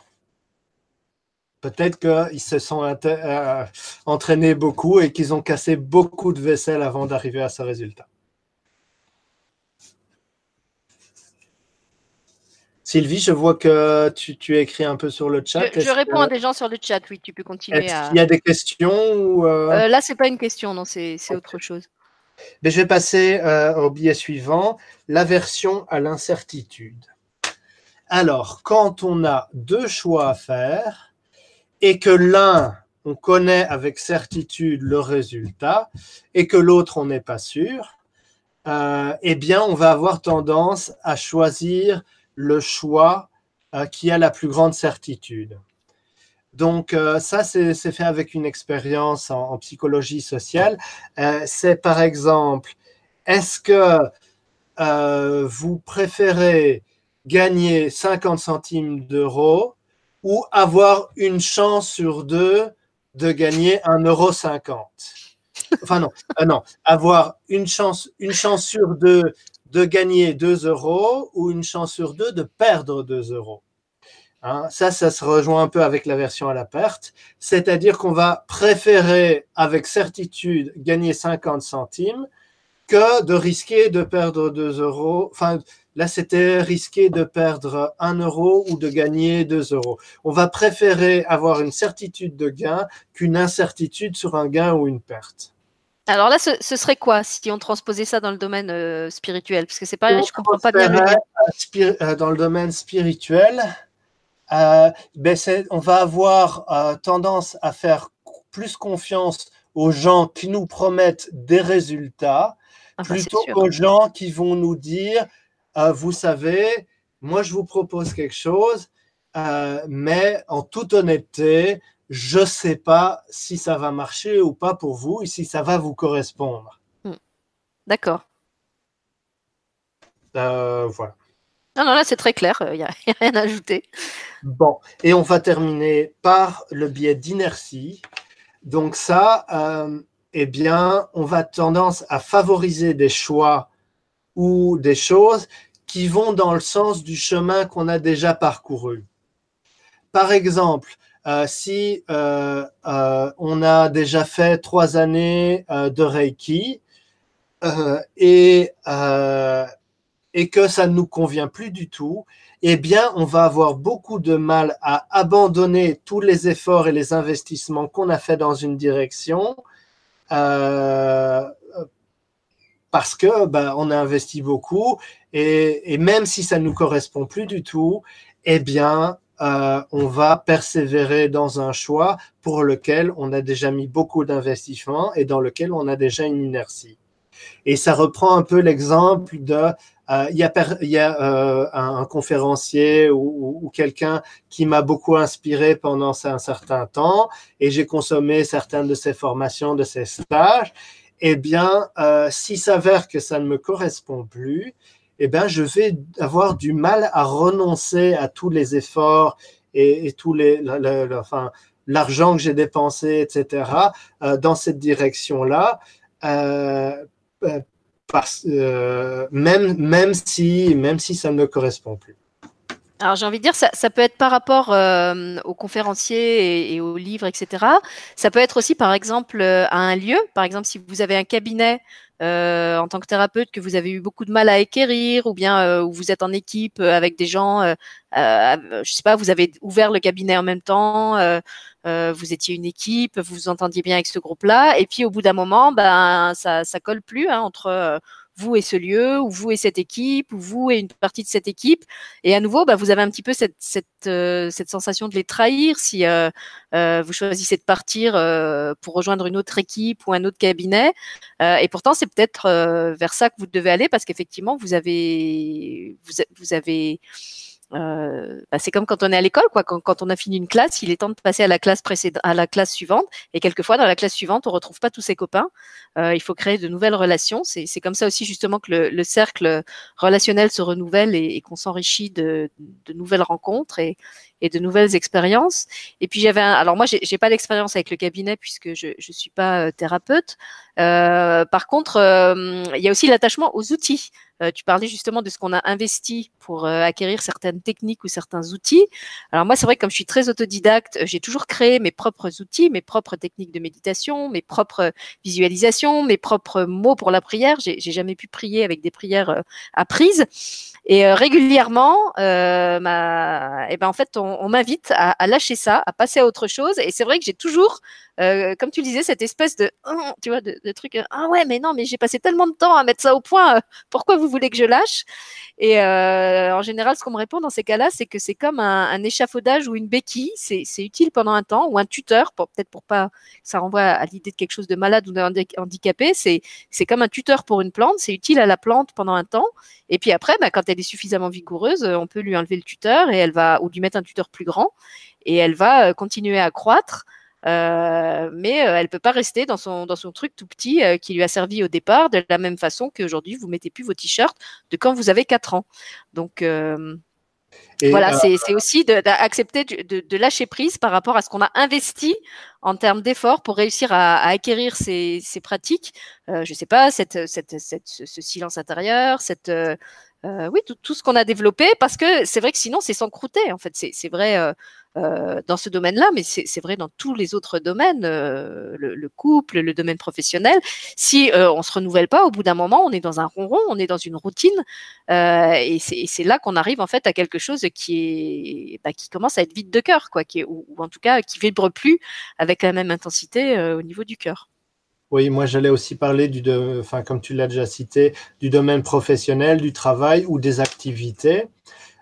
Peut-être qu'ils se sont euh, entraînés beaucoup et qu'ils ont cassé beaucoup de vaisselle avant d'arriver à ce résultat. Sylvie, je vois que tu, tu écris un peu sur le chat. Je, réponds à des gens sur le chat, oui, tu peux continuer. Est-ce qu'il y a des questions ou euh... euh là, c'est pas une question, non, c'est autre chose. Je vais passer euh, au billet suivant, l'aversion à l'incertitude. Alors, quand on a deux choix à faire et que l'un, on connaît avec certitude le résultat et que l'autre, on n'est pas sûr, euh, eh bien, on va avoir tendance à choisir le choix euh, qui a la plus grande certitude. Donc euh, ça, c'est fait avec une expérience en, psychologie sociale. Euh, c'est par exemple, est-ce que euh, vous préférez gagner 50 centimes d'euros ou avoir une chance sur deux de gagner 1,50 euro Enfin non, non, avoir une chance, une chance sur deux de gagner 2 euros ou une chance sur deux de perdre 2 euros? Hein, ça, ça se rejoint un peu avec la version à la perte, c'est-à-dire qu'on va préférer avec certitude gagner 50 centimes que de risquer de perdre 2 euros. Enfin, là, c'était risquer de perdre 1 euro ou de gagner 2 euros. On va préférer avoir une certitude de gain qu'une incertitude sur un gain ou une perte. Alors là, ce, serait quoi si on transposait ça dans le domaine euh, spirituel? Parce que c'est pas, je comprends pas bien le euh, Dans le domaine spirituel, euh, ben on va avoir euh, tendance à faire plus confiance aux gens qui nous promettent des résultats ah, plutôt qu'aux gens qui vont nous dire, euh, vous savez, moi je vous propose quelque chose, mais en toute honnêteté, je ne sais pas si ça va marcher ou pas pour vous et si ça va vous correspondre. Hmm. D'accord. Voilà. Non, non, là c'est très clair, il n'y a, rien à ajouter. Bon, et on va terminer par le biais d'inertie. Donc ça, euh, eh bien, on va tendance à favoriser des choix ou des choses qui vont dans le sens du chemin qu'on a déjà parcouru. Par exemple, euh, si euh, euh, on a déjà fait trois années de Reiki et, et que ça ne nous convient plus du tout, eh bien, on va avoir beaucoup de mal à abandonner tous les efforts et les investissements qu'on a fait dans une direction parce que ben, on a investi beaucoup et, même si ça ne nous correspond plus du tout, eh bien, euh, on va persévérer dans un choix pour lequel on a déjà mis beaucoup d'investissement et dans lequel on a déjà une inertie. Et ça reprend un peu l'exemple de euh, il y a, y a euh, un, conférencier ou, ou quelqu'un qui m'a beaucoup inspiré pendant un certain temps et j'ai consommé certaines de ses formations, de ses stages eh bien, euh, s'il s'avère que ça ne me correspond plus, eh bien, je vais avoir du mal à renoncer à tous les efforts et, tous les, enfin, l'argent que j'ai dépensé, etc., euh, dans cette direction-là, euh, même, même, si, même si ça ne me correspond plus. Alors j'ai envie de dire, ça, ça peut être par rapport euh, aux conférenciers et, aux livres, etc. Ça peut être aussi par exemple euh, à un lieu. Par exemple, si vous avez un cabinet euh, en tant que thérapeute que vous avez eu beaucoup de mal à acquérir, ou bien euh, où vous êtes en équipe avec des gens, euh, je sais pas, vous avez ouvert le cabinet en même temps, vous étiez une équipe, vous vous entendiez bien avec ce groupe-là, et puis au bout d'un moment, ben ça ça colle plus hein, entre vous et ce lieu, ou vous et cette équipe, ou vous et une partie de cette équipe. Et à nouveau, bah, vous avez un petit peu cette, cette, euh, cette sensation de les trahir si euh, euh, vous choisissez de partir pour rejoindre une autre équipe ou un autre cabinet. et pourtant, c'est peut-être vers ça que vous devez aller parce qu'effectivement, vous avez, vous avez euh, bah, c'est comme quand on est à l'école, quoi. Quand, on a fini une classe, il est temps de passer à la classe précédente, à la classe suivante. Et quelquefois, dans la classe suivante, on retrouve pas tous ses copains. Euh, il faut créer de nouvelles relations. C'est comme ça aussi justement que le, cercle relationnel se renouvelle et, qu'on s'enrichit de, de, nouvelles rencontres et, et de nouvelles expériences. Et puis j'avais, alors moi, j'ai pas d'expérience avec le cabinet puisque je je suis pas euh, thérapeute. Euh, par contre, euh, il y a aussi l'attachement aux outils. Euh, tu parlais justement de ce qu'on a investi pour euh, acquérir certaines techniques ou certains outils. Alors moi, c'est vrai que comme je suis très autodidacte, j'ai toujours créé mes propres outils, mes propres techniques de méditation, mes propres visualisations, mes propres mots pour la prière. J'ai jamais pu prier avec des prières apprises. Et régulièrement, ben en fait, on, on m'invite à, à, lâcher ça, à passer à autre chose. Et c'est vrai que j'ai toujours euh, comme tu disais, cette espèce de, oh, tu vois, de, truc, euh, ah ouais, mais non, mais j'ai passé tellement de temps à mettre ça au point, euh, pourquoi vous voulez que je lâche? Et en général, ce qu'on me répond dans ces cas-là, c'est que c'est comme un, échafaudage ou une béquille, c'est utile pendant un temps, ou un tuteur, peut-être pour pas, ça renvoie à l'idée de quelque chose de malade ou handicapé, c'est comme un tuteur pour une plante, c'est utile à la plante pendant un temps, et puis après, bah, quand elle est suffisamment vigoureuse, on peut lui enlever le tuteur et elle va, ou lui mettre un tuteur plus grand, et elle va continuer à croître. Euh, mais euh, elle peut pas rester dans son dans son truc tout petit euh, qui lui a servi au départ de la même façon qu'aujourd'hui vous mettez plus vos t-shirts de quand vous avez 4 ans. Donc voilà, c'est aussi d'accepter de, de, lâcher prise par rapport à ce qu'on a investi en termes d'efforts pour réussir à, à acquérir ces, ces pratiques. Euh, je sais pas, cette, cette, cette, ce silence intérieur, cette, euh, oui, tout, tout ce qu'on a développé, parce que c'est vrai que sinon, c'est s'encrouter. En fait, c'est vrai euh, euh, dans ce domaine-là, mais c'est vrai dans tous les autres domaines, le, le, couple, le domaine professionnel. Si on se renouvelle pas, au bout d'un moment, on est dans un ronron, on est dans une routine, et c'est là qu'on arrive en fait à quelque chose qui est, bah, qui commence à être vide de cœur, quoi, ou, en tout cas qui vibre plus avec la même intensité au niveau du cœur. Oui, moi j'allais aussi parler du, enfin comme tu l'as déjà cité, du domaine professionnel, du travail ou des activités.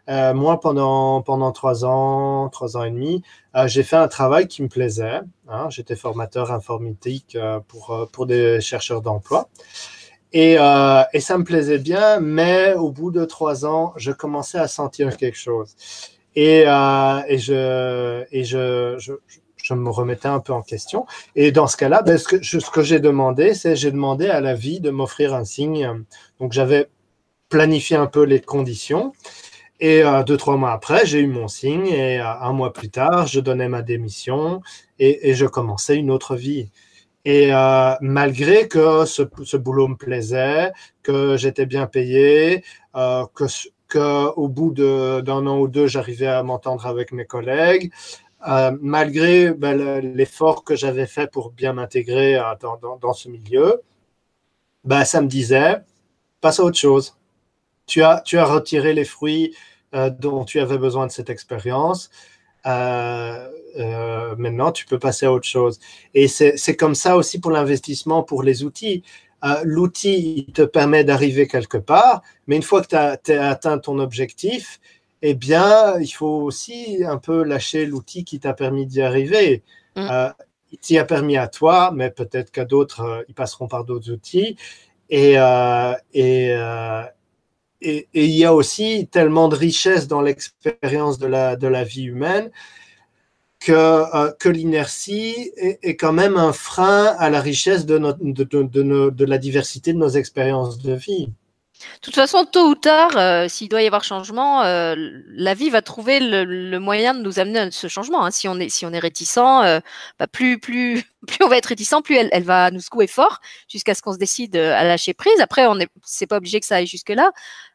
Euh, moi, pendant pendant trois ans, trois ans et demi, euh, j'ai fait un travail qui me plaisait. Hein. J'étais formateur informatique euh, pour pour des chercheurs d'emploi. Et, et, ça me plaisait bien, mais au bout de trois ans, je commençais à sentir quelque chose. Et, et je et je, je je me remettais un peu en question. Et dans ce cas-là, ben, ce que, ce que j'ai demandé, c'est j'ai demandé à la vie de m'offrir un signe. Donc j'avais planifié un peu les conditions. Et euh, deux, trois mois après, j'ai eu mon signe et euh, un mois plus tard, je donnais ma démission et, je commençais une autre vie. Et euh, malgré que ce, boulot me plaisait, que j'étais bien payé, euh, que, au bout d'un an ou deux, j'arrivais à m'entendre avec mes collègues, malgré ben, l'effort que j'avais fait pour bien m'intégrer dans, ce milieu, ben, ça me disait, passe à autre chose. Tu as, tu as retiré les fruits euh, dont tu avais besoin de cette expérience. Euh, euh, maintenant, tu peux passer à autre chose. Et c'est comme ça aussi pour l'investissement, pour les outils. L'outil te permet d'arriver quelque part, mais une fois que tu as, as, atteint ton objectif, eh bien, il faut aussi un peu lâcher l'outil qui t'a permis d'y arriver. Euh, il t'y a permis à toi, mais peut-être qu'à d'autres, ils passeront par d'autres outils. Et, et, et, il y a aussi tellement de richesse dans l'expérience de la, vie humaine que, euh, l'inertie est, quand même un frein à la richesse de la diversité de nos expériences de vie. De toute façon, tôt ou tard, euh, s'il doit y avoir changement, euh, la vie va trouver le, le, moyen de nous amener à ce changement. Hein. Si on est si on est réticent, euh, bah plus plus plus on va être réticent, plus elle, elle va nous secouer fort jusqu'à ce qu'on se décide à lâcher prise. Après, on est c'est pas obligé que ça aille jusque là.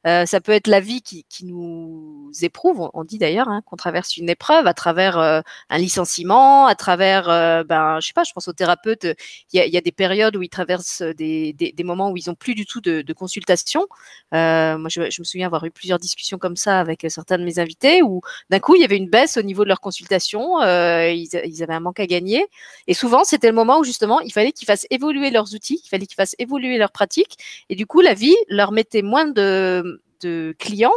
Euh, ça peut être la vie qui, qui nous éprouve. On, dit d'ailleurs hein, qu'on traverse une épreuve à travers euh, un licenciement, à travers ben je sais pas, je pense aux thérapeutes. Il y a, des périodes où ils traversent des, moments où ils ont plus du tout de, consultation. Euh, moi, je, me souviens avoir eu plusieurs discussions comme ça avec certains de mes invités où d'un coup, il y avait une baisse au niveau de leur consultation. Euh, ils, avaient un manque à gagner. Et souvent, c'était le moment où justement, il fallait qu'ils fassent évoluer leurs outils, il fallait qu'ils fassent évoluer leurs pratiques. Et du coup, la vie leur mettait moins de clients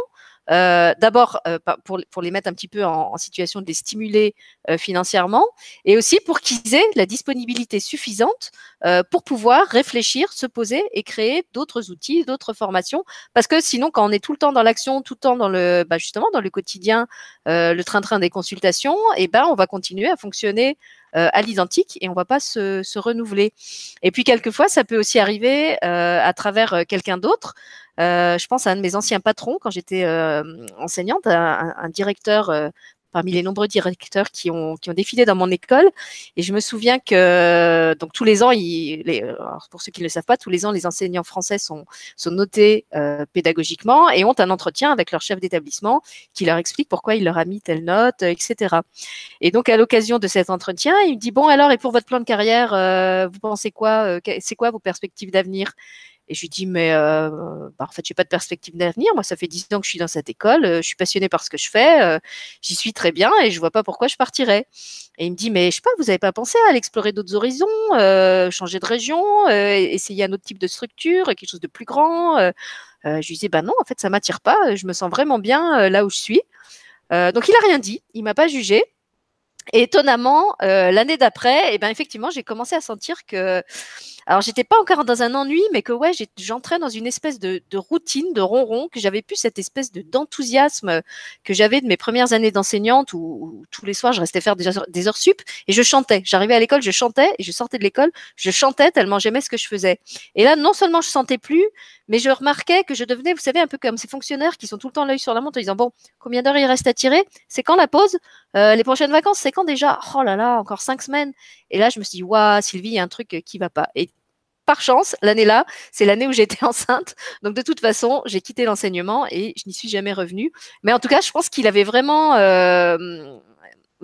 euh, D'abord euh, pour, pour les mettre un petit peu en, en situation de les stimuler euh, financièrement et aussi pour qu'ils aient la disponibilité suffisante euh, pour pouvoir réfléchir, se poser et créer d'autres outils, d'autres formations. Parce que sinon, quand on est tout le temps dans l'action, tout le temps dans le, bah justement dans le quotidien, euh, le train-train des consultations, et eh ben on va continuer à fonctionner euh, à l'identique et on va pas se, se, renouveler. Et puis quelquefois, ça peut aussi arriver euh, à travers quelqu'un d'autre. Je pense à un de mes anciens patrons quand j'étais enseignante, un, un directeur parmi les nombreux directeurs qui ont, qui ont défilé dans mon école. Et je me souviens que donc tous les ans, il, les, pour ceux qui ne le savent pas, tous les ans, les enseignants français sont, sont notés euh, pédagogiquement et ont un entretien avec leur chef d'établissement qui leur explique pourquoi il leur a mis telle note, etc. Et donc à l'occasion de cet entretien, il me dit bon alors et pour votre plan de carrière, euh, vous pensez quoi euh, C'est quoi vos perspectives d'avenir? Et je lui dis, mais euh, bah, en fait, j'ai pas de perspective d'avenir. Moi, ça fait dix ans que je suis dans cette école. Euh, je suis passionnée par ce que je fais. Euh, J'y suis très bien et je vois pas pourquoi je partirais. Et il me dit, mais je sais pas, vous avez pas pensé à aller explorer d'autres horizons, euh, changer de région, essayer un autre type de structure, quelque chose de plus grand. Je lui dis, bah non, en fait, ça m'attire pas. Je me sens vraiment bien là où je suis. donc, il a rien dit. Il m'a pas jugé. Et étonnamment, l'année d'après, eh ben effectivement, j'ai commencé à sentir que alors, j'étais pas encore dans un ennui, mais que ouais, j'entrais dans une espèce de, routine, de ronron, que j'avais plus cette espèce de d'enthousiasme que j'avais de mes premières années d'enseignante où, tous les soirs je restais faire des des heures sup et je chantais. J'arrivais à l'école, je chantais et je sortais de l'école, je chantais tellement j'aimais ce que je faisais. Et là, non seulement je sentais plus, mais je remarquais que je devenais, vous savez, un peu comme ces fonctionnaires qui sont tout le temps l'œil sur la montre en disant bon, combien d'heures il reste à tirer? C'est quand la pause? Euh, Les prochaines vacances, c'est quand déjà? Oh là là, encore cinq semaines. Et là, je me suis dit waouh, Sylvie, il y a un truc qui va pas. Et par chance, l'année-là, c'est l'année où j'étais enceinte. Donc, de toute façon, j'ai quitté l'enseignement et je n'y suis jamais revenue. Mais en tout cas, je pense qu'il avait vraiment. Euh,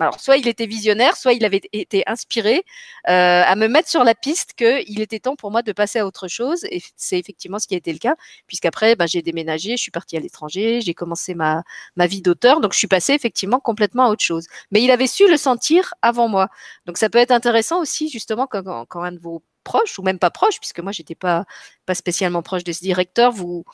alors, soit il était visionnaire, soit il avait été inspiré euh, à me mettre sur la piste qu'il était temps pour moi de passer à autre chose. Et c'est effectivement ce qui a été le cas, puisqu'après, ben, j'ai déménagé, je suis partie à l'étranger, j'ai commencé ma, ma vie d'auteur. Donc, je suis passée effectivement complètement à autre chose. Mais il avait su le sentir avant moi. Donc, ça peut être intéressant aussi, justement, quand, un de vos proche ou même pas proche, puisque moi j'étais pas pas spécialement proche de ce directeur, vous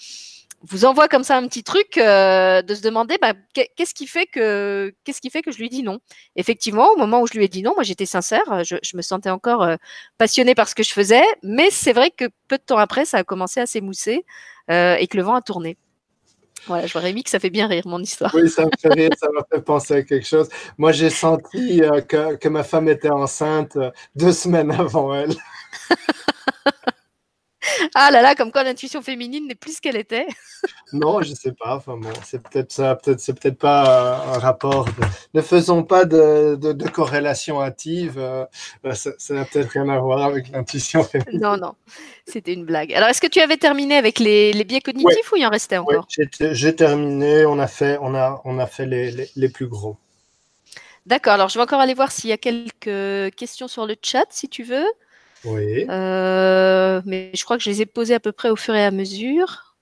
vous envoie comme ça un petit truc euh, de se demander bah, qu'est-ce qui fait que qu'est-ce qui fait que je lui dis non? Effectivement, au moment où je lui ai dit non, moi j'étais sincère, je, je, me sentais encore euh, passionnée par ce que je faisais, mais c'est vrai que peu de temps après, ça a commencé à s'émousser euh, et que le vent a tourné. Voilà, je vois Rémi que ça fait bien rire mon histoire. Oui, ça me fait rire, ça m'a fait penser à quelque chose. Moi, j'ai senti euh, que, que, ma femme était enceinte deux semaines avant elle. ah là là, comme quoi l'intuition féminine n'est plus ce qu'elle était. non, je sais pas. Enfin bon, c'est peut-être ça, peut-être c'est peut-être pas un rapport. Ne faisons pas de, de, corrélation hâtive. Euh, ça n'a peut-être rien à voir avec l'intuition féminine. Non, non, c'était une blague. Alors, est-ce que tu avais terminé avec les, les biais cognitifs ou il en restait encore? J'ai terminé. On a fait, on a, on a fait les, les, les plus gros. D'accord. Alors, je vais encore aller voir s'il y a quelques questions sur le chat, si tu veux. Oui. Euh, mais je crois que je les ai posées à peu près au fur et à mesure.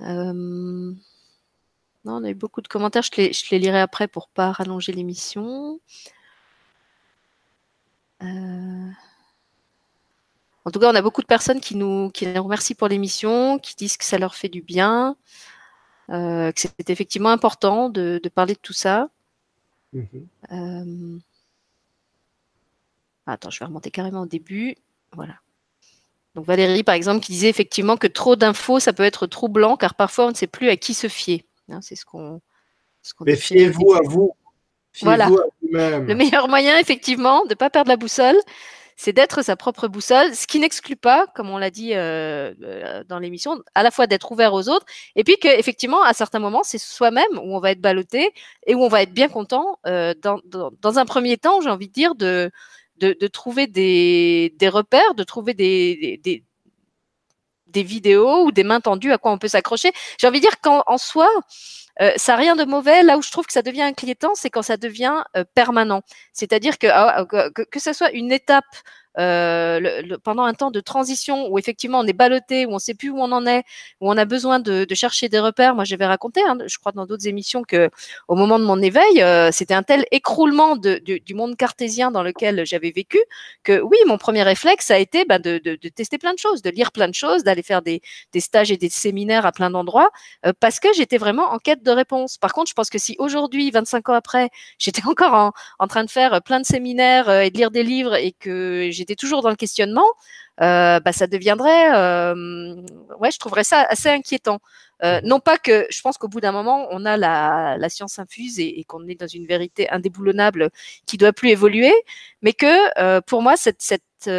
Euh, non, on a eu beaucoup de commentaires. Je les, je les lirai après pour pas rallonger l'émission. Euh, en tout cas, on a beaucoup de personnes qui nous, qui nous remercient pour l'émission, qui disent que ça leur fait du bien, que c'est effectivement important de, de, parler de tout ça. Mhm. Attends, je vais remonter carrément au début. Voilà. Donc Valérie, par exemple, qui disait effectivement que trop d'infos, ça peut être troublant, car parfois on ne sait plus à qui se fier. Hein, c'est ce qu'on. Mais fiez-vous à vous. Fiez voilà. À Le meilleur moyen, effectivement, de ne pas perdre la boussole, c'est d'être sa propre boussole, ce qui n'exclut pas, comme on l'a dit euh, euh, dans l'émission, à la fois d'être ouvert aux autres, et puis qu'effectivement, à certains moments, c'est soi-même où on va être ballotté et où on va être bien content. Euh, dans, dans, dans, un premier temps, j'ai envie de dire, de, de, trouver des, repères, de trouver des, des, vidéos ou des mains tendues à quoi on peut s'accrocher. J'ai envie de dire qu'en soi, euh, ça n'a rien de mauvais. Là où je trouve que ça devient inquiétant, c'est quand ça devient euh, permanent. C'est-à-dire que, ah, que, que, ce soit une étape euh, pendant un temps de transition où effectivement on est ballotté, où on ne sait plus où on en est, où on a besoin de, chercher des repères. Moi, j'avais raconté, hein, je crois dans d'autres émissions, que au moment de mon éveil, euh, c'était un tel écroulement du monde cartésien dans lequel j'avais vécu que oui, mon premier réflexe a été bah, de, tester plein de choses, de lire plein de choses, d'aller faire des, stages et des séminaires à plein d'endroits, euh, parce que j'étais vraiment en quête de réponse. Par contre, je pense que si aujourd'hui, 25 ans après, j'étais encore en, en, train de faire plein de séminaires et de lire des livres et que j'ai j'étais toujours dans le questionnement, euh, bah, ça deviendrait, euh, ouais, je trouverais ça assez inquiétant. Euh, non pas que je pense qu'au bout d'un moment, on a la, science infuse et, qu'on est dans une vérité indéboulonnable qui doit plus évoluer, mais que pour moi, cette,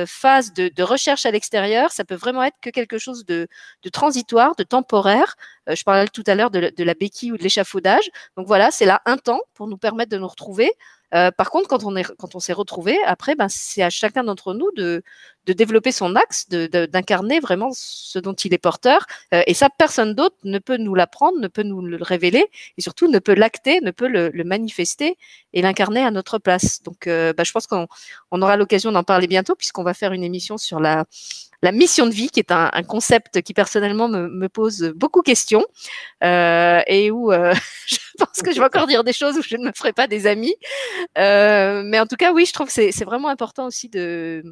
phase de, recherche à l'extérieur, ça peut vraiment être que quelque chose de, transitoire, de temporaire. Je parlais tout à l'heure de, la béquille ou de l'échafaudage. Donc voilà, c'est là un temps pour nous permettre de nous retrouver. Euh, par contre, quand on est, quand on s'est retrouvé, après, ben, c'est à chacun d'entre nous de, de développer son axe, d'incarner de, vraiment ce dont il est porteur. Euh, et ça, personne d'autre ne peut nous l'apprendre, ne peut nous le révéler, et surtout ne peut l'acter, ne peut le, le manifester et l'incarner à notre place. Donc, euh, ben, je pense qu'on on aura l'occasion d'en parler bientôt, puisqu'on va faire une émission sur la la mission de vie, qui est un, un concept qui personnellement me, me, pose beaucoup de questions euh, et où euh, je pense que je vais encore dire des choses où je ne me ferai pas des amis. Euh, mais en tout cas, oui, je trouve que c'est vraiment important aussi de,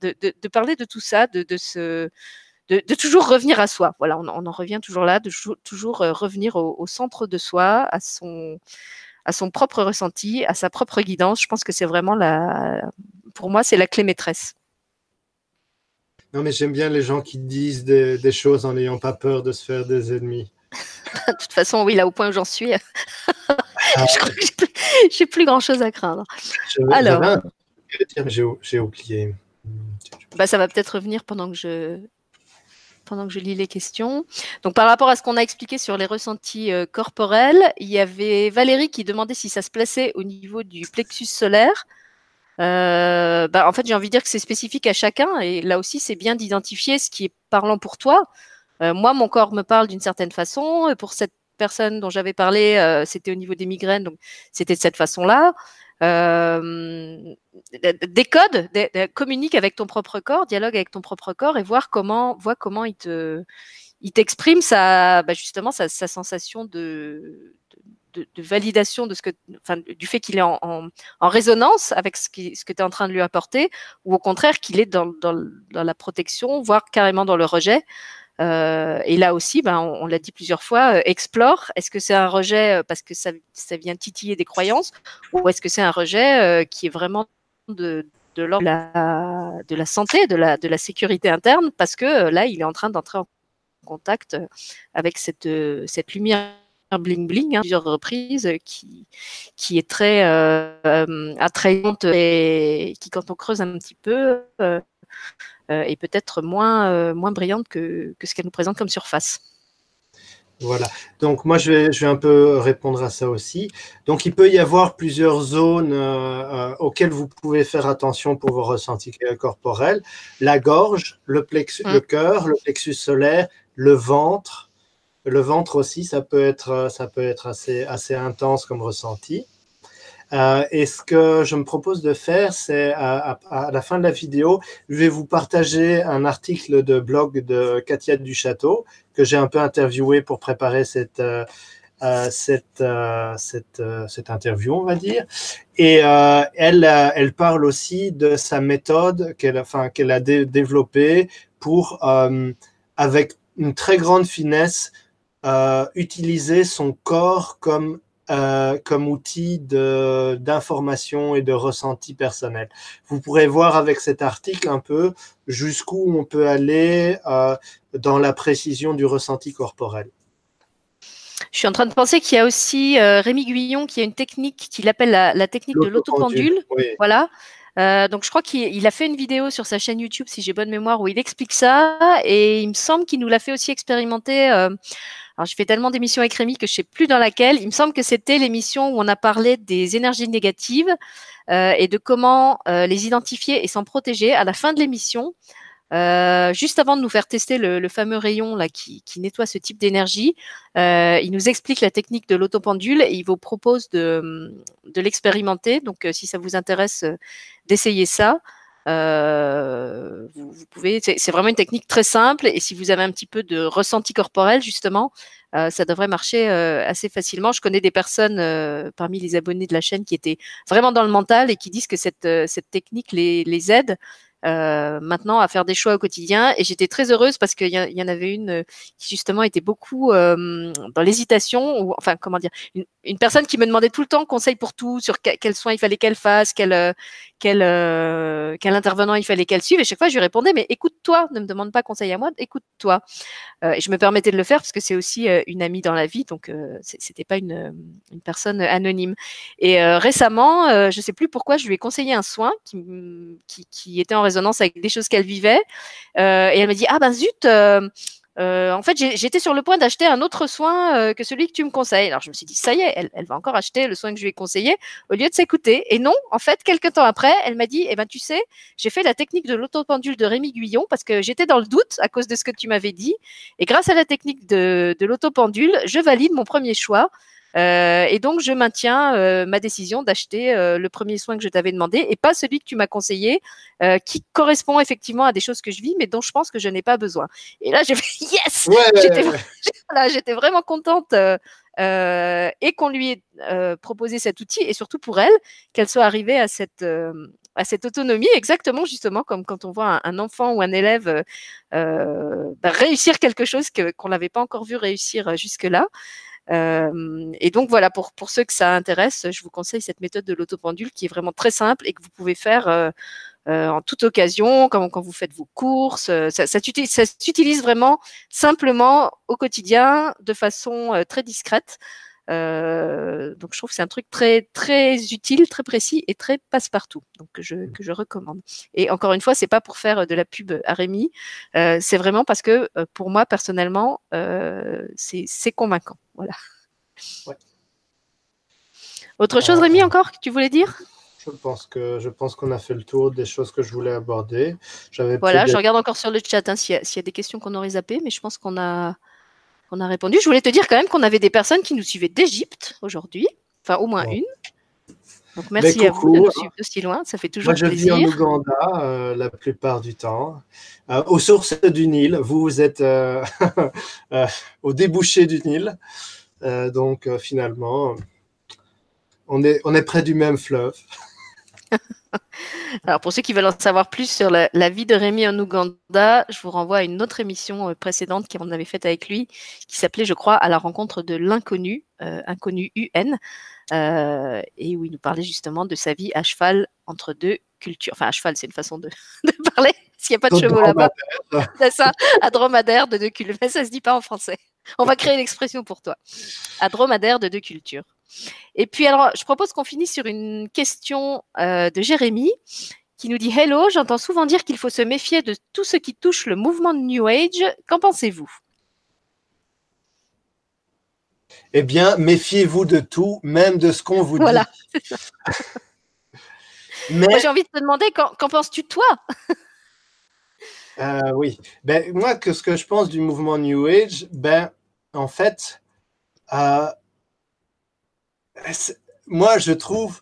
de, de, de, parler de tout ça, de, de se de, toujours revenir à soi. Voilà, on, on, en revient toujours là, de toujours euh, revenir au, au, centre de soi, à son, à son propre ressenti, à sa propre guidance. Je pense que c'est vraiment la, pour moi, c'est la clé maîtresse. Non, mais j'aime bien les gens qui disent des, des choses en n'ayant pas peur de se faire des ennemis. de toute façon, oui, là au point où j'en suis, ah. je crois que j'ai plus, plus, grand chose à craindre. Alors, j'ai oublié. Bah, ça va peut-être revenir pendant que je pendant que je lis les questions. Donc, par rapport à ce qu'on a expliqué sur les ressentis euh, corporels, il y avait Valérie qui demandait si ça se plaçait au niveau du plexus solaire. Euh, bah, en fait, j'ai envie de dire que c'est spécifique à chacun. Et là aussi, c'est bien d'identifier ce qui est parlant pour toi. Euh, moi, mon corps me parle d'une certaine façon. Pour cette personne dont j'avais parlé, c'était au niveau des migraines, donc c'était de cette façon-là. Euh, décode, dé, communique avec ton propre corps, dialogue avec ton propre corps et voir comment, vois comment il te, il t'exprime sa, bah justement sa, sa sensation de, de, de, validation de ce que, enfin, du fait qu'il est en, en, en, résonance avec ce, qui, ce que tu es en train de lui apporter, ou au contraire qu'il est dans, dans, dans, la protection, voire carrément dans le rejet. Euh, et là aussi, ben, on, l'a dit plusieurs fois, euh, explore. Est-ce que c'est un rejet euh, parce que ça, vient titiller des croyances, ou est-ce que c'est un rejet qui est vraiment de, l'ordre de la, santé, de la, sécurité interne, parce que là, il est en train d'entrer en contact avec cette, lumière bling bling hein, plusieurs reprises qui est très attrayante et qui quand on creuse un petit peu est peut-être moins moins brillante que, que ce qu'elle nous présente comme surface. Voilà. Donc moi je vais, je vais un peu répondre à ça aussi. Donc il peut y avoir plusieurs zones euh, euh, auxquelles vous pouvez faire attention pour vos ressentis corporels. La gorge, le plexus, le mm. cœur, le plexus solaire, le ventre. Le ventre aussi, ça peut être, ça peut être assez, assez intense comme ressenti. Euh, et ce que je me propose de faire, c'est à, à, la fin de la vidéo, je vais vous partager un article de blog de Katia Duchâteau que j'ai un peu interviewé pour préparer cette, euh, euh cette, euh, euh, cette, interview, on va dire. Et elle, elle parle aussi de sa méthode qu'elle enfin, qu'elle a développée pour, avec une très grande finesse, utiliser son corps comme euh, comme outil d'information et de ressenti personnel. Vous pourrez voir avec cet article un peu jusqu'où on peut aller euh, dans la précision du ressenti corporel. Je suis en train de penser qu'il y a aussi euh, Rémi Guillon qui a une technique qu'il appelle la, technique de l'autopendule. Voilà. donc je crois qu'il a fait une vidéo sur sa chaîne YouTube, si j'ai bonne mémoire, où il explique ça. Et il me semble qu'il nous l'a fait aussi expérimenter je fais tellement d'émissions avec Rémi que je sais plus dans laquelle. Il me semble que c'était l'émission où on a parlé des énergies négatives euh, et de comment euh, les identifier et s'en protéger à la fin de l'émission. Euh, juste avant de nous faire tester le, fameux rayon là qui, nettoie ce type d'énergie, il nous explique la technique de l'autopendule et il vous propose de l'expérimenter. Donc, si ça vous intéresse, d'essayer ça. Euh, vous, pouvez, c'est vraiment une technique très simple et si vous avez un petit peu de ressenti corporel justement, euh, ça devrait marcher euh, assez facilement. Je connais des personnes parmi les abonnés de la chaîne qui étaient vraiment dans le mental et qui disent que cette, technique les, aide maintenant à faire des choix au quotidien. Et j'étais très heureuse parce qu'il y, en avait une qui justement était beaucoup dans l'hésitation, ou enfin comment dire, une, une, personne qui me demandait tout le temps conseil pour tout, sur quels soins il fallait qu'elle fasse, quel, euh, quel, euh, quel intervenant il fallait qu'elle suive. Et chaque fois, je lui répondais, mais écoute-toi, ne me demande pas conseil à moi, écoute-toi. et je me permettais de le faire parce que c'est aussi une amie dans la vie, donc c'était pas une, une personne anonyme. Et récemment, je sais plus pourquoi, je lui ai conseillé un soin qui, qui, qui était en résonance avec des choses qu'elle vivait. Euh, et elle me dit ah ben zut. Euh, euh, en fait, j'étais sur le point d'acheter un autre soin que celui que tu me conseilles. Alors, je me suis dit, ça y est, elle, elle, va encore acheter le soin que je lui ai conseillé au lieu de s'écouter. Et non, en fait, quelques temps après, elle m'a dit, eh ben, tu sais, j'ai fait la technique de l'autopendule de Rémi Guyon parce que j'étais dans le doute à cause de ce que tu m'avais dit. Et grâce à la technique de, de l'autopendule, je valide mon premier choix. Euh, et donc, je maintiens euh, ma décision d'acheter euh, le premier soin que je t'avais demandé et pas celui que tu m'as conseillé, qui correspond effectivement à des choses que je vis, mais dont je pense que je n'ai pas besoin. Et là, j'ai fait yes J'étais vraiment contente et qu'on lui ait proposé cet outil et surtout pour elle, qu'elle soit arrivée à cette à cette autonomie, exactement justement comme quand on voit un, enfant ou un élève euh, bah, réussir quelque chose qu'on n'avait pas encore vu réussir jusque-là. Euh, et donc voilà, pour, pour ceux que ça intéresse, je vous conseille cette méthode de l'autopendule qui est vraiment très simple et que vous pouvez faire euh, euh, en toute occasion, quand, quand vous faites vos courses. Ça, ça, ça s'utilise vraiment simplement au quotidien de façon très discrète. Euh, donc je trouve que c'est un truc très très utile, très précis et très passe-partout. Donc que je que je recommande. Et encore une fois, c'est pas pour faire de la pub à Rémi, euh, c'est vraiment parce que euh, pour moi personnellement, euh, c'est convaincant. Voilà. Ouais. Autre chose, Rémi, encore que tu voulais dire? Je pense que je pense qu'on a fait le tour des choses que je voulais aborder. Voilà, je regarde encore sur le chat hein, s'il y, y, a des questions qu'on aurait zappées, mais je pense qu'on a on a répondu. Je voulais te dire quand même qu'on avait des personnes qui nous suivaient d'Égypte aujourd'hui, enfin au moins une. Donc merci ben, à vous de nous suivre aussi loin, ça fait toujours Moi, je vis en Ouganda euh, la plupart du temps, euh, aux sources du Nil. Vous, vous êtes euh, au débouché du Nil, donc finalement, on est, on est près du même fleuve. Alors, pour ceux qui veulent en savoir plus sur la, vie de Rémi en Ouganda, je vous renvoie à une autre émission euh, précédente qu'on avait faite avec lui, qui s'appelait, je crois, À la rencontre de l'inconnu, euh, inconnu UN, euh, et où il nous parlait justement de sa vie à cheval entre deux cultures. Enfin, à cheval, c'est une façon de, parler. S'il n'y a pas de chevaux là-bas. C'est ça, à dromadaire de deux cultures. Mais ça se dit pas en français. On va créer l'expression pour toi. À dromadaire de deux cultures. Et puis alors, je propose qu'on finisse sur une question euh, de Jérémy qui nous dit Hello, j'entends souvent dire qu'il faut se méfier de tout ce qui touche le mouvement de New Age. Qu'en pensez-vous? Eh bien, méfiez-vous de tout, même de ce qu'on vous dit. Voilà. Mais... j'ai envie de te demander, qu'en penses-tu toi? Euh, Oui, ben, moi, que ce que je pense du mouvement New Age, ben, en fait, euh, moi, je trouve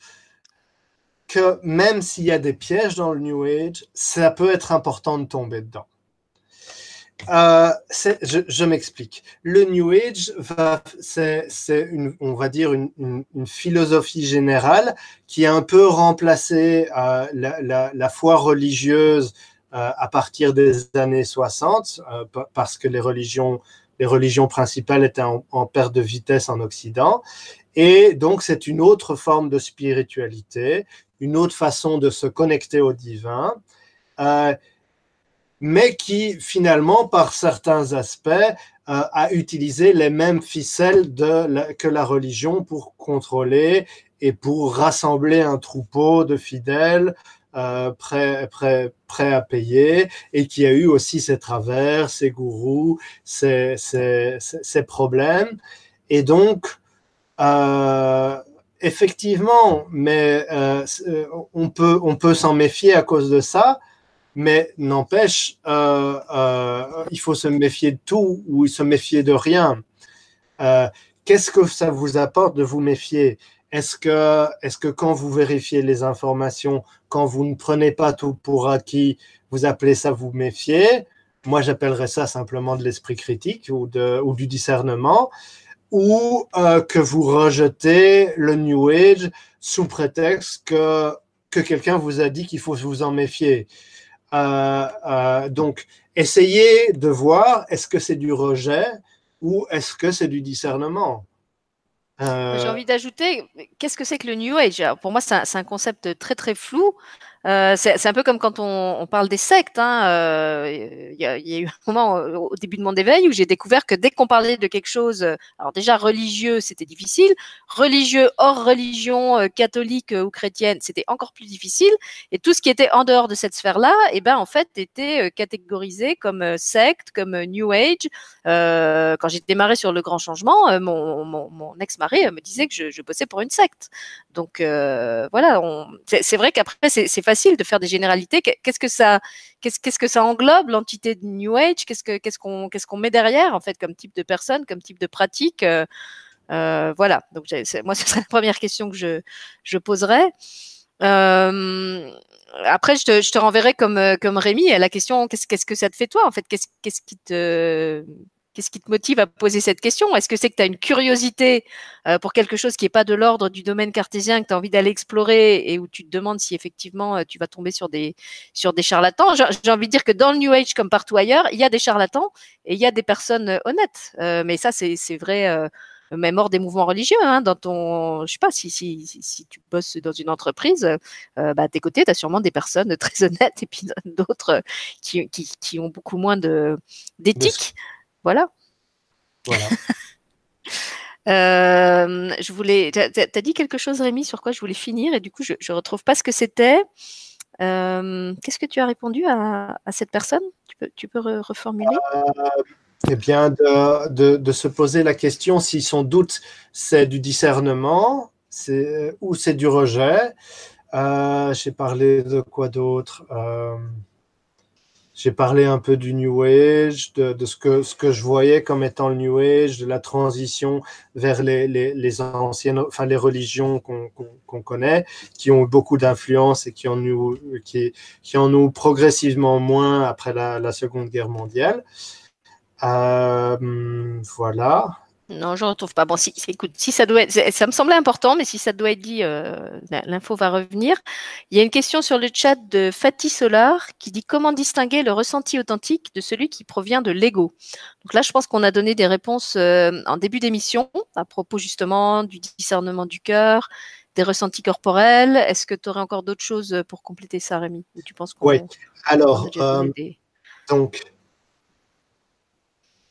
que même s'il y a des pièges dans le New Age, ça peut être important de tomber dedans. Euh, je, m'explique. Le New Age, c'est, on va dire, une, philosophie générale qui a un peu remplacé euh, la, foi religieuse euh, à partir des années 60, parce que les religions, les religions principales étaient en, perte de vitesse en Occident. Et donc, c'est une autre forme de spiritualité, une autre façon de se connecter au divin, euh, mais qui finalement, par certains aspects, euh, a utilisé les mêmes ficelles que la religion pour contrôler et pour rassembler un troupeau de fidèles euh, prêts, à payer et qui a eu aussi ses travers, ses gourous, ses, problèmes. Et donc, euh, effectivement, mais euh, on peut, on peut s'en méfier à cause de ça, mais n'empêche, il faut se méfier de tout ou se méfier de rien. Qu'est-ce que ça vous apporte de vous méfier? Est-ce que, est que quand vous vérifiez les informations, quand vous ne prenez pas tout pour acquis, vous appelez ça vous méfier Moi, j'appellerais ça simplement de l'esprit critique ou, du discernement ou euh, que vous rejetez le New Age sous prétexte que, que quelqu'un vous a dit qu'il faut vous en méfier. Euh, euh, donc, essayez de voir est-ce que c'est du rejet ou est-ce que c'est du discernement? J'ai envie d'ajouter, qu'est-ce que c'est que le New Age? Pour moi, c'est un, un, concept très très flou. Euh, c'est un peu comme quand on, parle des sectes. Hein, euh, il, y a, il, eu un moment au début de mon éveil où j'ai découvert que dès qu'on parlait de quelque chose, alors déjà religieux, c'était difficile. Religieux hors religion euh, catholique ou chrétienne, c'était encore plus difficile. Et tout ce qui était en dehors de cette sphère-là, eh ben en fait, était catégorisé comme secte, comme New Age. quand j'ai démarré sur le grand changement, mon ex-mari me disait que je, je, bossais pour une secte. Donc voilà, c'est vrai qu'après c'est facile de faire des généralités. Qu'est-ce que ça, qu'est-ce, que ça englobe l'entité de New Age? Qu'est-ce que, qu'est-ce qu'on, qu'est-ce qu'on met derrière en fait comme type de personne, comme type de pratique euh, euh, Voilà. Donc moi, ce serait la première question que je, je poserais. Euh, après, je te, je te renverrai comme, comme Rémi à la question qu'est-ce, qu'est-ce que ça te fait toi en fait? Qu'est-ce, qu'est-ce qui te Qu'est-ce qui te motive à poser cette question? Est-ce que c'est que tu as une curiosité euh, pour quelque chose qui n'est pas de l'ordre du domaine cartésien, que tu as envie d'aller explorer et où tu te demandes si effectivement euh, tu vas tomber sur des, sur des charlatans? J'ai envie de dire que dans le New Age, comme partout ailleurs, il y a des charlatans et il y a des personnes euh, honnêtes. mais ça, c'est vrai même hors des mouvements religieux, hein, dans ton, je sais pas, si, si, si, tu bosses dans une entreprise, bah, à tes côtés, tu as sûrement des personnes très honnêtes et puis d'autres qui, qui, qui, ont beaucoup moins d'éthique. Voilà. Voilà. Euh, je voulais. Tu as, dit quelque chose, Rémi, sur quoi je voulais finir, et du coup, je ne retrouve pas ce que c'était. Euh, qu'est-ce que tu as répondu à, cette personne? Tu peux, tu peux reformuler? Euh, Eh bien, de, de, se poser la question si son doute c'est du discernement ou c'est du rejet. J'ai parlé de quoi d'autre? J'ai parlé un peu du New Age, de, ce, que, ce que je voyais comme étant le New Age, de la transition vers les, les, anciennes, enfin les religions qu'on connaît, qui ont beaucoup d'influence et qui en, nous, qui, en nous progressivement moins après la, la Seconde Guerre mondiale. Euh, voilà. Non, je ne retrouve pas. Bon, si, écoute, si ça doit être, ça me semblait important, mais si ça doit être dit, euh, l'info va revenir. Il y a une question sur le chat de Fatih Solar qui dit comment distinguer le ressenti authentique de celui qui provient de l'ego. Donc là, je pense qu'on a donné des réponses euh, en début d'émission à propos justement du discernement du cœur, des ressentis corporels. Est-ce que tu aurais encore d'autres choses pour compléter ça, Rémi? Ou tu penses Oui. Alors, donc,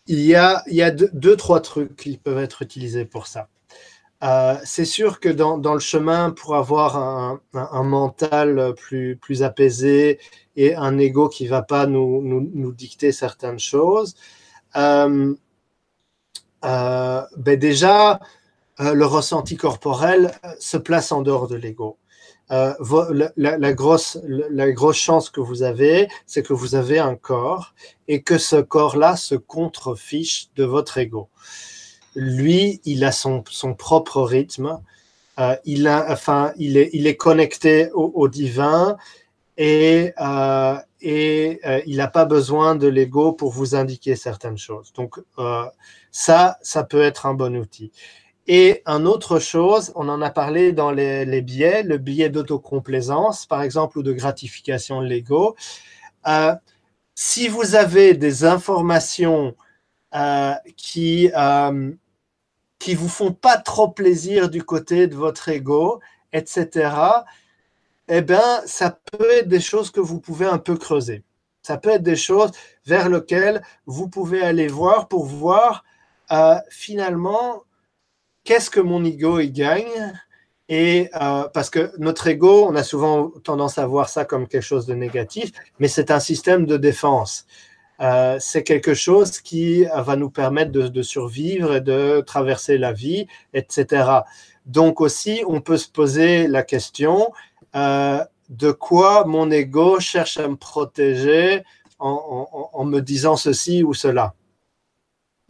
il y a, deux, trois trucs qui peuvent être utilisés pour ça. Euh, c'est sûr que dans, le chemin, pour avoir un, mental plus, apaisé et un ego qui ne va pas nous, dicter certaines choses, euh, euh, ben déjà, le ressenti corporel se place en dehors de l'ego. Euh, la, grosse, chance que vous avez, c'est que vous avez un corps et que ce corps-là se contrefiche de votre ego. Lui, il a son, propre rythme. Euh, il, est, connecté au, divin et, euh, il n'a pas besoin de l'ego pour vous indiquer certaines choses. Donc, ça, ça peut être un bon outil. Et une autre chose, on en a parlé dans les, biais, le biais d'autocomplaisance, par exemple, ou de gratification de l'ego. Euh, si vous avez des informations euh, qui euh, qui vous font pas trop plaisir du côté de votre ego, etc., eh bien, ça peut être des choses que vous pouvez un peu creuser. Ça peut être des choses vers lesquelles vous pouvez aller voir pour voir euh, finalement qu'est-ce que mon ego y gagne? Et euh, parce que notre ego, on a souvent tendance à voir ça comme quelque chose de négatif, mais c'est un système de défense. Euh, c'est quelque chose qui va nous permettre de, survivre et de traverser la vie, etc. Donc aussi, on peut se poser la question euh, de quoi mon ego cherche à me protéger en me disant ceci ou cela.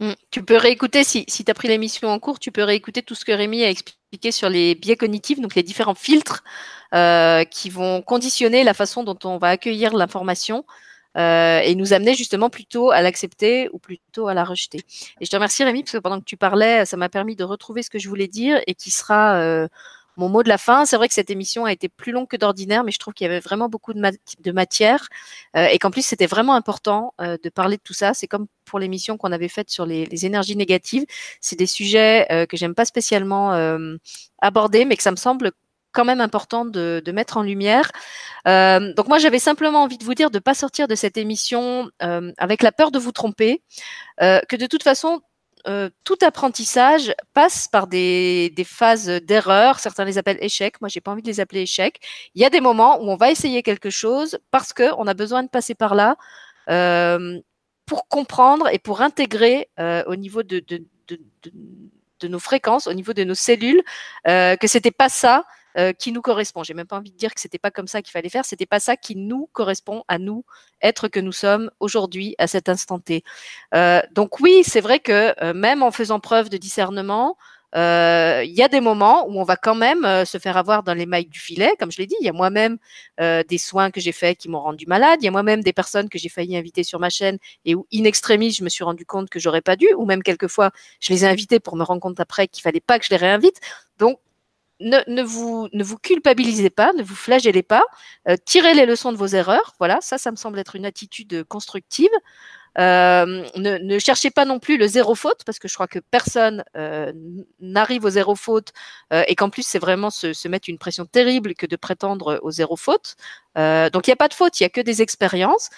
Mm. Tu peux réécouter, si, si tu as pris l'émission en cours, tu peux réécouter tout ce que Rémi a expliqué sur les biais cognitifs, donc les différents filtres euh, qui vont conditionner la façon dont on va accueillir l'information euh, et nous amener justement plutôt à l'accepter ou plutôt à la rejeter. Et je te remercie Rémi, parce que pendant que tu parlais, ça m'a permis de retrouver ce que je voulais dire et qui sera euh, mon mot de la fin. C'est vrai que cette émission a été plus longue que d'ordinaire, mais je trouve qu'il y avait vraiment beaucoup de, matière euh, et qu'en plus c'était vraiment important euh, de parler de tout ça. C'est comme pour l'émission qu'on avait faite sur les, énergies négatives. C'est des sujets euh, que j'aime pas spécialement aborder, mais que ça me semble quand même important de, mettre en lumière. Donc moi, j'avais simplement envie de vous dire de pas sortir de cette émission avec la peur de vous tromper, que de toute façon, euh, tout apprentissage passe par des, phases d'erreur. Certains les appellent échecs. Moi, j'ai pas envie de les appeler échecs. Il y a des moments où on va essayer quelque chose parce qu'on a besoin de passer par là euh, pour comprendre et pour intégrer euh, au niveau de, de, nos fréquences, au niveau de nos cellules, que c'était pas ça euh, qui nous correspond. J'ai même pas envie de dire que c'était pas comme ça qu'il fallait faire. C'était pas ça qui nous correspond à nous, être que nous sommes aujourd'hui à cet instant T. Euh, donc oui, c'est vrai que euh, même en faisant preuve de discernement, il y a des moments où on va quand même se faire avoir dans les mailles du filet, comme je l'ai dit. Il y a moi-même des soins que j'ai faits qui m'ont rendu malade. Il y a moi-même des personnes que j'ai failli inviter sur ma chaîne et où, in extremis, je me suis rendu compte que j'aurais pas dû, ou même quelquefois, je les ai invités pour me rendre compte après qu'il fallait pas que je les réinvite. Donc, ne, vous, ne vous culpabilisez pas, ne vous flagellez pas, euh, tirez les leçons de vos erreurs. Voilà, ça, ça me semble être une attitude constructive. Euh, ne, cherchez pas non plus le zéro faute parce que je crois que personne euh, n'arrive au zéro faute et qu'en plus c'est vraiment se, mettre une pression terrible que de prétendre au zéro faute. donc il n'y a pas de faute, il n'y a que des expériences.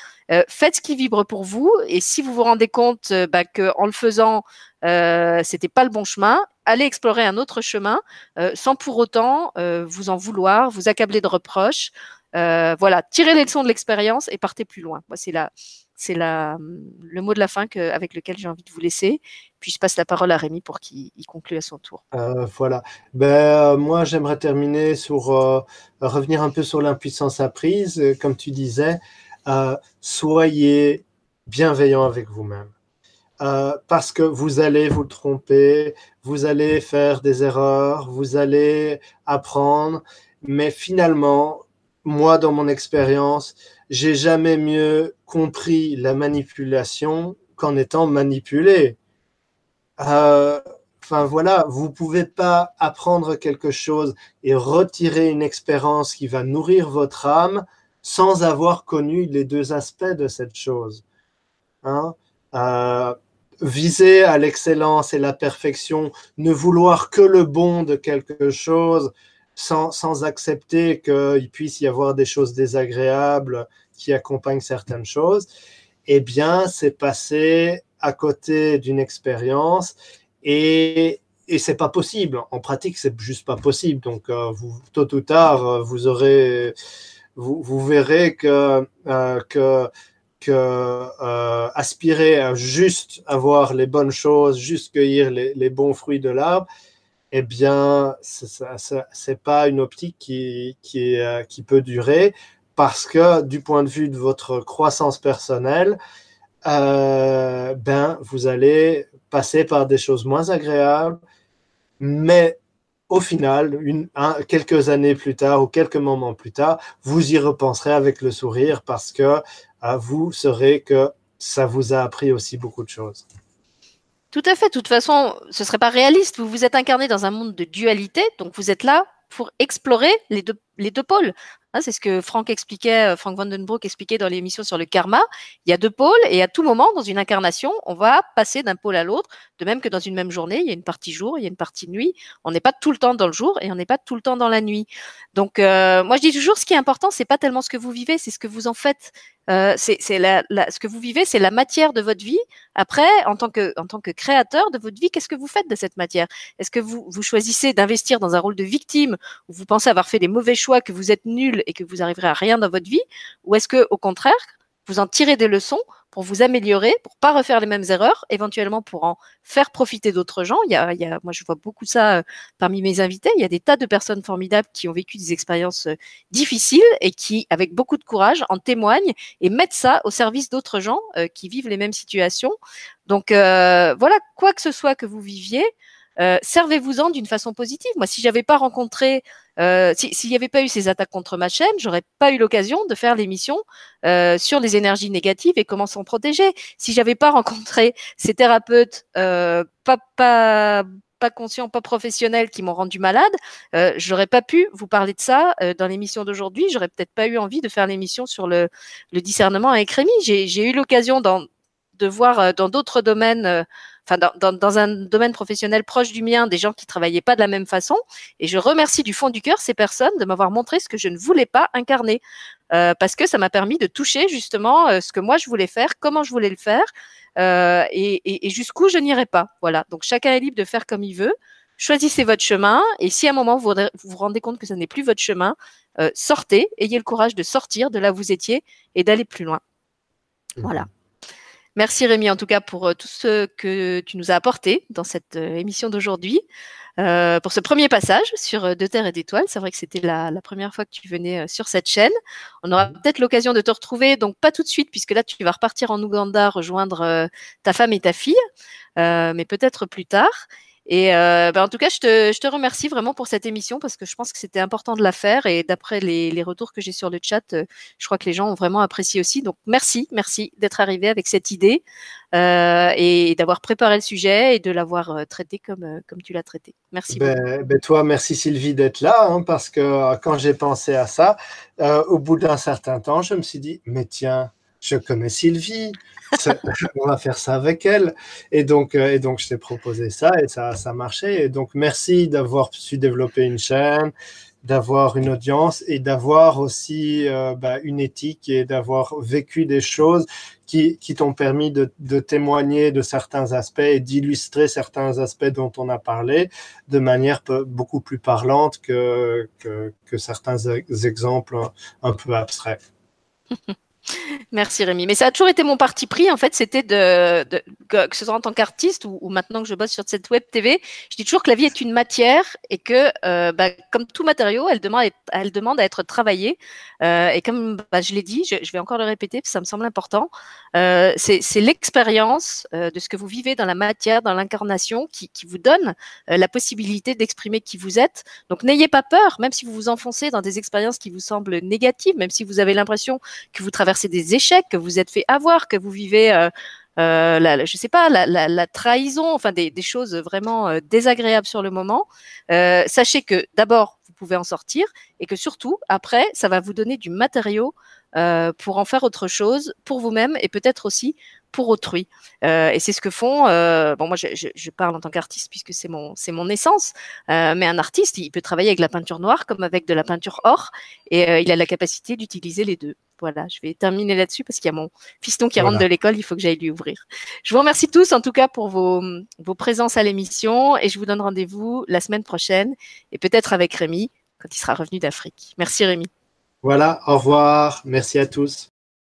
faites ce qui vibre pour vous et si vous vous rendez compte bah, qu'en le faisant euh, c'était pas le bon chemin, allez explorer un autre chemin euh, sans pour autant euh, vous en vouloir, vous accabler de reproches. Euh, voilà, tirez les leçons de l'expérience et partez plus loin. Moi, c'est la, c'est la, le mot de la fin avec lequel j'ai envie de vous laisser. Puis je passe la parole à Rémi pour qu'il conclue à son tour. voilà. Ben, moi, j'aimerais terminer sur revenir un peu sur l'impuissance apprise. Comme tu disais, soyez bienveillant avec vous-même. Euh, parce que vous allez vous tromper, vous allez faire des erreurs, vous allez apprendre, mais finalement, moi, dans mon expérience, j'ai jamais mieux compris la manipulation qu'en étant manipulé. Euh, enfin voilà, vous pouvez pas apprendre quelque chose et retirer une expérience qui va nourrir votre âme sans avoir connu les deux aspects de cette chose. Hein? Euh, viser à l'excellence et la perfection, ne vouloir que le bon de quelque chose, sans, accepter qu'il puisse y avoir des choses désagréables qui accompagnent certaines choses, eh bien, c'est passer à côté d'une expérience et, et c'est pas possible. En pratique, c'est juste pas possible. Donc, euh, tôt ou tard, vous aurez, vous, verrez que, euh, euh, aspirer à juste avoir les bonnes choses, juste cueillir les bons fruits de l'arbre, eh bien, ce n'est pas une optique euh, qui, peut durer parce que du point de vue de votre croissance personnelle, euh, ben, vous allez passer par des choses moins agréables, mais au final, quelques années plus tard ou quelques moments plus tard, vous y repenserez avec le sourire parce que à vous saurez que ça vous a appris aussi beaucoup de choses. Tout à fait. De toute façon, ce serait pas réaliste. Vous vous êtes incarné dans un monde de dualité, donc vous êtes là pour explorer les deux, les deux pôles. Hein, c'est ce que Frank expliquait, euh, Frank Vandenbroek expliquait dans l'émission sur le karma. Il y a deux pôles et à tout moment, dans une incarnation, on va passer d'un pôle à l'autre, de même que dans une même journée, il y a une partie jour, il y a une partie nuit. On n'est pas tout le temps dans le jour et on n'est pas tout le temps dans la nuit. Donc, euh, moi, je dis toujours, ce qui est important, c'est pas tellement ce que vous vivez, c'est ce que vous en faites. Euh, c'est la, la, ce que vous vivez, c'est la matière de votre vie. Après, en tant que, créateur de votre vie, qu'est-ce que vous faites de cette matière? Est-ce que vous, vous choisissez d'investir dans un rôle de victime où vous pensez avoir fait des mauvais choix, que vous êtes nul et que vous arriverez à rien dans votre vie Ou est-ce que, au contraire, vous en tirez des leçons pour vous améliorer, pour pas refaire les mêmes erreurs, éventuellement pour en faire profiter d'autres gens? Il y, a, moi, je vois beaucoup ça euh, parmi mes invités. Il y a des tas de personnes formidables qui ont vécu des expériences euh, difficiles et qui, avec beaucoup de courage, en témoignent et mettent ça au service d'autres gens euh, qui vivent les mêmes situations. Donc voilà, quoi que ce soit que vous viviez, servez-vous-en d'une façon positive. Moi, si j'avais pas rencontré, euh, s'il n'y avait pas eu ces attaques contre ma chaîne, j'aurais pas eu l'occasion de faire l'émission euh, sur les énergies négatives et comment s'en protéger. Si j'avais pas rencontré ces thérapeutes euh, pas, pas pas conscients, pas professionnels qui m'ont rendu malade, euh, j'aurais pas pu vous parler de ça dans l'émission d'aujourd'hui. J'aurais peut-être pas eu envie de faire l'émission sur le, le discernement avec Rémi. J'ai eu l'occasion de voir dans d'autres domaines enfin dans, dans, un domaine professionnel proche du mien, des gens qui travaillaient pas de la même façon. Et je remercie du fond du cœur ces personnes de m'avoir montré ce que je ne voulais pas incarner, euh, parce que ça m'a permis de toucher justement euh, ce que moi je voulais faire, comment je voulais le faire, euh, et, et, jusqu'où je n'irai pas. Voilà. Donc chacun est libre de faire comme il veut. Choisissez votre chemin, et si à un moment vous vous, rendez compte que ce n'est plus votre chemin, euh, sortez, ayez le courage de sortir de là où vous étiez et d'aller plus loin. Voilà. Merci Rémi en tout cas pour euh, tout ce que tu nous as apporté dans cette euh, émission d'aujourd'hui. Euh, pour ce premier passage sur De Terre et d'Étoiles. C'est vrai que c'était la, première fois que tu venais sur cette chaîne. On aura peut-être l'occasion de te retrouver, donc pas tout de suite, puisque là tu vas repartir en Ouganda rejoindre ta femme et ta fille, mais peut-être plus tard. Et euh, ben en tout cas, je te, je te, remercie vraiment pour cette émission parce que je pense que c'était important de la faire et d'après les, les, retours que j'ai sur le chat, euh, je crois que les gens ont vraiment apprécié aussi. Donc merci, merci d'être arrivé avec cette idée euh, et d'avoir préparé le sujet et de l'avoir traité comme, comme tu l'as traité. Merci ben, ben toi, merci Sylvie d'être là hein, parce que quand j'ai pensé à ça, au bout d'un certain temps, je me suis dit, mais tiens, je connais Sylvie, on va faire ça avec elle. Et donc, euh, et donc je t'ai proposé ça et ça, ça marchait. Et donc, merci d'avoir su développer une chaîne, d'avoir une audience et d'avoir aussi euh, bah, une éthique et d'avoir vécu des choses qui, qui t'ont permis de, témoigner de certains aspects et d'illustrer certains aspects dont on a parlé de manière beaucoup plus parlante que, que, que certains exemples un peu abstraits. Merci Rémi. Mais ça a toujours été mon parti pris, en fait, c'était de, de, que ce soit en tant qu'artiste ou, maintenant que je bosse sur cette web TV, je dis toujours que la vie est une matière et que, euh, bah, comme tout matériau, elle demande, elle demande à être travaillée. Euh, et comme bah, je l'ai dit, je, vais encore le répéter, parce que ça me semble important, euh, c'est l'expérience de ce que vous vivez dans la matière, dans l'incarnation, qui, vous donne la possibilité d'exprimer qui vous êtes. Donc n'ayez pas peur, même si vous vous enfoncez dans des expériences qui vous semblent négatives, même si vous avez l'impression que vous traversez des échecs, que vous êtes fait avoir, que vous vivez, euh, euh, la, sais pas, la, trahison, enfin des, des, choses vraiment euh, désagréables sur le moment. Euh, sachez que d'abord, vous pouvez en sortir et que surtout, après, ça va vous donner du matériau euh, pour en faire autre chose pour vous-même et peut-être aussi pour autrui. Euh, et c'est ce que font. Euh, bon, moi, je, je, je, parle en tant qu'artiste puisque c'est mon c'est mon essence. Euh, mais un artiste, il peut travailler avec la peinture noire comme avec de la peinture or, et il a la capacité d'utiliser les deux. Voilà, je vais terminer là-dessus parce qu'il y a mon fiston qui voilà. rentre de l'école, il faut que j'aille lui ouvrir. Je vous remercie tous en tout cas pour vos, vos présences à l'émission et je vous donne rendez-vous la semaine prochaine et peut-être avec Rémi quand il sera revenu d'Afrique. Merci Rémi. Voilà, au revoir, merci à tous.